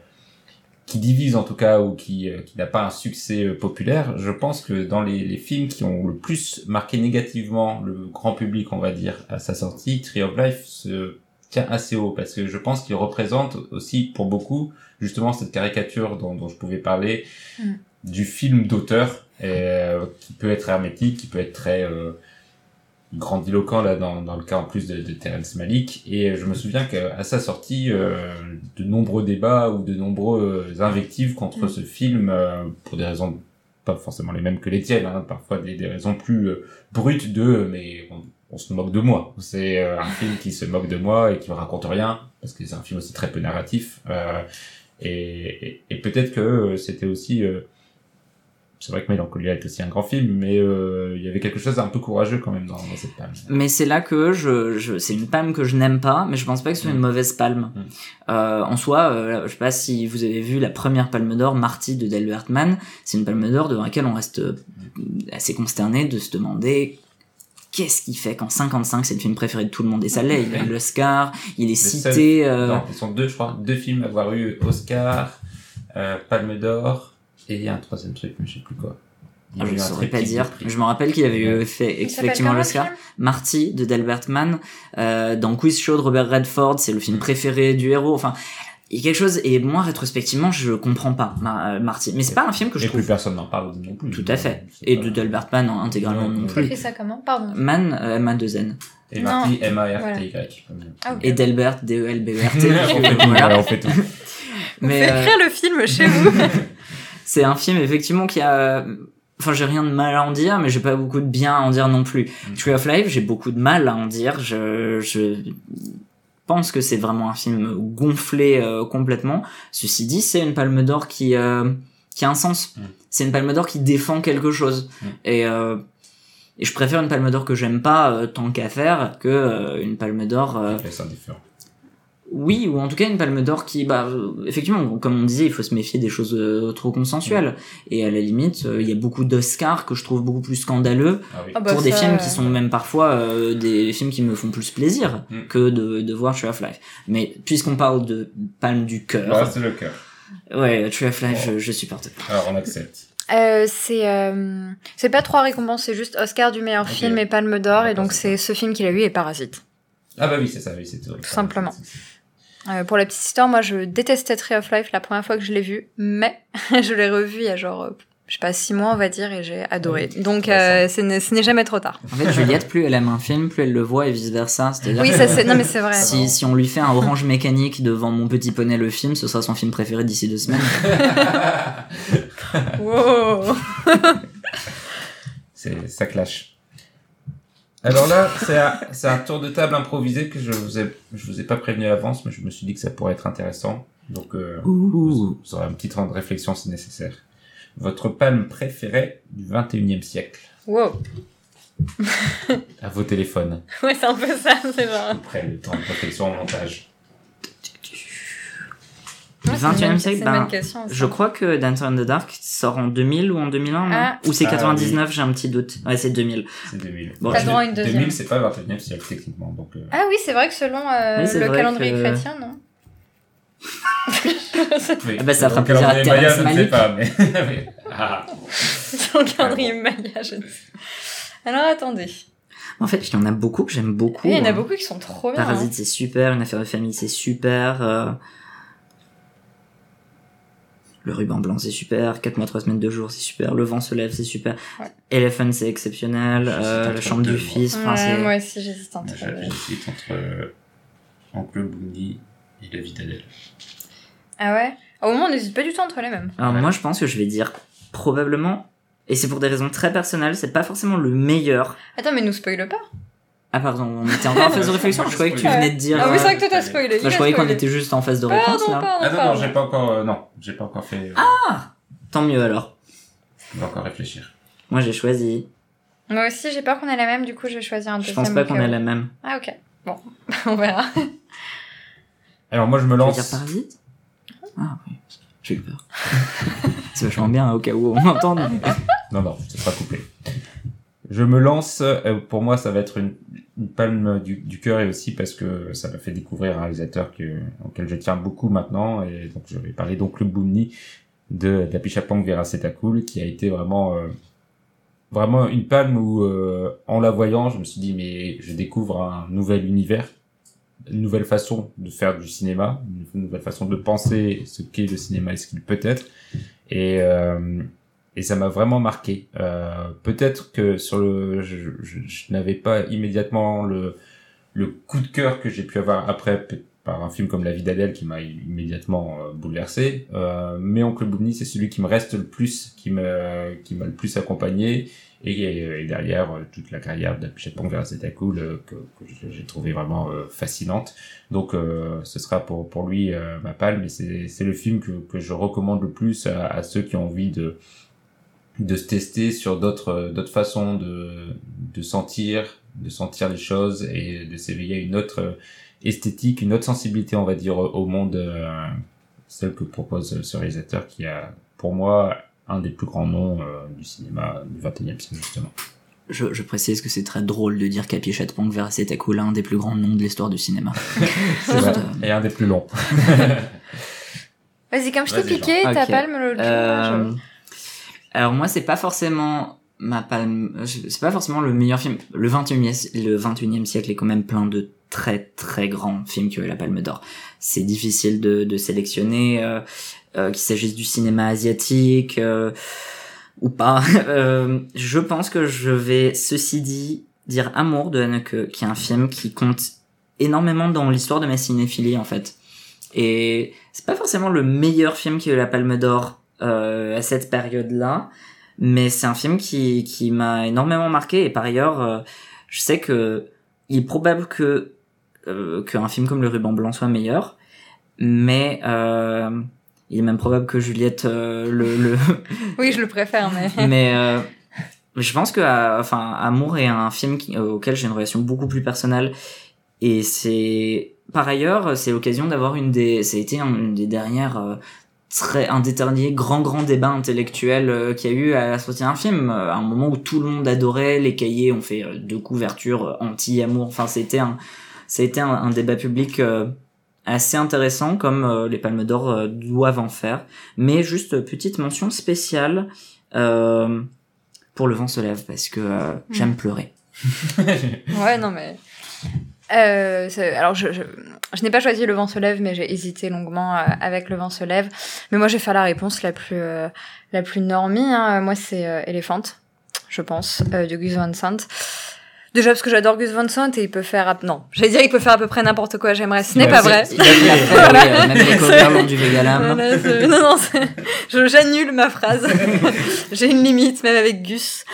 qui divise en tout cas ou qui euh, qui n'a pas un succès euh, populaire, je pense que dans les, les films qui ont le plus marqué négativement le grand public, on va dire, à sa sortie, Tree of Life se tient assez haut parce que je pense qu'il représente aussi pour beaucoup justement cette caricature dont, dont je pouvais parler Mm. du film d'auteur euh, qui peut être hermétique, qui peut être très euh, grandiloquent là dans, dans le cas en plus de, de Terrence Malick. Et je me souviens qu'à sa sortie euh, de nombreux débats ou de nombreux invectives contre ce film euh, pour des raisons pas forcément les mêmes que les tiennes hein, parfois des, des raisons plus euh, brutes de euh, mais on, on se moque de moi. C'est euh, un film qui se moque de moi et qui me raconte rien parce que c'est un film aussi très peu narratif euh, et, et, et peut-être que euh, c'était aussi euh, c'est vrai que Mélancolia est aussi un grand film, mais euh, il y avait quelque chose d'un peu courageux quand même dans, dans cette palme. Mais c'est là que je, je c'est une palme que je n'aime pas, mais je pense pas que ce soit une Mm. mauvaise palme. Mm. Euh, en soi, euh, je sais pas si vous avez vu la première palme d'or, Marty de Delbert Mann, c'est une palme d'or devant laquelle on reste euh, assez consterné de se demander qu'est-ce qui fait qu'en 55 c'est le film préféré de tout le monde et ça l'est. Il a eu l'Oscar, il est Le cité. Non, ils sont deux, je crois, deux films à avoir eu Oscar, euh, Palme d'Or, et il y a un troisième truc, mais je sais plus quoi. Ah, je ne saurais pas de dire. Je me rappelle qu'il avait Ouais. fait effectivement l'Oscar. Marty de Delbert Mann euh, dans Quiz Show de Robert Redford, c'est le film préféré du héros. Enfin, il y a quelque chose et moi rétrospectivement je comprends pas Mar- euh, Marty. Mais c'est pas un film que je Et plus trouve personne n'en parle non plus. tout à fait. Et pas- de Delbert Mann intégralement non ouais. plus. Écris ça comment? Pardon. Mann, euh, M A 2 N Et Non. Marty, M-A-R-T-Y. Ah, et Delbert D E L B E R T. on fait tout, Voilà. ouais, on fait tout. Mais euh, écrire le film chez vous. c'est un film effectivement qui a enfin j'ai rien de mal à en dire mais j'ai pas beaucoup de bien à en dire non plus Mm. Tree of Life j'ai beaucoup de mal à en dire je je pense que c'est vraiment un film gonflé euh, complètement ceci dit c'est une palme d'or qui euh, qui a un sens Mm. c'est une palme d'or qui défend quelque chose Mm. et euh, et je préfère une palme d'or que j'aime pas tant qu'à faire que une palme d'or euh, Ok, c'est indifférent. Oui, ou en tout cas une palme d'or qui, bah, euh, effectivement, comme on disait, il faut se méfier des choses euh, trop consensuelles. Et à la limite, euh, il y a beaucoup d'Oscars que je trouve beaucoup plus scandaleux Ah oui. Ah bah pour des ça, films euh, qui sont même parfois euh, des films qui me font plus plaisir Mm. que de, de voir Tree of Life. Mais puisqu'on parle de palme du cœur, c'est le cœur. ouais, Tree of Life, Oh. je, je supporte. Alors, on accepte. Euh, c'est euh, c'est pas trois récompenses, c'est juste Oscar du meilleur film et Palme d'Or, et D'accord, donc c'est c'est ce film qu'il a eu et Parasite. Ah bah oui, c'est ça, oui, c'est tout. Tout simplement. Euh, pour la petite histoire, moi je détestais Tree of Life la première fois que je l'ai vu, mais je l'ai revu il y a genre, euh, je sais pas, six mois on va dire, et j'ai adoré. Donc euh, ce n'est jamais trop tard. En fait, Juliette, plus elle aime un film, plus elle le voit et vice versa. Oui, ça c'est. Non mais c'est vrai. si, si on lui fait un orange mécanique devant Mon Petit Poney le film, ce sera son film préféré d'ici deux semaines. Wow. c'est ça clash. Alors là, c'est un, tour de table improvisé que je vous ai, je vous ai pas prévenu à l'avance, mais je me suis dit que ça pourrait être intéressant. Donc, euh, vous, vous aurez un petit temps de réflexion si nécessaire. Votre palme préférée du 21e siècle Wow. à vos téléphones. Ouais, c'est un peu ça, c'est genre. Après le temps de réflexion au montage. Le Ouais, c'est une 21 bonne- e siècle, ben, je crois que Dancer in the Dark sort en 2000 ou en 2001, non Ah. Ou c'est Ah, 99, j'ai un petit doute. Ouais, c'est 2000. C'est 2000. Bon, T'as droit à une deuxième. 2000, c'est pas le 21 e siècle techniquement. Donc, euh, Ah oui, c'est vrai que selon euh, Oui, le calendrier que- chrétien, non oui. Ah bah, ça fera plaisir à maya, Terrence je ne sais Malick. pas, mais. oui. Ah. Selon le calendrier maya, je ne sais. Alors attendez. En fait, il y en a beaucoup que j'aime beaucoup. Il y en a hein. beaucoup qui sont trop bien. Parasite, hein. c'est super. Une affaire de famille, c'est super. euh, Le ruban blanc, c'est super. 4 mois, 3 semaines, 2 jours, c'est super. Le vent se lève, c'est super. Ouais. Elephant, c'est exceptionnel. Euh, la chambre deux, du moi. fils. Enfin, Ouais, c'est... moi aussi, j'hésite entre. J'hésite entre euh, Oncle Bundy et la vie d'Adèle. Ah ouais? Au moment, on n'hésite pas du tout entre les mêmes. Alors Ouais. moi, je pense que je vais dire probablement, et c'est pour des raisons très personnelles, c'est pas forcément le meilleur. Attends, mais nous spoile pas. Ah pardon, on était encore en phase de réflexion. Je croyais que tu venais de dire. Ah oui, c'est euh, vrai que toi t'as spoilé. bah, je croyais qu'on était juste en phase de réponse Pardon, là. pardon, Ah non, non, j'ai pas encore. euh, non, j'ai pas encore fait. euh, Ah Tant mieux alors. Je vais encore réfléchir. Moi j'ai choisi. Moi aussi, j'ai peur qu'on ait la même, du coup, je vais choisir un Je deuxième. pense pas qu'on ait la même. Ah ok. Bon, on verra. Alors, moi, je me Tu veux lance. dire Parasite Ah oui. J'ai eu peur. c'est vachement bien au cas où on m'entende. Non, non, ce sera coupé. Je me lance. euh, pour moi, ça va être une, palme du, cœur et aussi parce que ça m'a fait découvrir un réalisateur que, auquel je tiens beaucoup maintenant. Et donc, je vais parler donc le Boomni de d'Apichatpong Vera Setakul qui a été vraiment euh, une palme où euh, en la voyant je me suis dit mais je découvre un nouvel univers une nouvelle façon de faire du cinéma une nouvelle façon de penser ce qu'est le cinéma et ce qu'il peut être et ça m'a vraiment marqué euh, peut-être que sur le je, je, je n'avais pas immédiatement le le coup de cœur que j'ai pu avoir après par un film comme La vie d'Adèle qui m'a immédiatement euh, bouleversé. Euh, mais Oncle Boomni, c'est celui qui me reste le plus, qui me, qui m'a le plus accompagné. Et, et derrière, euh, toute la carrière d'Apichet Pong vers Cool euh, que, que j'ai trouvé vraiment fascinante. Donc, ce sera pour, pour lui ma palme. C'est, c'est le film que, que je recommande le plus à, à ceux qui ont envie de, de se tester sur d'autres, d'autres façons de, de sentir, de sentir les choses et de s'éveiller à une autre euh, esthétique, une autre sensibilité, on va dire, au monde, euh, celle que propose ce réalisateur qui a, pour moi, un des plus grands noms euh, du cinéma du 21e siècle, justement. Je, je précise que c'est très drôle de dire qu'Happy Chatpong vers Setakul, un des plus grands noms de l'histoire du cinéma. C'est vrai. Et un des plus longs. Vas-y, comme je t'ai piqué, ta Ok. palme le Euh, alors moi c'est pas forcément ma palme c'est pas forcément le meilleur film. Le 21e le 21e siècle est quand même plein de très très grands films qui ont eu la palme d'or. C'est difficile de, de sélectionner euh, euh, qu'il s'agisse du cinéma asiatique euh, ou pas. Je pense que je vais ceci dit dire Amour de Haneke qui est un film qui compte énormément dans l'histoire de ma cinéphilie en fait. Et c'est pas forcément le meilleur film qui a eu la Palme d'Or à cette période-là, mais c'est un film qui, qui m'a énormément marqué. Et par ailleurs, euh, je sais que il est probable que euh, qu'un film comme Le Ruban Blanc soit meilleur, mais euh, il est même probable que Juliette euh, le, le Oui, je le préfère, mais. mais euh, je pense que euh, enfin Amour est un film qui- euh, auquel j'ai une relation beaucoup plus personnelle et c'est par ailleurs c'est l'occasion d'avoir une des un- une des dernières euh, très un des derniers grands grands débats intellectuels euh, qu'il y a eu à la sortie d'un film euh, à un moment où tout le monde adorait les cahiers ont fait euh, deux couvertures euh, anti amour enfin c'était un été un, un débat public euh, assez intéressant comme euh, les Palmes d'Or euh, doivent en faire mais juste euh, petite mention spéciale euh, pour le vent se lève parce que euh, j'aime pleurer. Ouais, non, mais. Euh, alors, je, je, je n'ai pas choisi Le vent se lève, mais j'ai hésité longuement euh, avec Le vent se lève. Mais moi, je vais faire la réponse la plus, euh, la plus normie. Hein. Moi, c'est euh, Elephant, je pense, de Gus Van Sant. Déjà parce que j'adore Gus Van Sant et il peut faire... à- Non, j'allais dire il peut faire à peu près n'importe quoi, j'aimerais. Ce n'est Ouais, pas vrai. Il a fait même les du. Voilà, c'est- non, non, j'annule ma phrase. J'ai une limite, même avec Gus.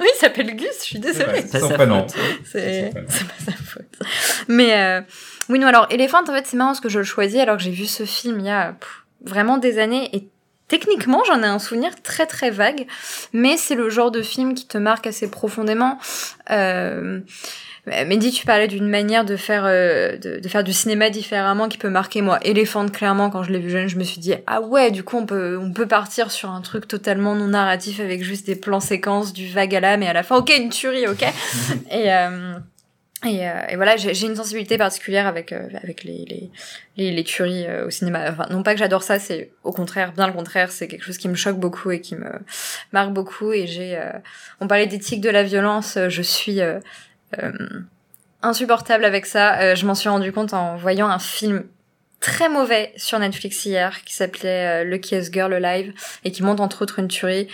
oui, il s'appelle Gus, je suis désolée. Pas Son sa prénom. faute. C'est pas c'est pas sa faute. Mais euh, oui, non, alors Elephant, en fait, c'est marrant parce que je le choisis alors que j'ai vu ce film il y a pff, vraiment des années et techniquement, j'en ai un souvenir très très vague, mais c'est le genre de film qui te marque assez profondément. Euh, Mehdi, tu parlais d'une manière de faire euh, de, faire du cinéma différemment qui peut marquer moi. Éléphant, clairement, quand je l'ai vu jeune, je me suis dit ah ouais, du coup on peut on peut partir sur un truc totalement non narratif avec juste des plans séquences du vague à l'âme et à la fin ok une tuerie ok et euh, et, euh, et, voilà, j'ai une sensibilité particulière avec euh, avec les les, les, les tueries euh, au cinéma. Enfin, non pas que j'adore ça, c'est au contraire, bien le contraire, c'est quelque chose qui me choque beaucoup et qui me marque beaucoup. Et j'ai, on parlait d'éthique de la violence, je suis insupportable avec ça. je m'en suis rendu compte en voyant un film très mauvais sur Netflix hier qui s'appelait Luckiest Girl Alive et qui montre entre autres une tuerie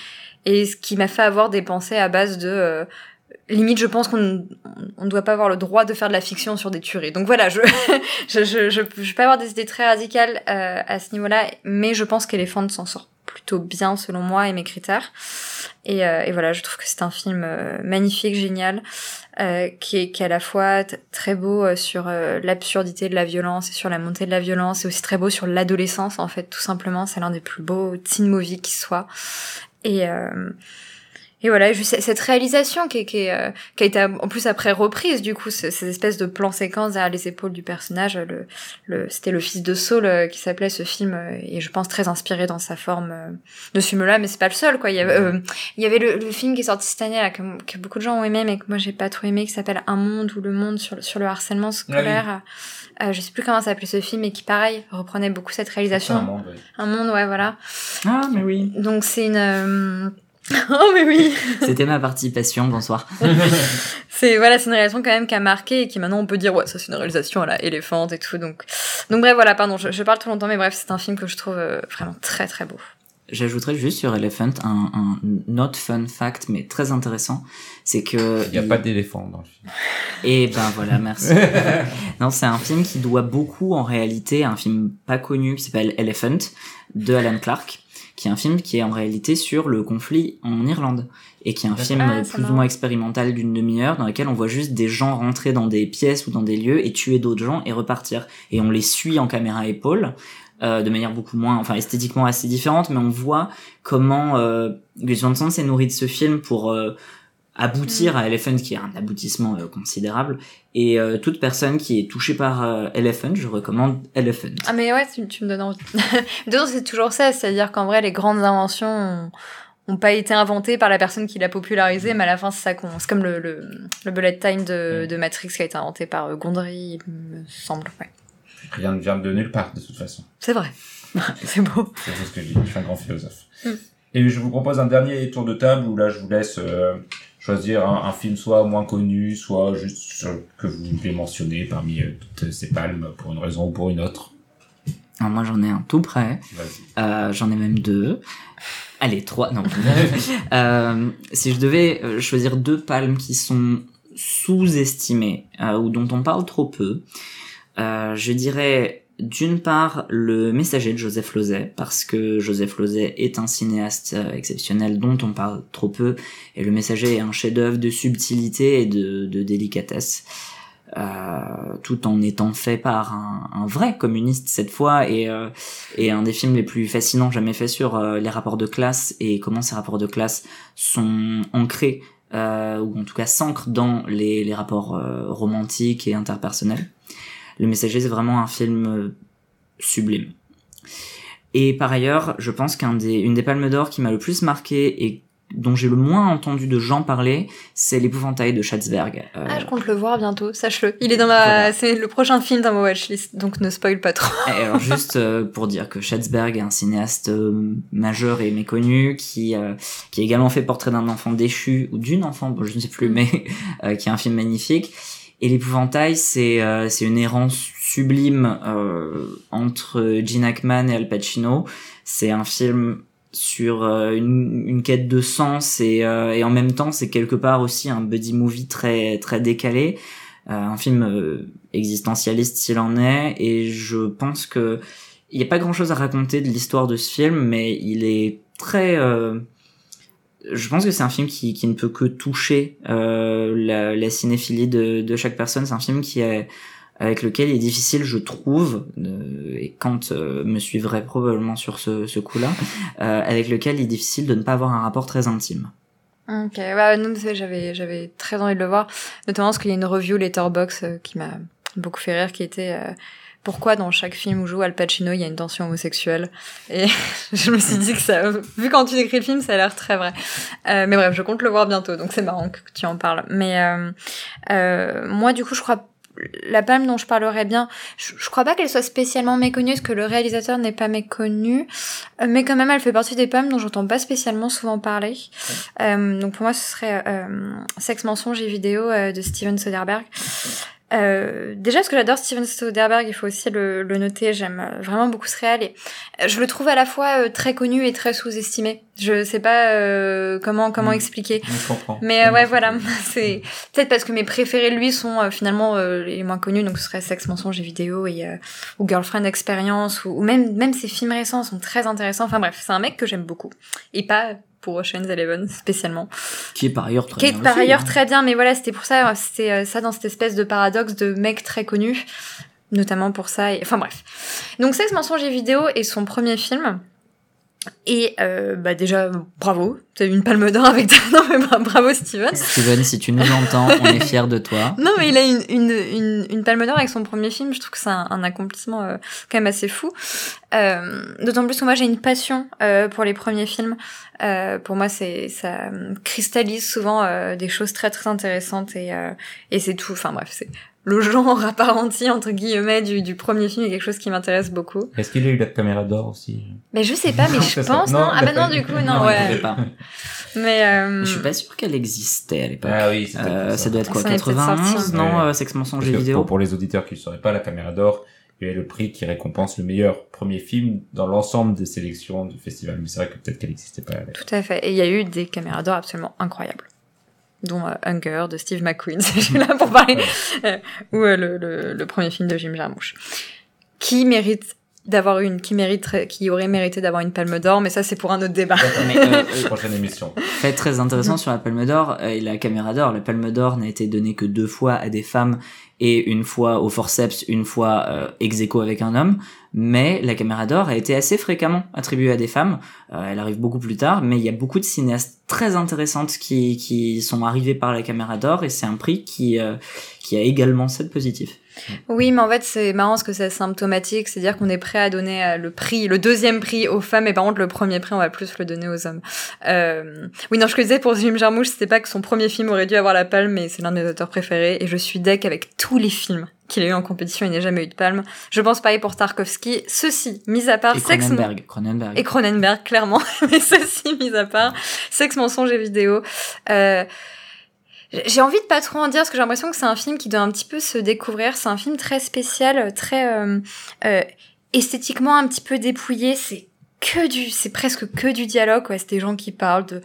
et ce qui m'a fait avoir des pensées à base de limite je pense qu'on ne doit pas avoir le droit de faire de la fiction sur des tueries. Donc voilà je je, je, je, je, peux avoir des idées très radicales euh, à ce niveau là mais je pense qu'Elephant s'en sort plutôt bien selon moi et mes critères. Et, euh, et voilà je trouve que c'est un film euh, magnifique génial euh, qui, est, qui est à la fois très beau sur l'absurdité de la violence et sur la montée de la violence et aussi très beau sur l'adolescence en fait tout simplement. C'est l'un des plus beaux teen movies qui soit. Et et voilà, juste cette réalisation qui, qui, euh, qui, a été en plus après reprise, du coup, ces, espèces de plans séquences derrière les épaules du personnage. Le, le, C'était le fils de Saul euh, qui s'appelait ce film, euh, et je pense très inspiré dans sa forme de ce film-là, mais c'est pas le seul, quoi. Il y avait, il y avait le, film qui est sorti cette année, là, que, que, beaucoup de gens ont aimé, mais que moi j'ai pas trop aimé, qui s'appelle Un monde ou le monde sur, sur le harcèlement scolaire. Ah je sais plus comment s'appelait ce film, et qui pareil reprenait beaucoup cette réalisation. Un monde, ouais. Un monde, ouais, voilà. Ah, mais oui. Donc c'est une oh mais oui. C'était ma participation. Bonsoir. c'est voilà, c'est une réalisation quand même qui a marqué et qui maintenant on peut dire ouais ça c'est une réalisation à la éléphante et tout donc donc bref voilà pardon je, je parle trop longtemps mais bref c'est un film que je trouve euh, vraiment très très beau. J'ajouterais juste sur Elephant un, un not fun fact mais très intéressant, c'est que il n'y a pas d'éléphant dans le film. Et ben voilà, merci. non, c'est un film qui doit beaucoup en réalité à un film pas connu qui s'appelle Elephant de Alan Clark qui est un film qui est en réalité sur le conflit en Irlande et qui est un film ah, plus ou moins expérimental d'une demi-heure dans lequel on voit juste des gens rentrer dans des pièces ou dans des lieux et tuer d'autres gens et repartir. Et on les suit en caméra épaule euh, de manière beaucoup moins, enfin esthétiquement assez différente, mais on voit comment euh, Gus Van Sant s'est nourri de ce film pour euh, aboutir mm. à Elephant, qui est un aboutissement euh, considérable. Et euh, toute personne qui est touchée par euh, Elephant, je recommande Elephant. Ah mais ouais, tu, tu me donnes envie. c'est toujours ça, c'est-à-dire qu'en vrai, les grandes inventions ont, pas été inventées par la personne qui l'a popularisé, mais à la fin, c'est ça qu'on... C'est comme le, le, le, bullet time de, mm. de Matrix qui a été inventé par Gondry, il me semble, ouais. Rien ne vient de nulle part, de toute façon. C'est vrai. c'est beau. C'est ce que je dis, je suis un grand philosophe. Mm. Et je vous propose un dernier tour de table où là, je vous laisse choisir un, un, film soit moins connu, soit juste que vous voulez mentionner parmi euh, toutes ces palmes pour une raison ou pour une autre. Alors moi j'en ai un tout près. Euh, j'en ai même deux. Allez, trois, non. euh, si je devais choisir deux palmes qui sont sous-estimées euh, ou dont on parle trop peu, je dirais d'une part le messager de Joseph Lozay parce que Joseph Lozay est un cinéaste euh, exceptionnel dont on parle trop peu et le messager est un chef-d'œuvre de subtilité et de, délicatesse euh, tout en étant fait par un, vrai communiste cette fois et, euh, et un des films les plus fascinants jamais faits sur euh, les rapports de classe et comment ces rapports de classe sont ancrés ou en tout cas s'ancrent dans les, les rapports romantiques et interpersonnels le Messager, c'est vraiment un film euh, sublime. Et par ailleurs, je pense qu'une des, palmes d'or qui m'a le plus marqué et dont j'ai le moins entendu de gens parler, c'est l'épouvantail de Schatzberg. Euh... Ah, je compte le voir bientôt, sache-le. Il est dans ma, c'est le prochain film dans ma watchlist, donc ne spoil pas trop. et alors juste euh, pour dire que Schatzberg est un cinéaste euh, majeur et méconnu qui qui a également fait Portrait d'un enfant déchu ou d'une enfant, bon, je ne sais plus, mais qui est un film magnifique et l'épouvantail, c'est euh, une errance sublime euh, entre Gene Hackman et Al Pacino. C'est un film sur euh, une, une, quête de sens et, euh, et en même temps c'est quelque part aussi un buddy movie très très décalé, un film existentialiste s'il en est. Et je pense que il n'y a pas grand chose à raconter de l'histoire de ce film, mais il est très je pense que c'est un film qui, qui ne peut que toucher euh, la, la, cinéphilie de, de chaque personne. C'est un film qui est avec lequel il est difficile, je trouve, euh, et Kant euh, me suivrait probablement sur ce, ce coup-là, euh, avec lequel il est difficile de ne pas avoir un rapport très intime. Ok, ouais, non, j'avais, j'avais très envie de le voir, notamment parce qu'il y a une review Letterbox euh, qui m'a beaucoup fait rire, qui était euh, pourquoi dans chaque film où joue Al Pacino, il y a une tension homosexuelle. Et je me suis dit que ça, vu quand tu décris le film, ça a l'air très vrai. Euh, mais bref, je compte le voir bientôt, donc c'est marrant que tu en parles. Mais euh, euh, moi, du coup, je crois la palme dont je parlerai bien, je, je crois pas qu'elle soit spécialement méconnue, parce que le réalisateur n'est pas méconnu, mais quand même elle fait partie des palmes dont j'entends pas spécialement souvent parler. Euh, donc pour moi ce serait euh, Sexe, mensonge et vidéo euh, de Steven Soderbergh. Euh, déjà parce que j'adore Steven Soderbergh, il faut aussi le, le noter, j'aime euh, vraiment beaucoup ce réal et euh, je le trouve à la fois euh, très connu et très sous-estimé. Je sais pas euh, comment comment Mm. expliquer. Je comprends. Mais euh, ouais, voilà, c'est peut-être parce que mes préférés lui sont finalement les moins connus, donc ce serait Sexe, mensonge et vidéo et euh, ou Girlfriend Experience ou, ou même même ses films récents sont très intéressants. Enfin bref, c'est un mec que j'aime beaucoup et pas pour Ocean's Eleven spécialement, Qui est par ailleurs très qui est bien par aussi, ailleurs hein. très bien. Mais voilà, c'était pour ça, c'était euh, ça dans cette espèce de paradoxe de mec très connu, notamment pour ça. Et... Enfin bref, donc Sexe, mensonge et vidéo est son premier film. Et euh, bah déjà bravo, t'as eu une palme d'or avec ta... non mais bra- bravo Steven. Steven, si tu nous entends, on est fiers de toi. Non, mais il a une, une, une, une palme d'or avec son premier film. Je trouve que c'est un, un accomplissement euh, quand même assez fou. Euh, D'autant plus que moi, j'ai une passion euh, pour les premiers films. Euh, pour moi, c'est ça cristallise souvent euh, des choses très très intéressantes et, euh, et c'est tout. Enfin bref, c'est le genre à part entier entre guillemets du, du premier film est quelque chose qui m'intéresse beaucoup. Est-ce qu'il a eu la caméra d'or aussi? Mais je sais pas, mais Non, je pense Non, non. Ah bah non, du coup non, Non, ouais. pas. Mais euh, Je suis pas sûr qu'elle existait à l'époque. Ah oui, Euh, ça doit être quoi Ça en est peut-être 91 sorti. Non, Ouais. euh, Sexe, mensonge et vidéo. Pour, pour les auditeurs qui ne sauraient pas, la caméra d'or, il y a le prix qui récompense le meilleur premier film dans l'ensemble des sélections du festival. Mais c'est vrai que peut-être qu'elle n'existait pas à l'époque. Tout à fait. Et il y a eu des caméras d'or absolument incroyables. Dont euh, Hunger de Steve McQueen, je suis là pour parler. Euh, ou euh, le, le, le premier film de Jim Jarmusch. Qui mérite d'avoir une, qui mériterait, qui aurait mérité d'avoir une palme d'or, mais ça c'est pour un autre débat. Mais, euh, Prochaine émission. fait très intéressant sur la Palme d'Or et la caméra d'or. La Palme d'Or n'a été donnée que deux fois à des femmes et une fois au forceps, une fois euh, ex aequo avec un homme. Mais la caméra d'or a été assez fréquemment attribuée à des femmes. Euh, elle arrive beaucoup plus tard, mais il y a beaucoup de cinéastes très intéressantes qui, qui sont arrivées par la caméra d'or et c'est un prix qui, euh, qui a également cette positif. Oui, mais en fait, c'est marrant parce que c'est symptomatique. C'est-à-dire qu'on est prêt à donner euh, le prix, le deuxième prix aux femmes, et par contre, le premier prix, on va plus le donner aux hommes. Euh... Oui, non, je te disais pour Jim Jarmusch, c'était pas que son premier film aurait dû avoir la palme, mais c'est l'un de mes auteurs préférés, et je suis deck avec tous les films qu'il a eu en compétition, il n'a jamais eu de palme. Je pense pareil pour Tarkovsky. Ceci, mis à part Et Sex... Cronenberg. Cronenberg. Et Cronenberg, clairement. mais ceci, mis à part Sexe, mensonge et vidéo. Euh... J'ai envie de pas trop en dire parce que j'ai l'impression que c'est un film qui doit un petit peu se découvrir. C'est un film très spécial, très euh, euh, esthétiquement un petit peu dépouillé. C'est que du, c'est presque que du dialogue. quoi. C'est des gens qui parlent de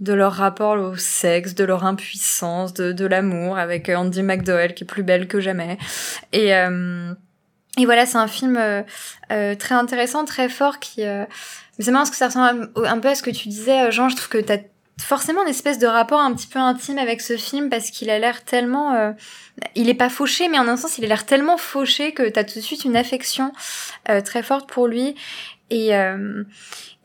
de leur rapport au sexe, de leur impuissance, de, de l'amour, avec Andy McDowell qui est plus belle que jamais. Et euh, et voilà, c'est un film euh, euh, très intéressant, très fort qui. Euh... C'est marrant parce que ça ressemble un, un peu à ce que tu disais, euh, Jean. Je trouve que t'as forcément une espèce de rapport un petit peu intime avec ce film parce qu'il a l'air tellement euh, il est pas fauché mais en un sens il a l'air tellement fauché que t'as tout de suite une affection euh, très forte pour lui et euh,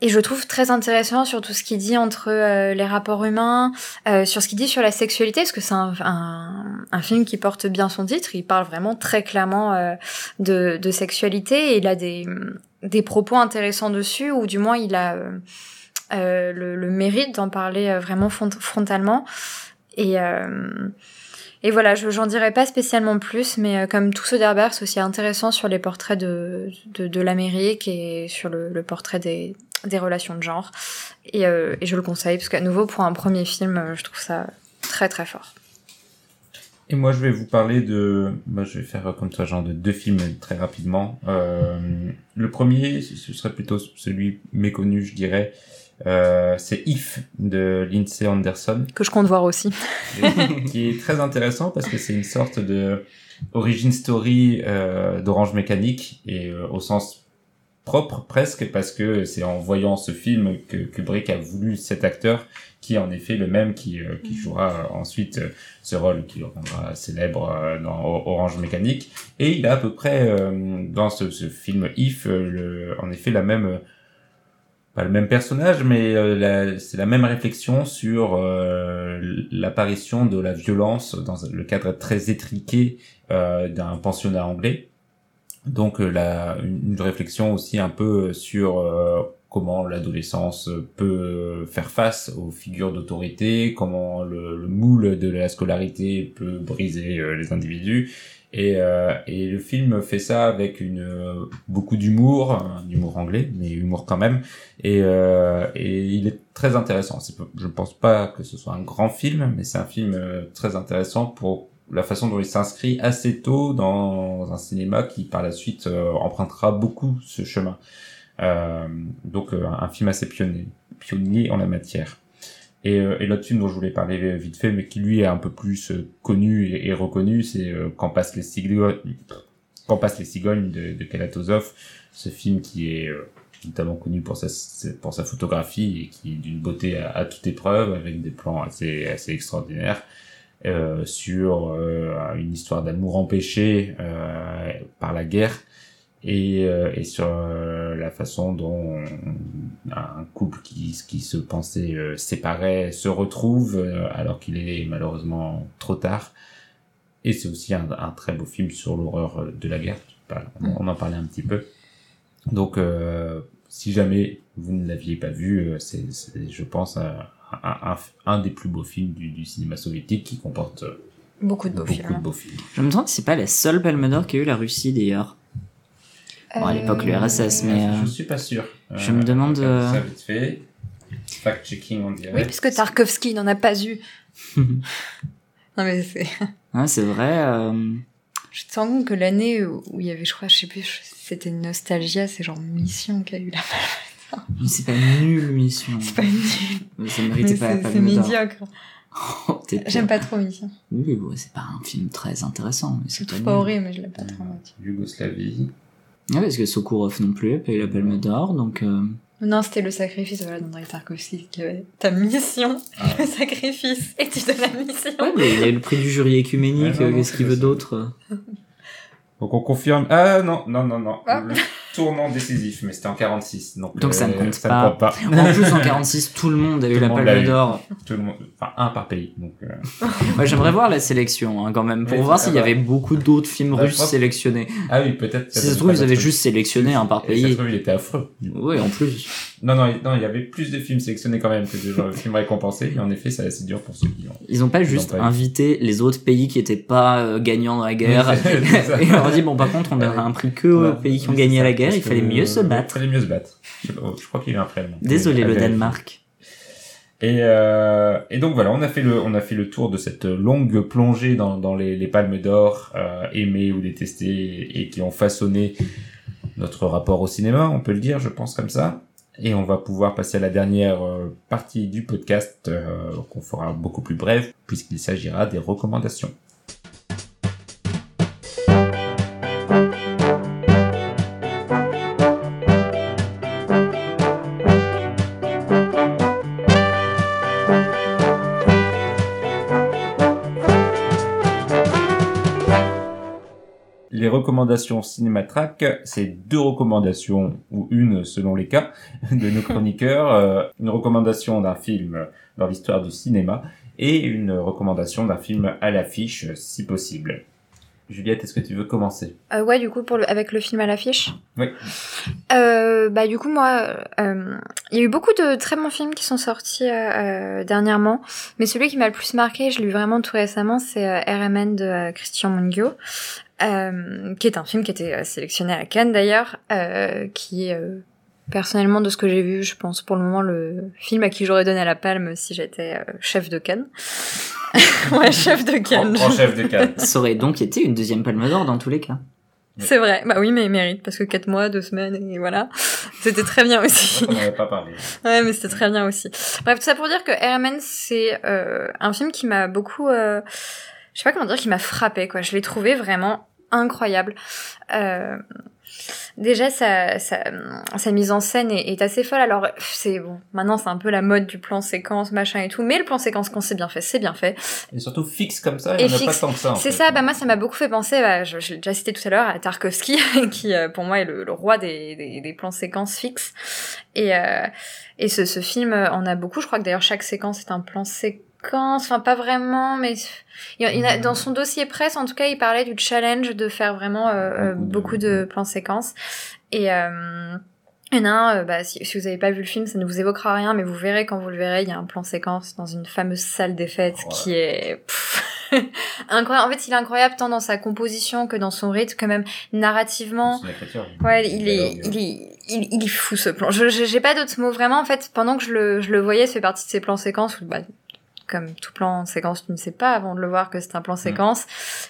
et je trouve très intéressant sur tout ce qu'il dit entre euh, les rapports humains, euh, sur ce qu'il dit sur la sexualité, parce que c'est un, un, un, film qui porte bien son titre. Il parle vraiment très clairement euh, de, de sexualité et il a des, des propos intéressants dessus, ou du moins il a euh, le, mérite d'en parler euh, vraiment frontalement. Et, euh, et voilà, je j'en dirais pas spécialement plus, mais comme tout Soderbergh, c'est aussi intéressant sur les portraits de, de, l'Amérique et sur le, portrait des, des relations de genre. Et, je le conseille, parce qu'à nouveau, pour un premier film, je trouve ça très très fort. Et moi, je vais vous parler de... Moi, je vais faire comme toi, genre de deux films très rapidement. Le premier, ce serait plutôt celui méconnu, je dirais. Euh, c'est If de Lindsay Anderson. Que je compte voir aussi. qui est très intéressant parce que c'est une sorte de origin story euh, d'Orange Mécanique et euh, au sens propre presque parce que c'est en voyant ce film que Kubrick a voulu cet acteur qui est en effet le même qui, euh, qui jouera ensuite ce rôle qui rendra célèbre dans Orange Mécanique et il a à peu près dans ce, ce film If le, en effet la même pas le même personnage, mais c'est la même réflexion sur l'apparition de la violence dans le cadre très étriqué d'un pensionnat anglais. Donc la, une, réflexion aussi un peu sur comment l'adolescence peut faire face aux figures d'autorité, comment le, moule de la scolarité peut briser euh, les individus. Et, euh, et, le film fait ça avec une beaucoup d'humour, humour anglais, mais humour quand même. Et, euh, et il est très intéressant. Je ne pense pas que ce soit un grand film, mais c'est un film très intéressant pour la façon dont il s'inscrit assez tôt dans un cinéma qui par la suite empruntera beaucoup ce chemin. Euh, donc euh, un film assez pionnier, pionnier en la matière. Et, euh, l'autre film dont je voulais parler vite fait, mais qui lui est un peu plus connu et, reconnu, c'est Quand passent les cigognes, Quand passent les cigognes de, de Kalatozov, ce film qui est notamment connu pour sa, pour sa photographie et qui est d'une beauté à, toute épreuve, avec des plans assez, assez extraordinaires, euh, sur une histoire d'amour empêché euh, par la guerre et, euh, et sur euh, la façon dont un couple qui, qui se pensait euh, séparé se retrouve alors qu'il est malheureusement trop tard. Et c'est aussi un, un, très beau film sur l'horreur de la guerre. On, en parlait un petit peu. Donc, si jamais vous ne l'aviez pas vu, c'est, je pense, un, un, un, des plus beaux films du, du cinéma soviétique qui comporte beaucoup de beaux, beaucoup films. De beaux films. Je me demande si c'est pas la seule palme d'or qu'a eu la Russie d'ailleurs. Bon, à l'époque, l'URSS, mais. Euh, je suis pas sûr. Je me demande. Euh... Ça vite fait. Fact-checking, on dirait. Oui, puisque Tarkovsky n'en a pas eu. non, mais c'est. Ouais, c'est vrai. Euh... Je te rends compte que l'année où il y avait, je crois, je sais plus, c'était une nostalgie, c'est genre Mission qui a eu la palme Mais c'est pas nul, Mission. C'est pas nul. Ça méritait pas la palme C'est médiocre. Oh, J'aime pas trop Mission. Oui, bon, c'est pas un film très intéressant. Mais c'est pas horrible, mais je l'ai pas trop. Yougoslavie. Ah, parce que Sokurov non plus a eu la palme d'or, donc. Euh... Non, c'était le sacrifice, voilà, d'André Tarkovsky qui avait ta mission, ah. le sacrifice, et tu donnes la mission. Ouais, mais il a eu le prix du jury écuménique, ouais, qu'est-ce qu'il veut d'autre Donc on confirme. Ah non, non, non, non. Ah tournant décisif, mais c'était en 46. Donc, donc ça ne euh, compte ça pas. Compte pas. en plus, en 46, tout le monde a eu la palme d'or. Tout le monde, enfin, un par pays. Donc, euh... ouais, j'aimerais voir la sélection, hein, quand même, pour Mais voir s'il y ah bah. avait beaucoup d'autres films Ah, russes sélectionnés. Ah oui, peut-être. Si ça se trouve, ils avaient juste sélectionné un par Et ça se pays. trouve, il était affreux. Oui, en plus. Non, non, non, il y avait plus de films sélectionnés quand même que de genre, films récompensés. Et en effet, c'est assez dur pour ceux qui ont. Ils ont pas juste ont pas eu. invité les autres pays qui étaient pas euh, gagnants dans la guerre. Et on leur dit, bon, par contre, on donnera un prix que aux pays qui ont gagné la ça, guerre, il fallait mieux se Il battre. fallait mieux se battre. Je, je crois qu'il y a un prélèvement. Désolé, À le. Danemark. Et, euh, et donc voilà, on a fait le, on a fait le tour de cette longue plongée dans, dans les, les palmes d'or euh, aimées ou détestées et qui ont façonné notre rapport au cinéma, on peut le dire, je pense comme ça. Et on va pouvoir passer à la dernière euh, partie du podcast euh, qu'on fera beaucoup plus brève puisqu'il s'agira des recommandations. Recommandations Cinématrack, c'est deux recommandations, ou une selon les cas, de nos chroniqueurs. Euh, une recommandation d'un film dans l'histoire du cinéma et une recommandation d'un film à l'affiche, si possible. Juliette, est-ce que tu veux commencer? Euh, ouais, du coup, pour le, avec le film à l'affiche? Oui. Euh, bah, du coup, moi, euh, il y a eu beaucoup de très bons films qui sont sortis dernièrement, mais celui qui m'a le plus marqué, je l'ai vu vraiment tout récemment, c'est RMN de Christian Mungio, euh, qui est un film qui était euh, sélectionné à Cannes d'ailleurs, euh, qui est euh, personnellement de ce que j'ai vu, je pense pour le moment le film à qui j'aurais donné la palme si j'étais euh, chef de Cannes. ouais, chef de Cannes. Grand chef de Cannes. Ça aurait donc été une deuxième palme d'or dans tous les cas. C'est vrai, bah oui, mais il mérite parce que quatre mois, deux semaines et voilà, c'était très bien aussi. On n'en avait pas parlé. Ouais, mais c'était très bien aussi. Bref, tout ça pour dire que Airman, c'est euh, un film qui m'a beaucoup, euh, je sais pas comment dire, qui m'a frappé quoi. Je l'ai trouvé vraiment incroyable. Euh, Déjà, sa, sa, sa mise en scène est, est assez folle. Alors, c'est bon, maintenant c'est un peu la mode du plan séquence, machin et tout, mais le plan séquence, quand c'est bien fait, c'est bien fait. Et surtout fixe comme ça, il n'y en a pas tant que ça. C'est ça, bah moi ça m'a beaucoup fait penser, bah, je, je l'ai déjà cité tout à l'heure, à Tarkovsky, qui euh, pour moi est le, le roi des, des, des plans séquences fixes. Et, euh, et ce, ce film en a beaucoup, je crois que d'ailleurs chaque séquence est un plan séquence, enfin pas vraiment, mais il y en- a, dans son dossier presse, en tout cas, il parlait du challenge de faire vraiment euh, euh, beaucoup de plans séquences. Et euh, il y en a un, euh, bah, si, si vous n'avez pas vu le film, ça ne vous évoquera rien, mais vous verrez quand vous le verrez, il y a un plan séquence dans une fameuse salle des fêtes Voilà. qui est incroyable. En fait, il est incroyable tant dans sa composition que dans son rythme, que même narrativement. C'est. Ouais, il est, il est, il, il est fou ce plan. Je, j'ai pas d'autres mots vraiment. En fait, pendant que je le, je le voyais, fait partie de ces plans séquences où, bah, comme tout plan séquence, tu ne sais pas avant de le voir que c'est un plan séquence.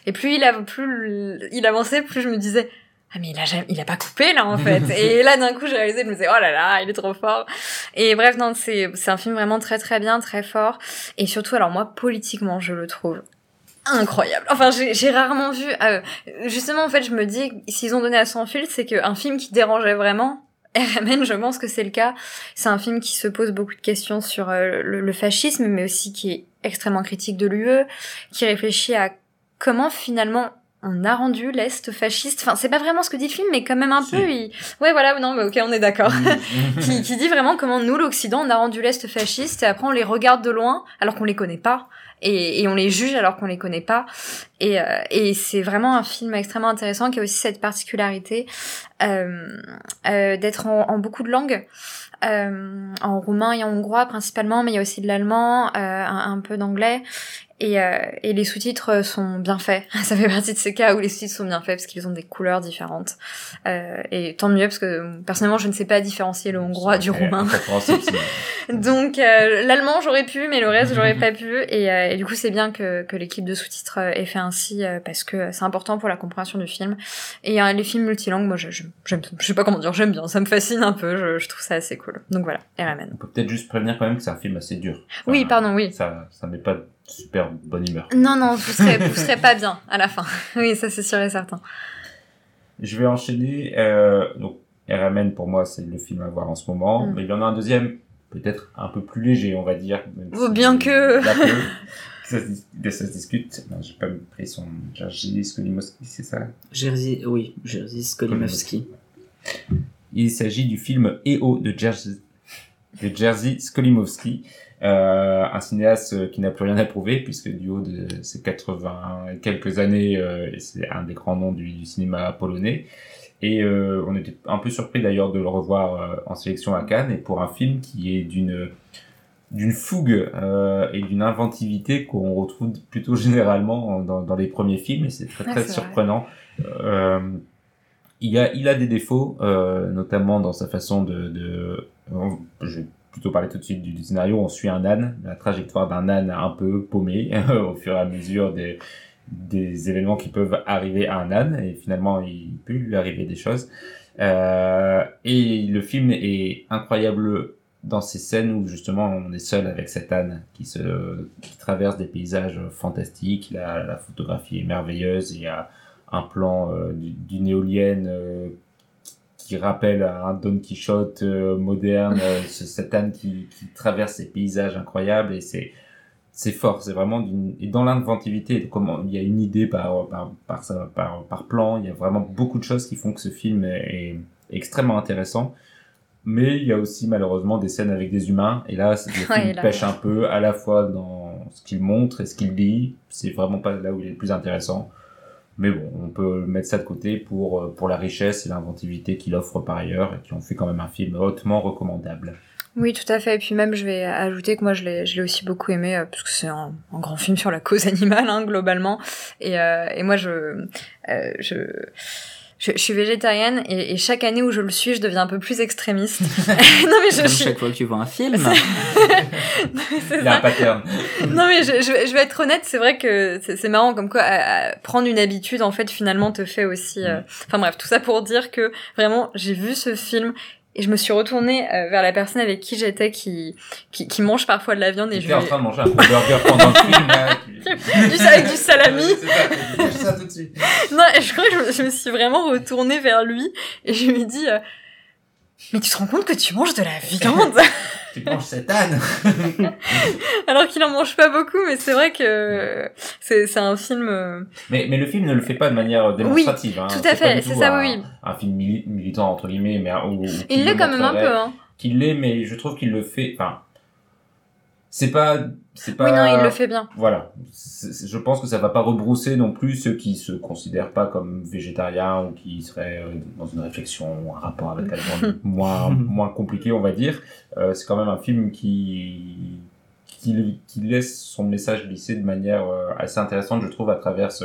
Et plus il a, plus il avançait, plus je me disais, ah mais il a jamais, il a pas coupé là en fait. et là d'un coup j'ai réalisé, je me disais oh là là, il est trop fort. Et bref non, c'est c'est un film vraiment très très bien, très fort. Et surtout alors moi politiquement je le trouve incroyable. Enfin j'ai j'ai rarement vu. euh, justement en fait je me dis s'ils ont donné à son fil, c'est qu'un film qui dérangeait vraiment. RMN, je pense que c'est le cas. C'est un film qui se pose beaucoup de questions sur euh, le, le fascisme, mais aussi qui est extrêmement critique de l'UE, qui réfléchit à comment finalement on a rendu l'Est fasciste. Enfin, c'est pas vraiment ce que dit le film, mais quand même un Si. peu. Il... Ouais, voilà, non, mais ok, on est d'accord. Mm. qui, qui dit vraiment comment nous, l'Occident, on a rendu l'Est fasciste, et après on les regarde de loin, alors qu'on les connaît pas, et, et on les juge alors qu'on les connaît pas. Et, euh, et c'est vraiment un film extrêmement intéressant qui a aussi cette particularité euh, euh, d'être en, beaucoup de langues. Euh, en roumain et en hongrois principalement, mais il y a aussi de l'allemand, euh, un peu d'anglais. Et, euh, et les sous-titres sont bien faits. Ça fait partie de ces cas où les sous-titres sont bien faits parce qu'ils ont des couleurs différentes. Euh, et tant mieux parce que personnellement je ne sais pas différencier le hongrois du roumain. Donc euh, l'allemand j'aurais pu, mais le reste j'aurais pas pu. Et, euh, et du coup c'est bien que, que l'équipe de sous-titres euh, ait fait ainsi euh, parce que c'est important pour la compréhension du film. Et euh, les films multilangues, moi je, je, je sais pas comment dire, j'aime bien, ça me fascine un peu, je, je trouve ça assez cool. Donc voilà, RMN. On peut peut-être juste prévenir quand même que c'est un film assez dur. Oui, pardon, oui. Ça, ça met pas super bonne humeur. Non non, vous serez, vous serez pas bien à la fin. Oui, ça c'est sûr et certain. Je vais enchaîner. Euh, donc, RMN pour moi, c'est le film à voir en ce moment. Mm. Mais il y en a un deuxième, peut-être un peu plus léger, on va dire. même Oh, bien que- ça, se, ça se discute. Non, j'ai pas pris son Jerzy Skolimowski, c'est ça? Jerzy, oui, Jerzy Skolimowski. Il s'agit du film EO de Jerzy, de Jerzy Skolimowski, euh, un cinéaste euh, qui n'a plus rien à prouver puisque du haut de ses 80 et quelques années, euh, c'est un des grands noms du, du cinéma polonais. Et euh, on était un peu surpris d'ailleurs de le revoir en sélection à Cannes et pour un film qui est d'une d'une fougue et d'une inventivité qu'on retrouve plutôt généralement dans, dans les premiers films et c'est très très surprenant. Il a il a des défauts, notamment dans sa façon de, je plutôt parler tout de suite du, scénario. On suit un âne, la trajectoire d'un âne un peu paumé au fur et à mesure des des événements qui peuvent arriver à un âne et finalement il peut lui arriver des choses. Euh, et le film est incroyable dans ces scènes où justement on est seul avec cet âne qui se qui traverse des paysages fantastiques. La, la photographie est merveilleuse. Il y a un plan euh, du- d'une éolienne euh, qui rappelle un Don Quichotte euh, moderne, euh, ce- âne qui, qui traverse ces paysages incroyables et c'est c'est fort, c'est vraiment d'une et dans l'inventivité, comment il y a une idée par par par, par par plan, il y a vraiment beaucoup de choses qui font que ce film est, est extrêmement intéressant. Mais il y a aussi malheureusement des scènes avec des humains et là c'est- le Ouais, film là, pêche ouais. un peu à la fois dans ce qu'il montre et ce qu'il dit, c'est vraiment pas là où il est le plus intéressant. Mais bon, on peut mettre ça de côté pour euh, pour la richesse et l'inventivité qu'il offre par ailleurs et qui ont fait quand même un film hautement recommandable. Oui, tout à fait. Et puis même, je vais ajouter que moi, je l'ai, je l'ai aussi beaucoup aimé, euh, parce que c'est un, grand film sur la cause animale, hein, globalement. Et, euh, et moi, je, euh, je, je, je suis végétarienne, et, et chaque année où je le suis, je deviens un peu plus extrémiste. non, mais je, Comme suis... chaque fois que tu vois un film. c'est Il y a un ça. pattern. Non mais je, je, vais- je vais être honnête, c'est vrai que c'est c'est marrant comme quoi à- à prendre une habitude en fait finalement te fait aussi. euh, Enfin bref, tout ça pour dire que vraiment j'ai vu ce film et je me suis retournée euh, vers la personne avec qui j'étais qui, qui qui mange parfois de la viande et je étais en lui- train de manger un burger pendant le film, du avec du salami. C'est ça, tu dis ça tout de suite. Non, et je crois que je, me- je me suis vraiment retournée vers lui et je lui ai dit euh, mais tu te rends compte que tu manges de la viande? Tu manges cet âne. alors qu'il en mange pas beaucoup mais c'est vrai que c'est un film euh, Mais, mais le film ne le fait pas de manière démonstrative. hein. tout à fait, c'est ça, un, oui, oui. Un film mili- militant, entre guillemets, mais il le l'est quand même un peu hein. Qu'il l'est, mais je trouve qu'il le fait. Enfin, c'est pas, c'est pas. Oui non, il le fait bien. Voilà. Je pense que ça va pas rebrousser non plus ceux qui se considèrent pas comme végétariens ou qui seraient euh, dans une réflexion ou un rapport avec la moins, moins compliqué, on va dire. Euh, c'est quand même un film qui, qui, qui laisse son message glisser de manière euh, assez intéressante, je trouve, à travers ce,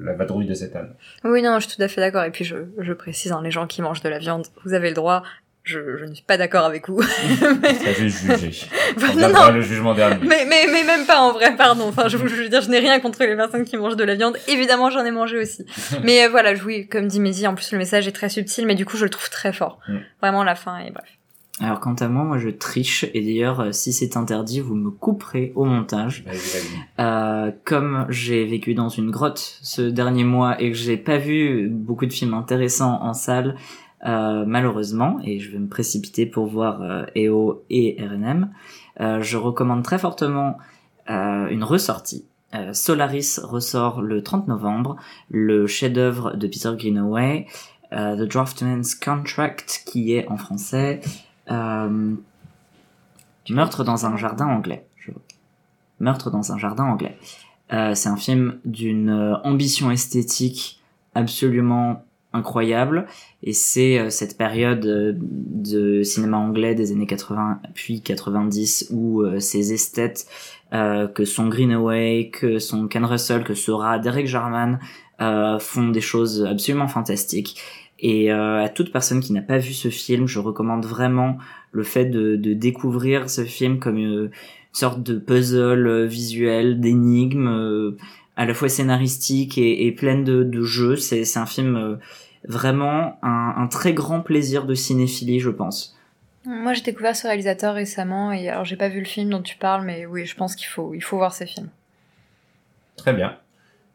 la vadrouille de cet âne. Oui non, je suis tout à fait d'accord et puis je je précise hein, les gens qui mangent de la viande, vous avez le droit. Je, je ne suis pas d'accord avec vous. Ça, j'ai jugé. Bah, On non, le jugement dernier. Mais, mais, mais même pas en vrai, pardon. Enfin, je, je veux dire, je n'ai rien contre les personnes qui mangent de la viande. Évidemment, j'en ai mangé aussi. mais euh, voilà, oui, comme dit Mehdi, en plus le message est très subtil, mais du coup, je le trouve très fort. Mm. Vraiment, la fin et bref. Alors quant à moi, moi je triche et d'ailleurs euh, si c'est interdit, vous me couperez au montage. Vas-y, vas-y. Euh, comme j'ai vécu dans une grotte ce dernier mois et que j'ai pas vu beaucoup de films intéressants en salle, euh, malheureusement, et je vais me précipiter pour voir euh, EO et RNM, euh, je recommande très fortement euh, une ressortie. Euh, Solaris ressort le 30 novembre, le chef-d'œuvre de Peter Greenaway, The Draftman's Contract, qui est en français Meurtre dans un jardin anglais. Je... Meurtre dans un jardin anglais. C'est un film d'une ambition esthétique absolument incroyable. Et c'est euh, cette période euh, de cinéma anglais des années 80 puis 90 où euh, ces esthètes euh, que sont Greenaway, que sont Ken Russell, que sera Derek Jarman euh, font des choses absolument fantastiques. Et à toute personne qui n'a pas vu ce film, je recommande vraiment le fait de, de découvrir ce film comme une sorte de puzzle visuel, d'énigmes, euh, à la fois scénaristique et, et pleine de, de jeux. C'est, c'est un film euh, vraiment un, un très grand plaisir de cinéphilie, je pense. Moi, j'ai découvert ce réalisateur récemment et alors j'ai pas vu le film dont tu parles, mais oui, je pense qu'il faut, il faut voir ces films. Très bien.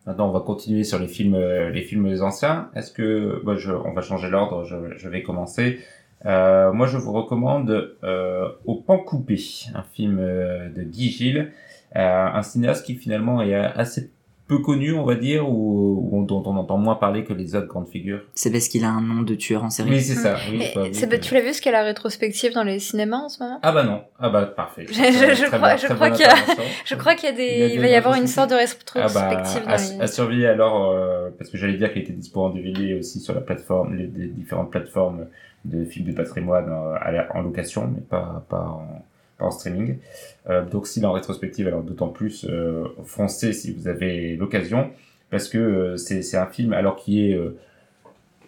Maintenant, on va continuer sur les films, euh, les films anciens. Est-ce que, bah, je, on va changer l'ordre. Je, je vais commencer. Euh, moi, je vous recommande euh, Au pan coupé, un film euh, de Guy Gilles, euh, un cinéaste qui finalement est assez peu connu, on va dire, ou, ou dont on entend moins parler que les autres grandes figures. C'est parce qu'il a un nom de tueur en série. Oui, c'est ça. Oui, Et je dois avouer c'est- que- Tu l'as vu ce qu'est la rétrospective dans les cinémas en ce moment? Ah bah non. Ah bah parfait. Je- je- crois- bien, je crois qu'il y a-. Je crois qu'il y a des, Il y a il, des va y avoir une sorte de Ah bah, rétrospective à, les... à surveiller alors, euh, parce que j'allais dire qu'il était dispo en DVD aussi sur la plateforme, les, les différentes plateformes de films de patrimoine euh, à la- en location, mais pas, pas, en, pas en streaming. Euh, donc s'il est en rétrospective, alors d'autant plus euh, foncez si vous avez l'occasion, parce que euh, c'est un film alors qui est euh,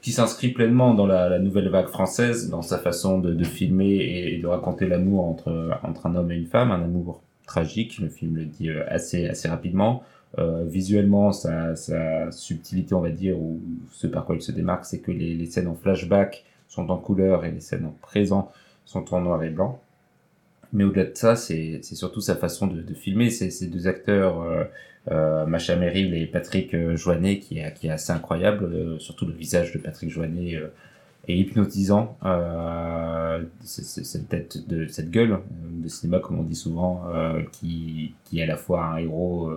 qui s'inscrit pleinement dans la, nouvelle vague française, dans sa façon de, de filmer et, et de raconter l'amour entre, entre un homme et une femme, un amour tragique, le film le dit euh, assez, assez rapidement. Visuellement, sa, sa subtilité, on va dire, ou ce par quoi il se démarque, c'est que les, les scènes en flashback sont en couleur et les scènes en présent sont en noir et blanc. Mais au-delà de ça, c'est surtout sa façon de, filmer. Ces deux acteurs, euh, euh, Macha Merrill et Patrick euh, Joannet, qui est, qui est assez incroyable. surtout le visage de Patrick Joannet est hypnotisant. Cette tête de cette gueule de cinéma, comme on dit souvent, qui, qui est à la fois un héros,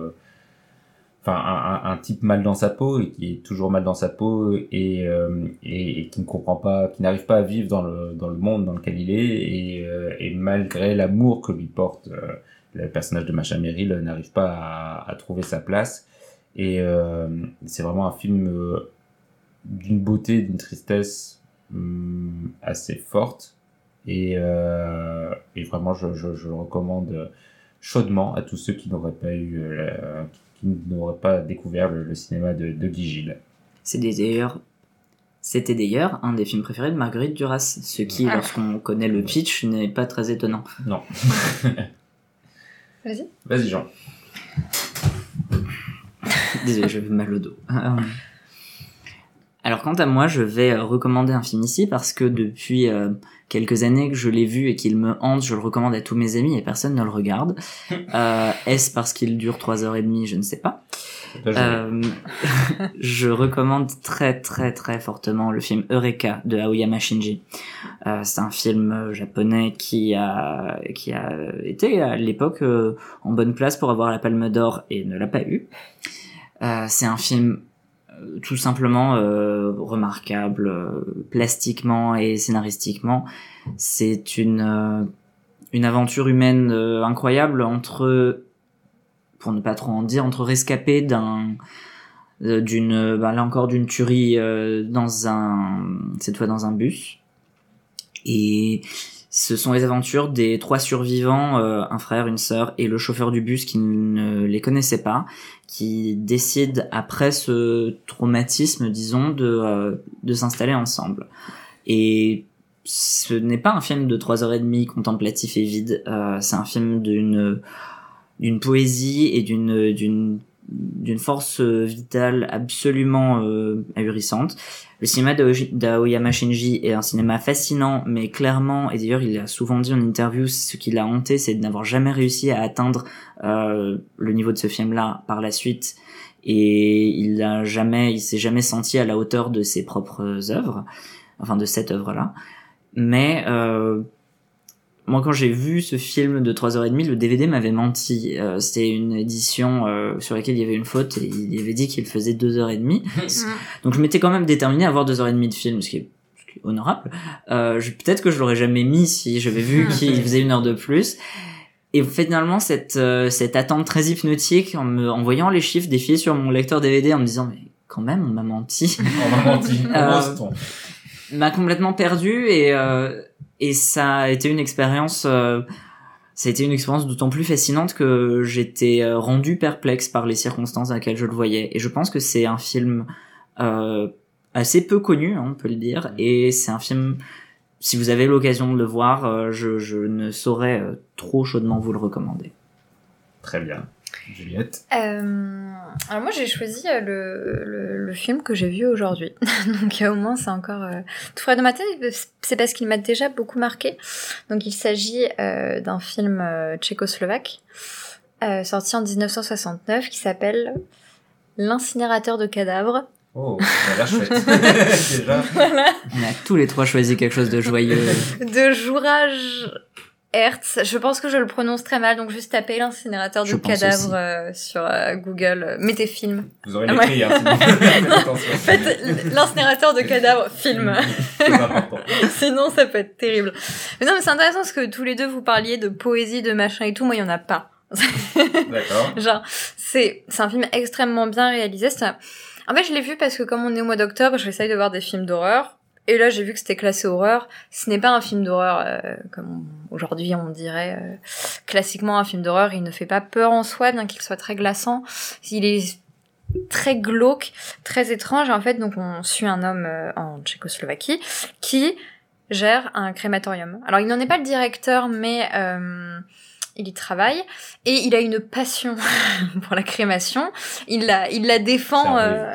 un, type mal dans sa peau et qui est toujours mal dans sa peau et, euh, et, et qui ne comprend pas, qui n'arrive pas à vivre dans le, dans le monde dans lequel il est et, euh, malgré l'amour que lui porte euh, le personnage de Macha Merrill n'arrive pas à, trouver sa place et c'est vraiment un film d'une beauté, d'une tristesse hum, assez forte et, et vraiment je, je, le recommande chaudement à tous ceux qui n'auraient pas eu la- n'auraient pas découvert le, le cinéma de, de Guy Gilles. C'est des- d'ailleurs, c'était d'ailleurs un des films préférés de Marguerite Duras, ce qui, Ah. lorsqu'on connaît le pitch, n'est pas très étonnant. Non. Vas-y. Vas-y Jean. Désolé, j'avais mal au dos. Alors quant à moi, je vais euh, recommander un film ici parce que depuis euh, quelques années que je l'ai vu et qu'il me hante, je le recommande à tous mes amis et personne ne le regarde. Euh, Est-ce parce qu'il dure trois heures et demie? Je ne sais pas. Euh, je recommande très très très fortement le film Eureka de Aoyama Shinji. Euh, c'est un film japonais qui a qui a été à l'époque euh, en bonne place pour avoir la Palme d'Or et ne l'a pas eu. Euh, c'est un film tout simplement euh, remarquable euh, plastiquement et scénaristiquement. C'est une euh, une aventure humaine euh, incroyable entre pour ne pas trop en dire entre rescapés d'un euh, d'une bah, là encore d'une tuerie euh, dans un cette fois dans un bus et ce sont les aventures des trois survivants euh, un frère une sœur et le chauffeur du bus qui ne les connaissait pas qui décident après ce traumatisme disons de euh, de s'installer ensemble et ce n'est pas un film de trois heures et demie contemplatif et vide euh, c'est un film d'une d'une poésie et d'une d'une d'une force vitale absolument euh, ahurissante. Le cinéma d'Aoyama Shinji est un cinéma fascinant, mais clairement, et d'ailleurs il a souvent dit en interview, ce qui l'a hanté, c'est de n'avoir jamais réussi à atteindre euh, le niveau de ce film-là par la suite. Et il a jamais, il s'est jamais senti à la hauteur de ses propres œuvres, enfin de cette œuvre-là. Mais euh, moi, quand j'ai vu ce film de 3h30, le DVD m'avait menti. Euh, C'était une édition euh, sur laquelle il y avait une faute et il avait dit qu'il faisait 2h30. Donc je m'étais quand même déterminé à voir 2h30 de film, ce qui est, ce qui est honorable. Euh, Peut-être que je l'aurais jamais mis si j'avais vu qu'il faisait une heure de plus. Et finalement, cette, euh, cette attente très hypnotique, en, me, en voyant les chiffres défiler sur mon lecteur DVD, en me disant, mais quand même, on m'a menti. On m'a menti. Euh. M'a complètement perdu et euh, et ça a été une expérience euh, ça a été une expérience d'autant plus fascinante que j'étais euh, rendu perplexe par les circonstances dans lesquelles je le voyais. Et je pense que c'est un film euh, assez peu connu hein, on peut le dire. Et c'est un film si vous avez l'occasion de le voir euh, je, je ne saurais euh, trop chaudement vous le recommander. Très bien. Juliette. Euh, alors moi j'ai choisi euh, le, le, le film que j'ai vu aujourd'hui. Donc euh, au moins c'est encore euh, tout frais dans ma tête. C'est parce qu'il m'a déjà beaucoup marqué. Donc il s'agit euh, d'un film euh, tchécoslovaque euh, sorti en 1969 qui s'appelle L'incinérateur de cadavres. Oh, ça a l'air chouette. Déjà. Voilà. on a tous les trois choisi quelque chose de joyeux De Jouraj Hertz. Je pense que je le prononce très mal, donc juste tapez l'incinérateur de aussi. euh, sur euh, Google. Mettez film. Vous aurez Ah l'écrit, hein, sinon. Faites l'incinérateur de cadavres film. Sinon, ça peut être terrible. Mais non, mais c'est intéressant parce que tous les deux vous parliez de poésie, de machin et tout. Moi, il y en a pas. D'accord. Genre, c'est c'est un film extrêmement bien réalisé. En fait, je l'ai vu parce que comme on est au mois d'octobre, j'essaye de voir des films d'horreur. Et là, j'ai vu que c'était classé horreur. Ce n'est pas un film d'horreur euh, comme aujourd'hui on dirait euh, classiquement un film d'horreur. Il ne fait pas peur en soi, bien qu'il soit très glaçant. Il est très glauque, très étrange. En fait, donc on suit un homme euh, en Tchécoslovaquie qui gère un crématorium. Alors, il n'en est pas le directeur, mais il y travaille et il a une passion pour la crémation. Il la, il la défend, euh,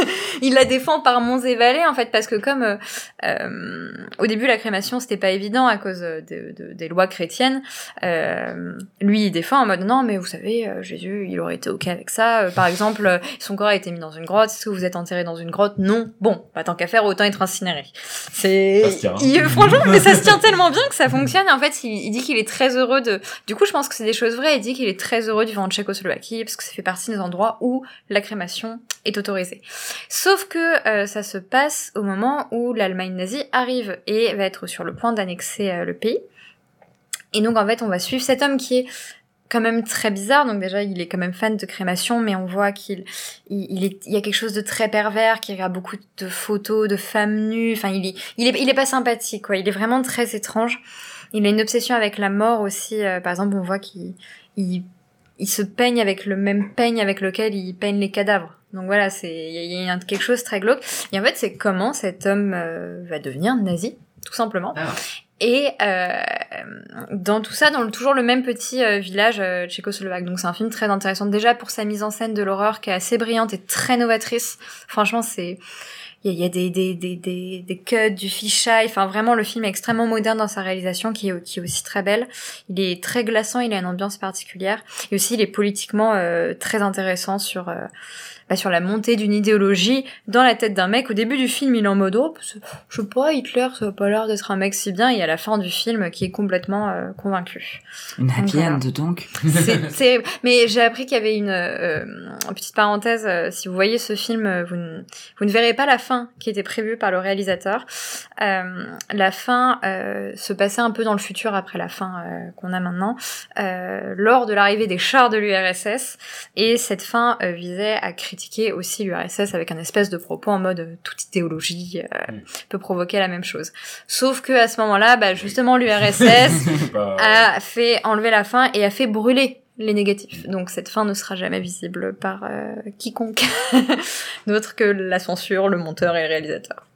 il la défend par monts et vallées en fait parce que comme euh, euh, au début la crémation c'était pas évident à cause de, de- des lois chrétiennes, euh, lui il défend en mode non mais vous savez Jésus il aurait été ok avec ça. Par exemple son corps a été mis dans une grotte. Est-ce que vous êtes enterré dans une grotte? Non. Bon, bah, tant qu'à faire autant être incinéré. C'est hein. franchement mais ça se tient tellement bien que ça fonctionne. En fait il, il dit qu'il est très heureux de. Du coup je pense que c'est des choses vraies. Il dit qu'il est très heureux du vent en Tchécoslovaquie parce que ça fait partie des endroits où la crémation est autorisée. Sauf que euh, ça se passe au moment où l'Allemagne nazie arrive et va être sur le point d'annexer euh, le pays. Et donc en fait on va suivre cet homme qui est quand même très bizarre. Donc déjà, il est quand même fan de crémation, mais on voit qu'il il, il il y a quelque chose de très pervers, qui regarde beaucoup de photos de femmes nues. Enfin, il est, il est, il est pas sympathique, quoi. Il est vraiment très étrange. Il a une obsession avec la mort aussi. Euh, par exemple, on voit qu'il il, il se peigne avec le même peigne avec lequel il peigne les cadavres. Donc voilà, c'est il y a- quelque chose de très glauque. Et en fait, c'est comment cet homme euh, va devenir nazi, tout simplement. Ah. Et euh, dans tout ça, dans le- toujours le même petit euh, village tchécoslovaque. Donc c'est un film très intéressant déjà pour sa mise en scène de l'horreur qui est assez brillante et très novatrice. Franchement, c'est il y a, des, des, des, des, des cuts, du fisheye. Enfin, vraiment, le film est extrêmement moderne dans sa réalisation, qui est, qui est aussi très belle. Il est très glaçant, il a une ambiance particulière. Et aussi, il est politiquement euh, très intéressant sur... Euh, bah, sur la montée d'une idéologie dans la tête d'un mec. Au début du film, il est en mode oh, je sais pas, Hitler, ça a pas l'air d'être un mec si bien. Et à la fin du film, qui est complètement euh, convaincu. Une happy end donc. C'est, mais j'ai appris qu'il y avait une, euh, petite parenthèse. Euh, si vous voyez ce film, vous ne, vous ne verrez pas la fin qui était prévue par le réalisateur. la fin se passait un peu dans le futur après la fin qu'on a maintenant, lors de l'arrivée des chars de l'URSS. Et cette fin visait à critiquer aussi l'URSS avec un espèce de propos en mode euh, toute idéologie euh, mm. peut provoquer la même chose. Sauf que à ce moment-là, bah, justement l'URSS a fait enlever la fin et a fait brûler les négatifs. Donc cette fin ne sera jamais visible par euh, quiconque d'autre que la censure, le monteur et le réalisateur.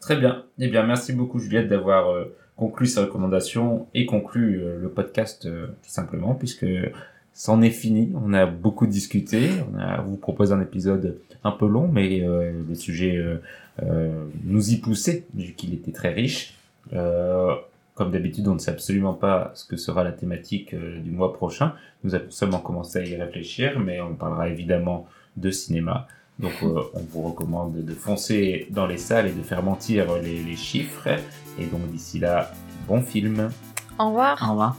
Très bien. Eh bien, merci beaucoup Juliette d'avoir conclu ces recommandations et conclu le podcast tout simplement puisque c'en est fini. On a beaucoup discuté. On a vous propose un épisode un peu long, mais euh, le sujet euh, euh, nous y poussait vu qu'il était très riche. Euh, comme d'habitude, on ne sait absolument pas ce que sera la thématique euh, du mois prochain. Nous avons seulement commencé à y réfléchir, mais on parlera évidemment de cinéma. Donc, on vous recommande de foncer dans les salles et de faire mentir les, les chiffres. Et donc, d'ici là, bon film. Au revoir. Au revoir.